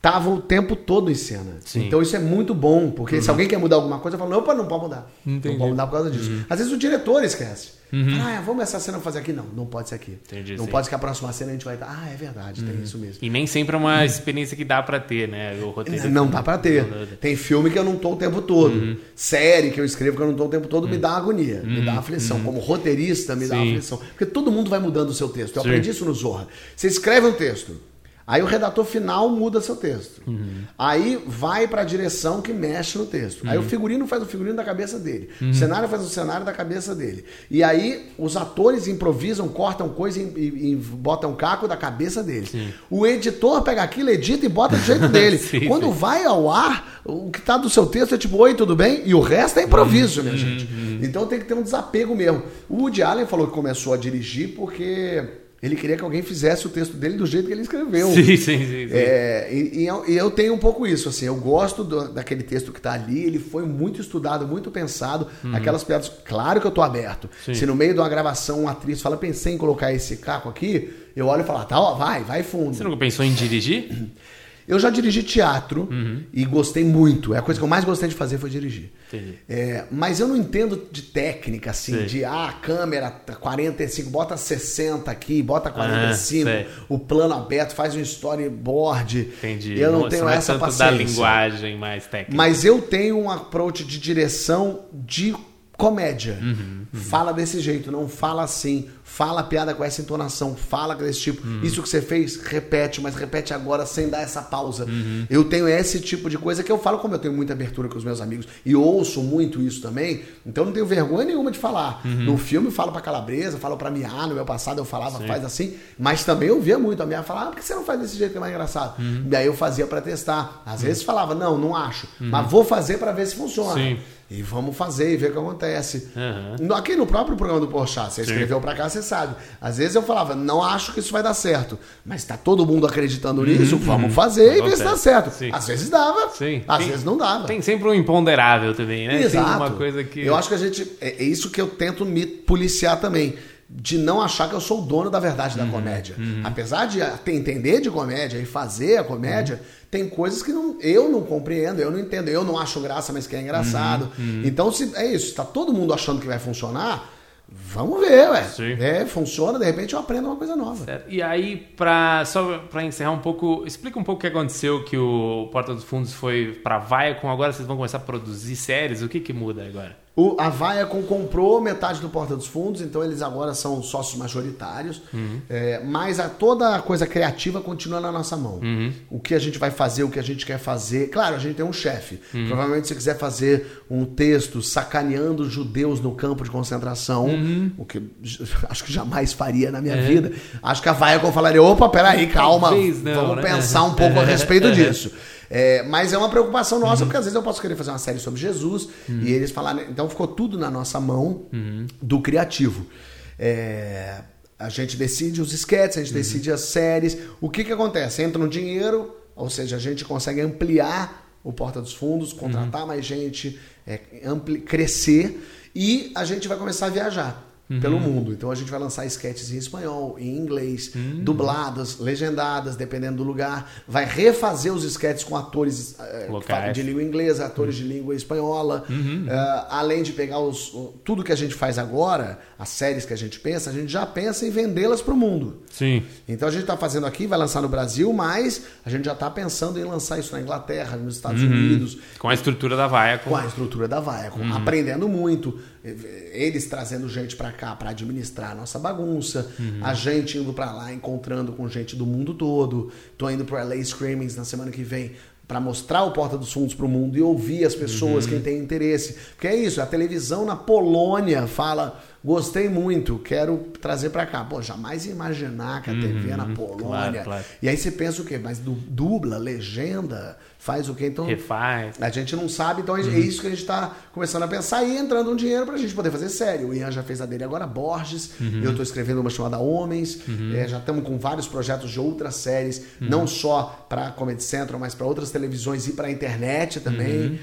tava o tempo todo em cena. Sim. Uhum. Então isso é muito bom, porque se alguém quer mudar alguma coisa, eu falo, opa, não pode mudar. Entendi. Não pode mudar por causa disso. Às vezes o diretor esquece. Fala, ah, vamos essa cena fazer aqui? Não, não pode ser aqui. Entendi, não sim. pode ser que a próxima cena a gente vai estar. Ah, é verdade, tem isso mesmo. E nem sempre é uma experiência que dá pra ter, né? O roteiro. Não dá pra ter. Não dá. Tem filme que eu não tô o tempo todo. Uhum. Série que eu escrevo que eu não tô o tempo todo me dá agonia, me dá aflição. Como roteirista, me dá Uhum. Sim. aflição. Porque todo mundo vai mudando o seu texto. Eu Sim. aprendi isso no Zorra. Você escreve um texto. Aí o redator final muda seu texto. Uhum. Aí vai pra direção que mexe no texto. Aí o Uhum. figurino faz o figurino da cabeça dele. O cenário faz o cenário da cabeça dele. E aí os atores improvisam, cortam coisa e, e- e botam caco da cabeça dele. O editor pega aquilo, edita e bota do jeito [laughs] dele. Sim, Quando sim. vai ao ar, o que tá do seu texto é tipo, oi, tudo bem? E o resto é improviso, minha gente. Então tem que ter um desapego mesmo. O Woody Allen falou que começou a dirigir porque ele queria que alguém fizesse o texto dele do jeito que ele escreveu. Sim, sim, sim. sim. É, e, e eu, e eu tenho um pouco isso, assim, eu gosto do- daquele texto que tá ali, ele foi muito estudado, muito pensado, aquelas piadas, claro que eu tô aberto. Uhum. Sim. Se no meio de uma gravação uma atriz fala, pensei em colocar esse caco aqui, eu olho e falo, ah, tá, ó, vai, vai fundo. Você nunca pensou em dirigir? [clears throat] Eu já dirigi teatro Uhum. e gostei muito. É a coisa que eu mais gostei de fazer foi dirigir. É, mas eu não entendo de técnica, assim, Sei. de ah, câmera tá 45, bota 60 aqui, bota 45, Ah, o plano aberto, faz um storyboard. Entendi. Eu não tenho é essa tanto paciência. da linguagem mais técnica. Mas eu tenho um approach de direção de comédia. Uhum, Fala desse jeito, não fala assim. Fala a piada com essa entonação, fala desse tipo. Uhum. Isso que você fez, repete, mas repete agora sem dar essa pausa. Uhum. Eu tenho esse tipo de coisa que eu falo, como eu tenho muita abertura com os meus amigos e ouço muito isso também, então não tenho vergonha nenhuma de falar. Uhum. No filme eu falo pra Calabresa, falo pra Miá, no meu passado eu falava, faz assim, mas também eu via muito a Miá falar, ah, por que você não faz desse jeito que é mais engraçado? Uhum. E aí eu fazia pra testar. Às vezes falava, não, não acho, mas vou fazer pra ver se funciona. Sim. E vamos fazer e ver o que acontece. No- Aqui no próprio programa do Porchat, você escreveu pra cá, você sabe. Às vezes eu falava, não acho que isso vai dar certo. Mas tá todo mundo acreditando nisso, vamos fazer e ver se dá certo. Sim. Às vezes dava, Sim. às Tem- vezes não dava. Tem sempre um imponderável também, né? Exato. Tem uma coisa que. Eu acho que a gente. É, é isso que eu tento me policiar também. De não achar que eu sou o dono da verdade Uhum. da comédia. Apesar de entender de comédia e fazer a comédia, Uhum. tem coisas que não, eu não compreendo, eu não entendo, eu não acho graça, mas que é engraçado. Uhum. Então, se é isso, tá todo mundo achando que vai funcionar, vamos ver, ué. Sim. É, funciona, de repente eu aprendo uma coisa nova. Certo. E aí, pra, só pra encerrar um pouco, explica um pouco o que aconteceu que o Porta dos Fundos foi pra Viacom, agora vocês vão começar a produzir séries, o que que muda agora? O, a Viacom comprou metade do Porta dos Fundos, então eles agora são sócios majoritários. É, mas a, toda a coisa criativa continua na nossa mão. O que a gente vai fazer, o que a gente quer fazer. Claro, a gente tem um chefe. Provavelmente, se quiser fazer um texto sacaneando judeus no campo de concentração, o que [laughs] acho que jamais faria na minha vida, acho que a Viacom falaria: opa, peraí, calma, Talvez não, vamos né? pensar um pouco a [laughs] respeito disso. É, mas é uma preocupação nossa, porque às vezes eu posso querer fazer uma série sobre Jesus e eles falarem. Então ficou tudo na nossa mão do criativo. É, a gente decide os sketches, a gente decide as séries. O que que acontece? Entra um dinheiro, ou seja, a gente consegue ampliar o Porta dos Fundos, contratar mais gente, é, ampli- crescer e a gente vai começar a viajar. Pelo mundo. Então a gente vai lançar sketches em espanhol, em inglês, dubladas, legendadas, dependendo do lugar. Vai refazer os sketches com atores falam de língua inglesa, atores de língua espanhola. Eh, além de pegar os, tudo que a gente faz agora, as séries que a gente pensa, a gente já pensa em vendê-las para o mundo. Sim. Então a gente está fazendo aqui, vai lançar no Brasil, mas a gente já está pensando em lançar isso na Inglaterra, nos Estados Unidos, Com a estrutura da vaia. Com... a estrutura da Viacom, aprendendo muito, eles trazendo gente para cá para administrar a nossa bagunça, a gente indo para lá encontrando com gente do mundo todo. Tô indo pro LA Screamings na semana que vem para mostrar o Porta dos Fundos pro mundo e ouvir as pessoas, quem tem interesse. Porque é isso, a televisão na Polônia fala Gostei muito, quero trazer para cá. Pô, jamais ia imaginar que a TV é na Polônia. claro. E aí você pensa o quê? Mas du- dubla, legenda, faz o quê? Então, Refaz. a gente não sabe, então é isso que a gente está começando a pensar e entrando um dinheiro pra gente poder fazer série. O Ian já fez a dele agora, Borges. Eu tô escrevendo uma chamada Homens. É, já estamos com vários projetos de outras séries, não só pra Comedy Central, mas pra outras televisões e pra internet também.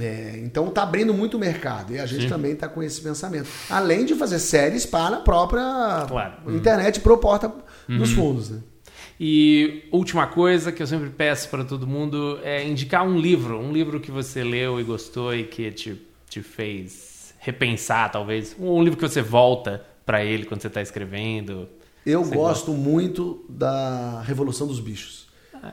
É, então tá abrindo muito o mercado e a gente também tá com esse pensamento. Além de fazer séries para a própria Claro. internet pro Porta dos Fundos, né? E última coisa que eu sempre peço para todo mundo é indicar um livro, um livro que você leu e gostou e que te, te fez repensar, talvez. Um livro que você volta para ele quando você está escrevendo. Eu Você gosto muito da Revolução dos Bichos.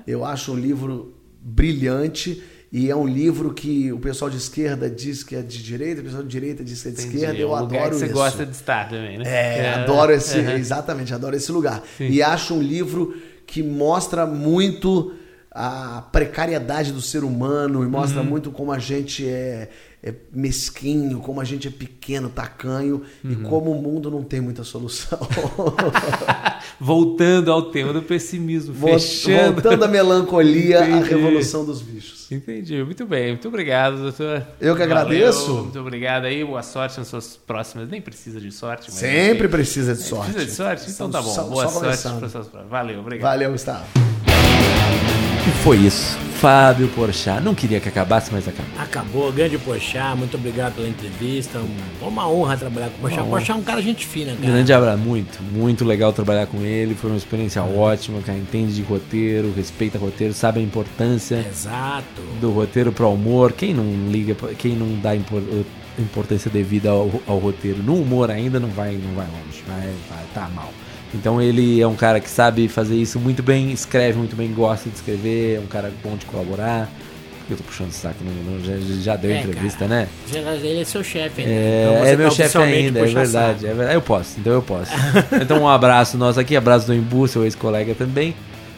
Eu acho um livro brilhante e é um livro que o pessoal de esquerda diz que é de direita, o pessoal de direita diz que é de Entendi. esquerda. É Eu um lugar adoro que você isso. gosta de estar também, né? É, adoro esse, [laughs] Aham. exatamente, adoro esse lugar. E acho um livro que mostra muito a precariedade do ser humano e mostra Uhum. muito como a gente é, é mesquinho, como a gente é pequeno, tacanho Uhum. e como o mundo não tem muita solução. [laughs] Voltando ao tema do pessimismo, Vol- fechando. Voltando à melancolia, a Entendi. revolução dos bichos. Entendi, muito bem, muito obrigado, doutor. Eu que Valeu, agradeço. Muito obrigado aí, boa sorte nas suas próximas. Nem precisa de sorte, mas. Sempre precisa de sorte. Precisa de sorte? Então Estamos tá bom. só- boa só sorte para suas próximas. Valeu, obrigado. Valeu, Gustavo. E foi isso. Fábio Porchat. Não queria que acabasse, mas acabou. Acabou, grande Pochá, muito obrigado pela entrevista. Um- Uma honra trabalhar com o Pochá. O Pochá é um cara gente fina, cara. Grande abraço, muito, muito legal trabalhar com ele. Foi uma experiência ótima, cara. Entende de roteiro, respeita roteiro, sabe a importância Exato. do roteiro para o humor. Quem não liga, quem não dá impor- importância devida ao, ao roteiro no humor ainda não vai, não vai longe, vai, vai tá mal. Então ele é um cara que sabe fazer isso muito bem, escreve muito bem, gosta de escrever, é um cara bom de colaborar. Eu tô puxando o saco, não- já, já deu É, entrevista, cara. né? Ele é seu chefe, né? É, Então é meu tá chefe ainda, é verdade, é verdade. Eu posso, então eu posso. [laughs] então um abraço nosso aqui, abraço do Embu, seu ex-colega também.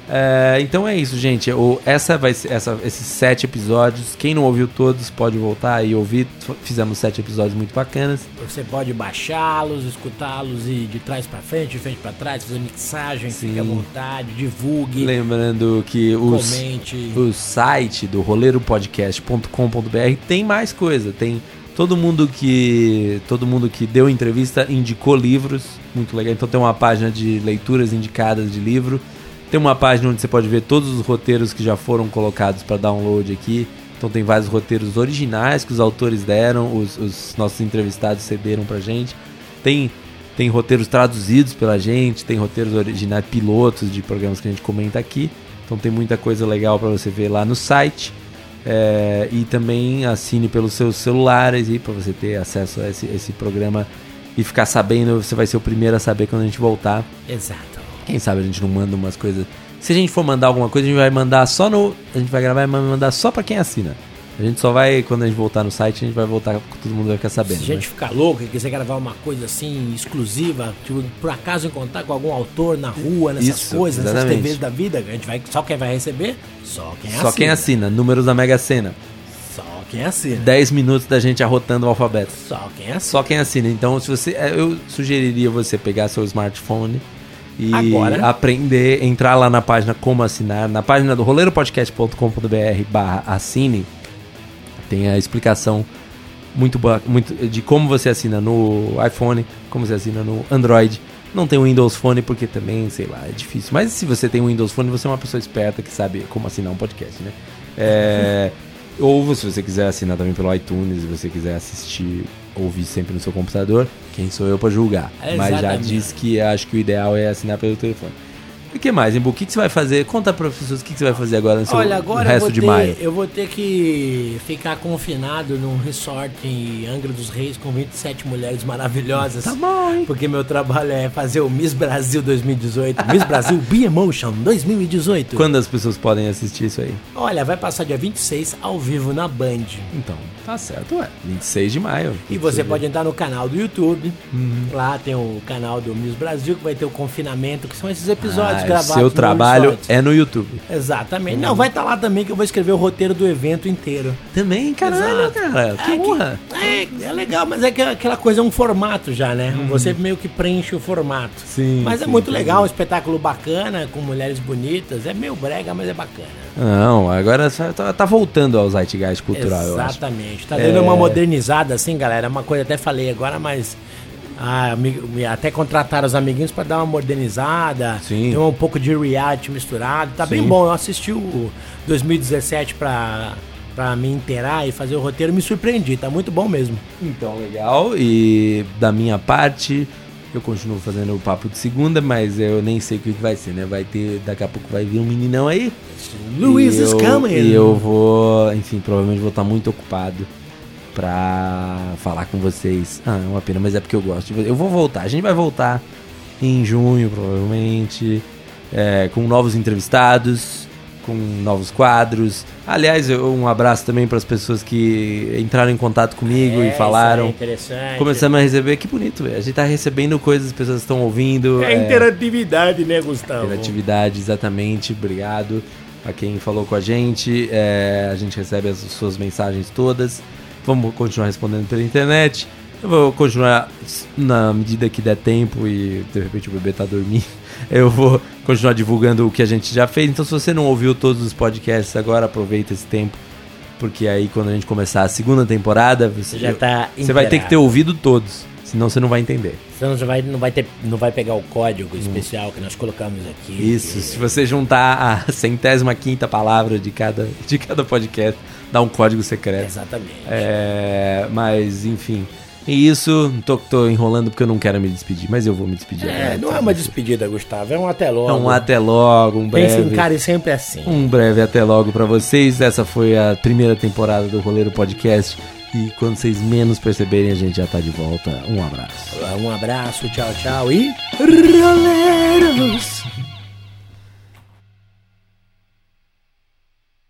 É, então é isso, gente. O, essa vai ser, essa, esses sete episódios. Quem não ouviu todos pode voltar e ouvir. Fizemos sete episódios muito bacanas. Você pode baixá-los, escutá-los e de trás pra frente, de frente pra trás, fazer mixagem, Sim. fique à vontade, divulgue, Lembrando que os, comente. o site do roleiropodcast.com.br tem mais coisa. Tem todo mundo que todo mundo que deu entrevista indicou livros, muito legal. Então tem uma página de leituras indicadas de livro. Tem uma página onde você pode ver todos os roteiros que já foram colocados para download aqui. Então tem vários roteiros originais que os autores deram, os, os nossos entrevistados cederam pra gente. Tem tem roteiros traduzidos pela gente, tem roteiros originais, pilotos de programas que a gente comenta aqui. Então tem muita coisa legal para você ver lá no site. É, e também assine pelos seus celulares para você ter acesso a esse, esse programa e ficar sabendo, você vai ser o primeiro a saber quando a gente voltar. Exato. Quem sabe a gente não manda umas coisas. Se a gente for mandar alguma coisa, a gente vai mandar só no. A gente vai gravar e mandar só pra quem assina. A gente só vai, quando a gente voltar no site, a gente vai voltar, todo mundo vai ficar sabendo. Se a gente né? ficar louco e quiser gravar uma coisa assim, exclusiva, tipo, por acaso encontrar com algum autor na rua, nessas Isso, coisas, nessas exatamente. TVs da vida, a gente vai, só quem vai receber? Só quem Só assina. quem assina. Números da Mega Sena. Só quem assina. 10 minutos da gente arrotando o alfabeto. Só quem assina. Só quem assina. Então, se você, eu sugeriria você pegar seu smartphone e Agora. aprender, entrar lá na página como assinar, na página do roleiropodcast.com.br/barra assine. Tem a explicação muito boa, muito de como você assina no iPhone, como você assina no Android Não tem o Windows Phone porque também, sei lá, é difícil. Mas se você tem o Windows Phone, você é uma pessoa esperta que sabe como assinar um podcast, né? É, ou se você quiser assinar também pelo iTunes, se você quiser assistir, ouvir sempre no seu computador, quem sou eu pra julgar? Mas já disse que acho que o ideal é assinar pelo telefone. E o que mais, Embu? O que, que você vai fazer? Conta para pessoas o que, que você vai fazer agora no seu Olha, agora eu resto vou, de ter, maio. eu vou ter que ficar confinado num resort em Angra dos Reis com 27 mulheres maravilhosas. Tá bom, hein? Porque meu trabalho é fazer o Miss Brasil 2018. Miss Brasil Be Emotion 2018. Quando as pessoas podem assistir isso aí? Olha, vai passar dia 26 ao vivo na Band. Então, tá certo, ué. 26 de maio. E você pode entrar no canal do YouTube. Uhum. Lá tem o canal do Miss Brasil, que vai ter o confinamento, que são esses episódios Ah, gravados. seu trabalho é no YouTube. Exatamente. Não, vai estar lá também que eu vou escrever o roteiro do evento inteiro. Também, caralho, Exato. cara. Que É que- honra. É, é legal, mas é que aquela coisa é um formato já, né? Você meio que preenche o formato. Sim, Mas é sim, muito legal, um espetáculo bacana, com mulheres bonitas. É meio brega, mas é bacana. Não, agora tá, tá voltando ao Zeitgeist cultural, eu acho. Exatamente. Tá É. dando uma modernizada assim, galera. É Uma coisa até falei agora, mas. Ah, até contrataram os amiguinhos pra dar uma modernizada. Sim. Um pouco de reality misturado. Tá bem Sim. bom. Eu assisti o 2017 pra, pra me inteirar e fazer o roteiro. Me surpreendi. Tá muito bom mesmo. Então, legal. E da minha parte, eu continuo fazendo o papo de segunda, mas eu nem sei o que vai ser, né? Vai ter, daqui a pouco vai vir um meninão aí. Luiz coming. E eu vou, enfim, provavelmente vou estar muito ocupado pra falar com vocês. Ah, é uma pena, mas é porque eu gosto de vocês. Eu vou voltar, a gente vai voltar em junho, provavelmente, é, com novos entrevistados, com novos quadros. Aliás, eu- um abraço também para as pessoas que entraram em contato comigo É, e falaram. é interessante. Começamos a receber, que bonito, velho. a gente tá recebendo coisas, as pessoas estão ouvindo. É interatividade, né, Gustavo? Interatividade, exatamente. Obrigado a quem falou com a gente. É, a gente recebe as suas mensagens todas. Vamos continuar respondendo pela internet. Eu vou continuar na medida que der tempo e de repente o bebê tá dormindo. [laughs] Eu vou continuar divulgando o que a gente já fez. Então, se você não ouviu todos os podcasts agora, aproveita esse tempo. Porque aí, quando a gente começar a segunda temporada, você, Você já tá você vai ter que ter ouvido todos. Senão você não vai entender. Você não vai, não, vai ter, não vai pegar o código especial que nós colocamos aqui. Isso, se você juntar a [laughs] centésima quinta palavra de cada, de cada podcast, dá um código secreto. Exatamente. É, mas, enfim. E isso, tô, tô enrolando porque eu não quero me despedir, mas eu vou me despedir. É, agora. não é uma despedida, Gustavo, é um até logo. É um até logo, um Pense em breve. cara e sempre assim. Um breve até logo pra vocês. Essa foi a primeira temporada do Roleiro Podcast. E quando vocês menos perceberem, a gente já tá de volta. Um abraço. Um abraço, tchau, tchau e. Roleiros!